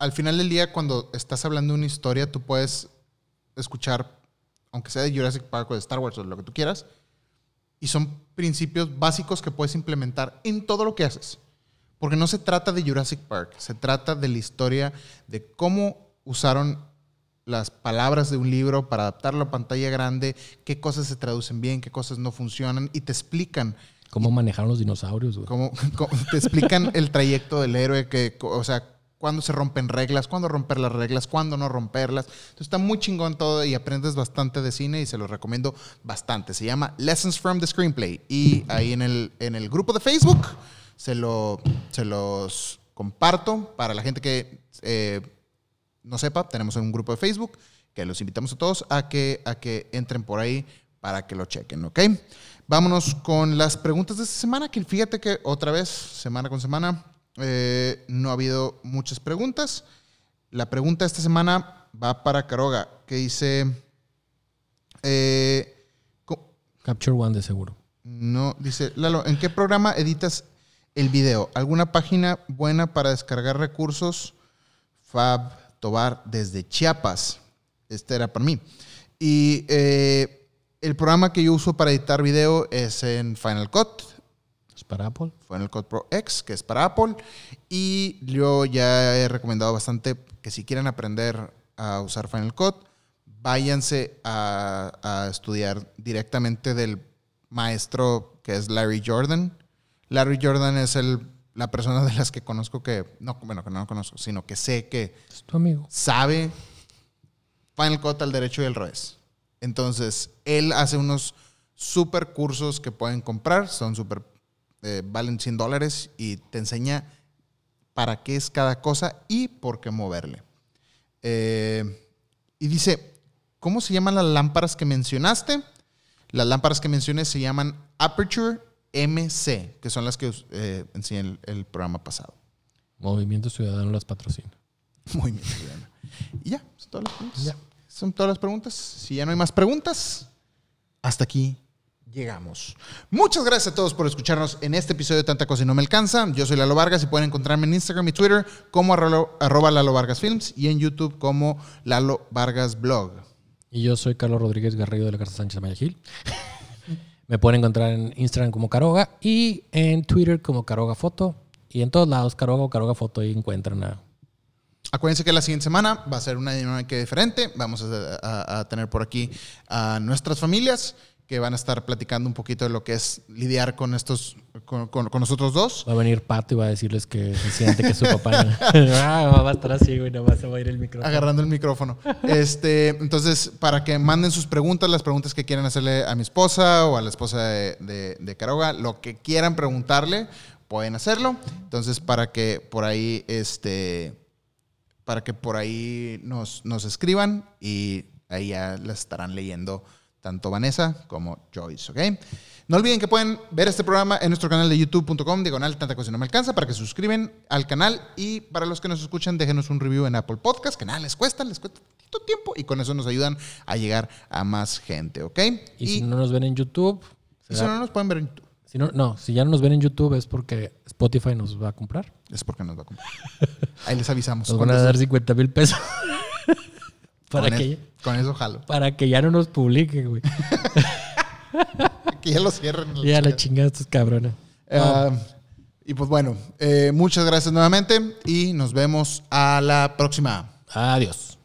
al final del día, cuando estás hablando de una historia, tú puedes escuchar, aunque sea de Jurassic Park o de Star Wars o lo que tú quieras, y son principios básicos que puedes implementar en todo lo que haces. Porque no se trata de Jurassic Park, se trata de la historia de cómo usaron las palabras de un libro para adaptarlo a pantalla grande, qué cosas se traducen bien, qué cosas no funcionan, y te explican Cómo manejaron los dinosaurios, güey. como, como- te explican el trayecto del héroe, que, o sea, cuándo se rompen reglas, cuándo romper las reglas, cuándo no romperlas. Entonces está muy chingón todo y aprendes bastante de cine y se lo recomiendo bastante. Se llama Lessons from the Screenplay y ahí en el, en el grupo de Facebook se, lo, se los comparto para la gente que eh, no sepa, tenemos un grupo de Facebook que los invitamos a todos a que, a que entren por ahí para que lo chequen, ¿ok? Vámonos con las preguntas de esta semana, que fíjate que otra vez, semana con semana, eh, no ha habido muchas preguntas. La pregunta esta semana va para Caroga, que dice, eh, Capture One de seguro. no, dice, Lalo, ¿en qué programa editas el video? ¿Alguna página buena para descargar recursos? Fab Tobar desde Chiapas. Este era para mí. Y eh, el programa que yo uso para editar video es en Final Cut, ¿Es para Apple? Final Cut Pro X, que es para Apple. Y yo ya he recomendado bastante que si quieren aprender a usar Final Cut, váyanse a, a estudiar directamente del maestro que es Larry Jordan. Larry Jordan es el, la persona de las que conozco que, no, bueno, que no conozco, sino que sé que Es tu amigo. sabe Final Cut al derecho y al revés. Entonces, él hace unos super cursos que pueden comprar, son super, eh, valen 100 dólares y te enseña para qué es cada cosa y por qué moverle. Eh, y dice, ¿cómo se llaman las lámparas que mencionaste? Las lámparas que mencioné se llaman Aperture MC, que son las que eh, enseñé en el, el programa pasado. Movimiento Ciudadano las patrocina. Bien. Juliana. Y ya, son todas las preguntas. Ya. Son todas las preguntas. Si ya no hay más preguntas, hasta aquí llegamos. Muchas gracias a todos por escucharnos en este episodio de Tanta Cosa y No Me Alcanza. Yo soy Lalo Vargas y pueden encontrarme en Instagram y Twitter como arro- arroba Lalo Vargas Films y en YouTube como Lalo Vargas Blog. Y yo soy Carlos Rodríguez Garrido de la Casa Sánchez Mayagil. Me pueden encontrar en Instagram como Caroga y en Twitter como Caroga Foto. Y en todos lados, Caroga o Caroga Foto, y encuentran a... Acuérdense que la siguiente semana va a ser una dinámica diferente. Vamos a, a- a tener por aquí a nuestras familias que van a estar platicando un poquito de lo que es lidiar con estos, con, con- con nosotros dos. Va a venir Pato y va a decirles que se siente que su papá... ah, va a estar así, güey, nomás se va a ir el micrófono. agarrando el micrófono. Este, entonces, para que manden sus preguntas, las preguntas que quieran hacerle a mi esposa o a la esposa de, de, de Caroga, lo que quieran preguntarle, pueden hacerlo. Entonces, para que por ahí, este, para que por ahí nos, nos escriban y ahí ya las estarán leyendo tanto Vanessa como Joyce, ¿ok? No olviden que pueden ver este programa en nuestro canal de youtube.com, diagonal tanta cosa no me alcanza, para que se suscriben al canal y para los que nos escuchan, déjenos un review en Apple Podcast, que nada les cuesta, les cuesta poquito tiempo y con eso nos ayudan a llegar a más gente, ¿ok? Y, si no nos ven en YouTube... y si no nos pueden ver en YouTube, si no, no, si ya no nos ven en YouTube es porque Spotify nos va a comprar. es porque nos va a comprar. Ahí les avisamos. Nos van a dar 50 mil pesos. para, con, que, con eso jalo. para que ya no nos publiquen, güey. Que ya lo cierren. Ya la chingada estos cabrones. Ah, y pues bueno, eh, muchas gracias nuevamente y nos vemos a la próxima. Adiós.